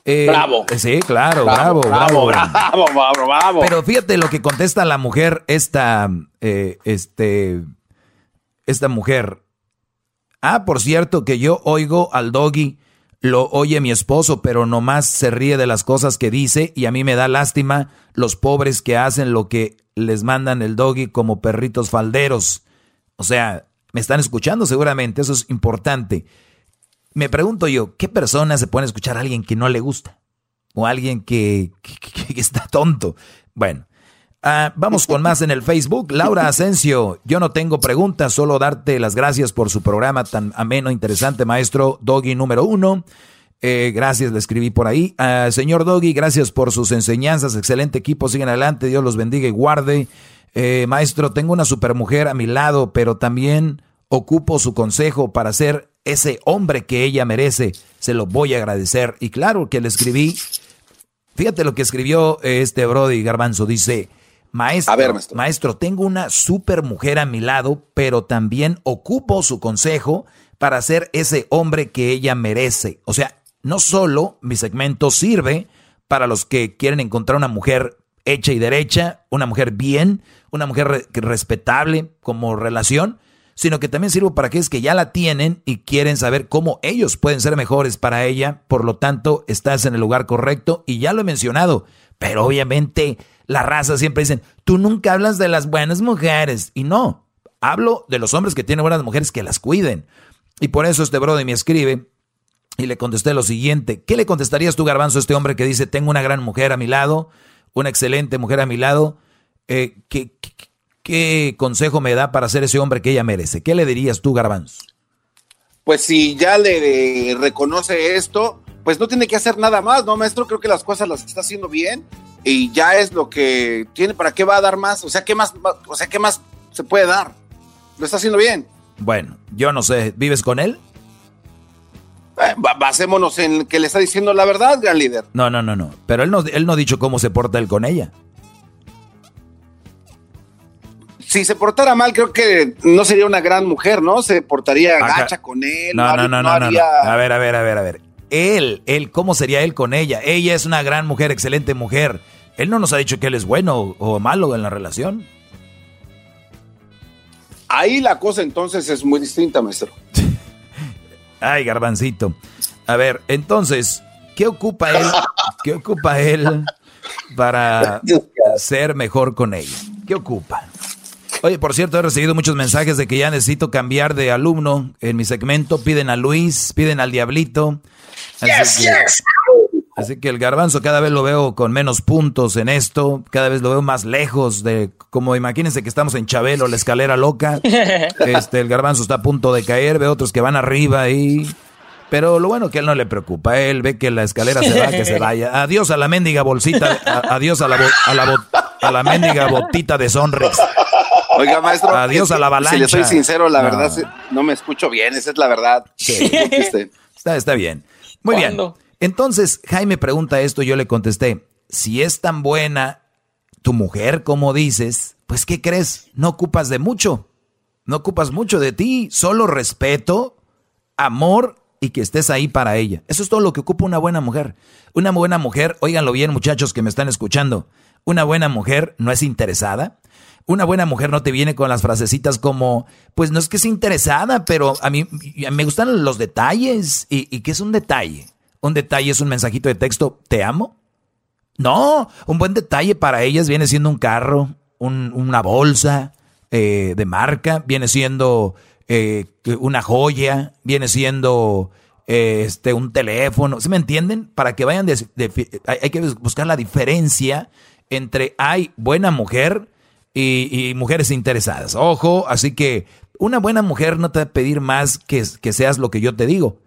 Eh, bravo. Sí, claro, bravo, bravo, bravo, bravo, bravo, Pero fíjate lo que contesta la mujer, esta, eh, este, esta mujer. Ah, por cierto, que yo oigo al doggy, lo oye mi esposo, pero nomás se ríe de las cosas que dice y a mí me da lástima los pobres que hacen lo que les mandan el doggy como perritos falderos. O sea, me están escuchando seguramente, eso es importante. Me pregunto yo, ¿qué persona se puede escuchar a alguien que no le gusta? O alguien que, está tonto. Bueno, ah, vamos con más en el Facebook. Laura Asensio, yo no tengo preguntas, solo darte las gracias por su programa tan ameno, interesante, maestro Doggy número uno. Eh, gracias, le escribí por ahí. Ah, señor Doggy, gracias por sus enseñanzas. Excelente equipo, siguen adelante. Dios los bendiga y guarde. Eh, maestro, tengo una supermujer a mi lado, pero también ocupo su consejo para ser ese hombre que ella merece. Se lo voy a agradecer. Y claro que le escribí. Fíjate lo que escribió este Brody Garbanzo. Dice, maestro, maestro. tengo una super mujer a mi lado, pero también ocupo su consejo para ser ese hombre que ella merece. O sea, no solo mi segmento sirve para los que quieren encontrar una mujer hecha y derecha, una mujer bien, una mujer respetable como relación, sino que también sirvo para aquellos que ya la tienen y quieren saber cómo ellos pueden ser mejores para ella. Por lo tanto, estás en el lugar correcto y ya lo he mencionado. Pero obviamente la raza siempre dicen, tú nunca hablas de las buenas mujeres. Y no, hablo de los hombres que tienen buenas mujeres que las cuiden. Y por eso este brother me escribe y le contesté lo siguiente. ¿Qué le contestarías tú, Garbanzo, a este hombre que dice, tengo una gran mujer a mi lado, una excelente mujer a mi lado? Eh, que, ¿Qué consejo me da para ser ese hombre que ella merece? ¿Qué le dirías tú, Garbanzo? Pues si ya le reconoce esto, pues no tiene que hacer nada más, ¿no, maestro? Creo que las cosas las está haciendo bien y ya es lo que tiene. ¿Para qué va a dar más? O sea, ¿qué más, o sea, ¿qué más se puede dar? Lo está haciendo bien. Bueno, yo no sé, ¿vives con él? Eh, basémonos en que le está diciendo la verdad, gran líder. No, no, no, no. Pero él no, él no ha dicho cómo se porta él con ella si se portara mal, creo que no sería una gran mujer, ¿no? Se portaría gacha con él. No, no, no, no, A ver, a ver, a ver, a ver. Él, él, ¿cómo sería él con ella? Ella es una gran mujer, excelente mujer. Él no nos ha dicho que él es bueno o malo en la relación. Ahí la cosa entonces es muy distinta, maestro. Ay, garbancito. A ver, entonces, ¿qué ocupa él? ¿Qué ocupa él para ser mejor con ella? ¿Qué ocupa? Oye, por cierto, he recibido muchos mensajes de que ya necesito cambiar de alumno en mi segmento. Piden a Luis, piden al Diablito. Así, que, así que el garbanzo cada vez lo veo con menos puntos en esto, cada vez lo veo más lejos de, como imagínense que estamos en Chabelo, la escalera loca. Este, el garbanzo está a punto de caer, veo otros que van arriba y... Pero lo bueno que a él no le preocupa, él ve que la escalera se va, que se vaya. Adiós a la mendiga bolsita, adiós a la, a la, a la mendiga botita de Sonrex. Oiga, maestro. Adiós a la avalancha. Si le soy sincero, la verdad, no me escucho bien, esa es la verdad. está, está bien. Muy bien. Entonces, Jaime pregunta esto, yo le contesté, si es tan buena tu mujer como dices, pues ¿qué crees? No ocupas de mucho. No ocupas mucho de ti, solo respeto, amor y que estés ahí para ella. Eso es todo lo que ocupa una buena mujer. Una buena mujer, óiganlo bien muchachos que me están escuchando, una buena mujer no es interesada, una buena mujer no te viene con las frasecitas como, pues no es que sea interesada, pero a mí, me gustan los detalles. ¿Y, qué es un detalle? Un detalle es un mensajito de texto, ¿te amo? No, un buen detalle para ellas viene siendo un carro, una bolsa eh, de marca, viene siendo eh, una joya, viene siendo eh, este, un teléfono. ¿Se me entienden? Para que vayan, hay que buscar la diferencia entre hay buena mujer y, mujeres interesadas. Ojo, así que una buena mujer no te va a pedir más que, que seas lo que yo te digo.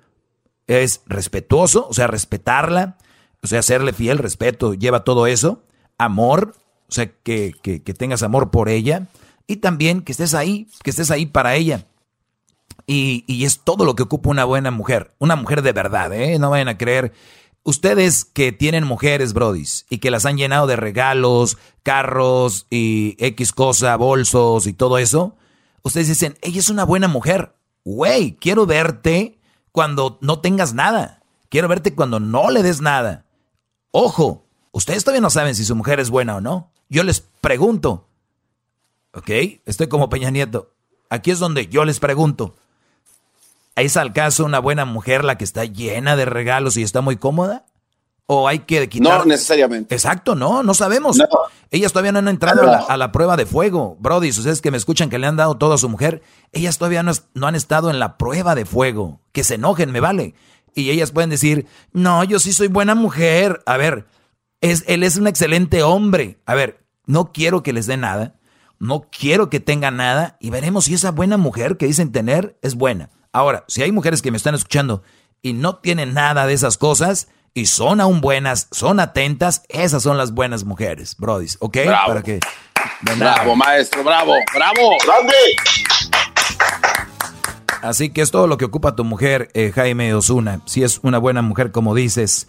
Es respetuoso, o sea, respetarla, o sea, serle fiel, respeto, lleva todo eso. Amor, o sea, que, que, tengas amor por ella. Y también que estés ahí, que estés ahí para ella. Y, y, es todo lo que ocupa una buena mujer. Una mujer de verdad, ¿eh? No vayan a creer Ustedes que tienen mujeres, brodis, y que las han llenado de regalos, carros y X cosa, bolsos y todo eso, ustedes dicen, ella es una buena mujer. Güey, quiero verte cuando no tengas nada. Quiero verte cuando no le des nada. Ojo, ustedes todavía no saben si su mujer es buena o no. Yo les pregunto. ¿Ok? Estoy como Peña Nieto. Aquí es donde yo les pregunto. ¿Es al caso una buena mujer la que está llena de regalos y está muy cómoda? ¿O hay que quitar? No necesariamente. Exacto, no, no sabemos. Ellas todavía no han entrado a, la, prueba de fuego. Brody, ustedes que me escuchan que le han dado todo a su mujer, ellas todavía no, no han estado en la prueba de fuego. Que se enojen, me vale. Y ellas pueden decir, no, yo sí soy buena mujer. A ver, es, él es un excelente hombre. A ver, no quiero que les dé nada. No quiero que tenga nada. Y veremos si esa buena mujer que dicen tener es buena. Ahora, si hay mujeres que me están escuchando y no tienen nada de esas cosas y son aún buenas, son atentas, esas son las buenas mujeres, brodis, ¿ok? Bravo. Para que bravo, maestro, bravo, bravo, grande. Así que es todo lo que ocupa tu mujer, eh, Jaime Osuna. Si es una buena mujer, como dices.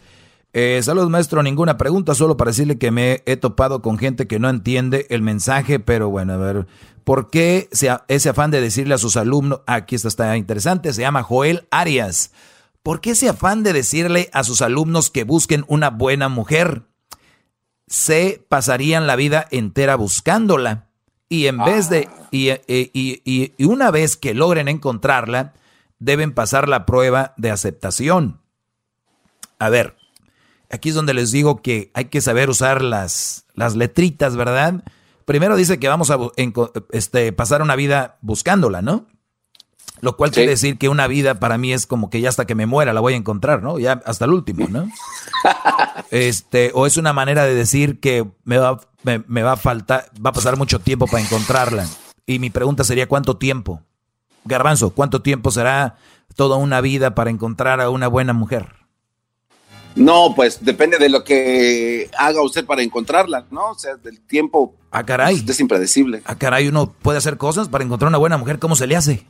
Eh, saludos, maestro. Ninguna pregunta, solo para decirle que me he topado con gente que no entiende el mensaje, pero bueno, a ver. ¿Por qué ese afán de decirle a sus alumnos, aquí está, está interesante, se llama Joel Arias? ¿Por qué ese afán de decirle a sus alumnos que busquen una buena mujer? Se pasarían la vida entera buscándola. Y en vez de, y, y, una vez que logren encontrarla, deben pasar la prueba de aceptación. A ver, aquí es donde les digo que hay que saber usar las, las letritas, ¿verdad? Primero dice que vamos a este, pasar una vida buscándola, ¿no? Lo cual quiere decir que una vida para mí es como que ya hasta que me muera la voy a encontrar, ¿no? Ya hasta el último, ¿no? este, o es una manera de decir que me va, me, va a faltar, va a pasar mucho tiempo para encontrarla. Y mi pregunta sería, ¿cuánto tiempo? Garbanzo, ¿cuánto tiempo será toda una vida para encontrar a una buena mujer? No, pues depende de lo que haga usted para encontrarla, ¿no? O sea, del tiempo. Ah, caray. Es impredecible. Ah, caray, uno puede hacer cosas para encontrar una buena mujer. ¿Cómo se le hace?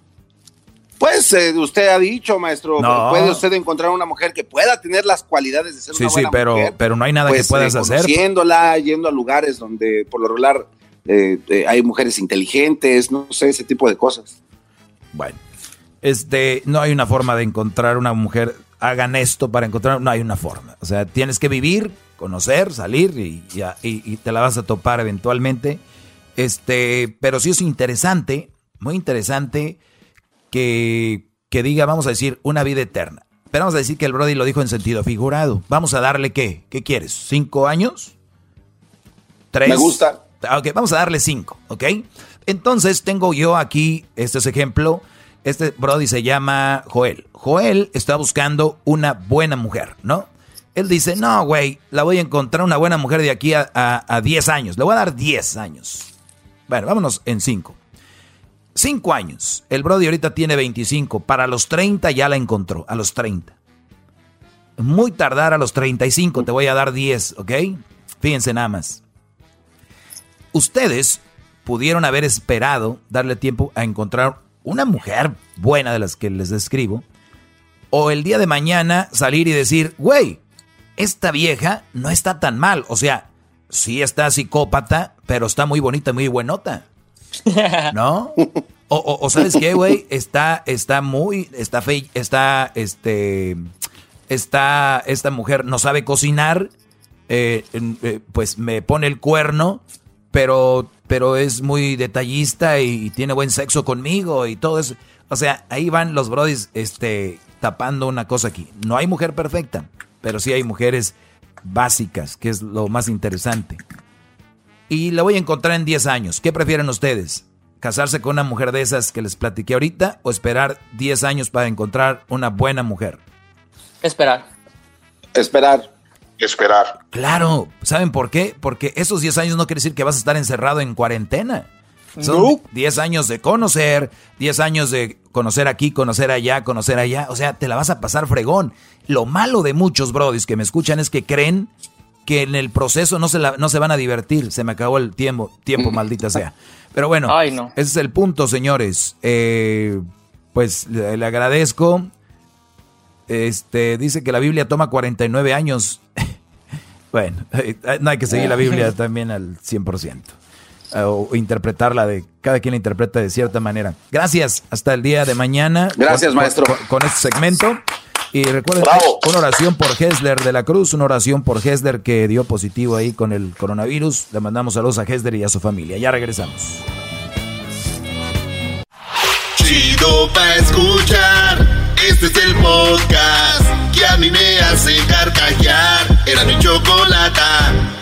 Pues eh, usted ha dicho, maestro, puede usted encontrar una mujer que pueda tener las cualidades de ser una buena sí, pero, mujer. pero no hay nada que pues, puedas eh, hacer. Conociéndola, yendo a lugares donde por lo regular eh, hay mujeres inteligentes, no sé, ese tipo de cosas. Bueno, este, no hay una forma de encontrar una mujer hagan esto para encontrar. No hay una forma. O sea, tienes que vivir, conocer, salir y, y, te la vas a topar eventualmente. Este, pero sí es interesante, muy interesante que, que diga, vamos a decir, una vida eterna. Pero vamos a decir que el Brody lo dijo en sentido figurado. Vamos a darle qué? ¿Qué quieres? ¿Cinco años? ¿Tres? Me gusta. Ah, ok, vamos a darle cinco, ¿ok? Entonces tengo yo aquí, este es ejemplo, este Brody se llama Joel. Joel está buscando una buena mujer, ¿no? Él dice, no, güey, la voy a encontrar una buena mujer de aquí a, 10 años. Le voy a dar 10 años. Bueno, vámonos en 5. 5 años. El Brody ahorita tiene 25. Para los 30 ya la encontró, a los 30. Muy tardar a los 35, te voy a dar 10, ¿ok? Fíjense nada más. Ustedes pudieron haber esperado darle tiempo a encontrar una mujer buena de las que les describo, o el día de mañana salir y decir, güey, esta vieja no está tan mal. O sea, sí está psicópata, pero está muy bonita, muy buenota. ¿No? O, sabes qué, güey, está, está muy, está fe, está, este, está, esta mujer no sabe cocinar, eh, eh, pues me pone el cuerno, pero pero es muy detallista y, tiene buen sexo conmigo y todo eso. O sea, ahí van los brodis este, tapando una cosa aquí. No hay mujer perfecta, pero sí hay mujeres básicas, que es lo más interesante. Y la voy a encontrar en 10 años. ¿Qué prefieren ustedes? ¿Casarse con una mujer de esas que les platiqué ahorita o esperar 10 años para encontrar una buena mujer? Esperar. Esperar esperar. Claro, ¿saben por qué? Porque esos 10 años no quiere decir que vas a estar encerrado en cuarentena. Son 10 años de conocer, 10 años de conocer aquí, conocer allá, conocer allá. O sea, te la vas a pasar fregón. Lo malo de muchos brodis que me escuchan es que creen que en el proceso no se, no se van a divertir. Se me acabó el tiempo, tiempo maldita sea. Pero bueno, ese es el punto, señores. Eh, pues le, le agradezco. Este, dice que la Biblia toma 49 años. bueno, no hay que seguir la Biblia también al 100%. Eh, o interpretarla de cada quien la interpreta de cierta manera. Gracias, hasta el día de mañana. Gracias, maestro. Con, este segmento. Y recuerden, una oración por Hesler de la Cruz, una oración por Hesler que dio positivo ahí con el coronavirus. Le mandamos saludos a Hesler y a su familia. Ya regresamos. Chido pa escuchar. Este es el podcast que a mí me hace carcajear. Era mi chocolata.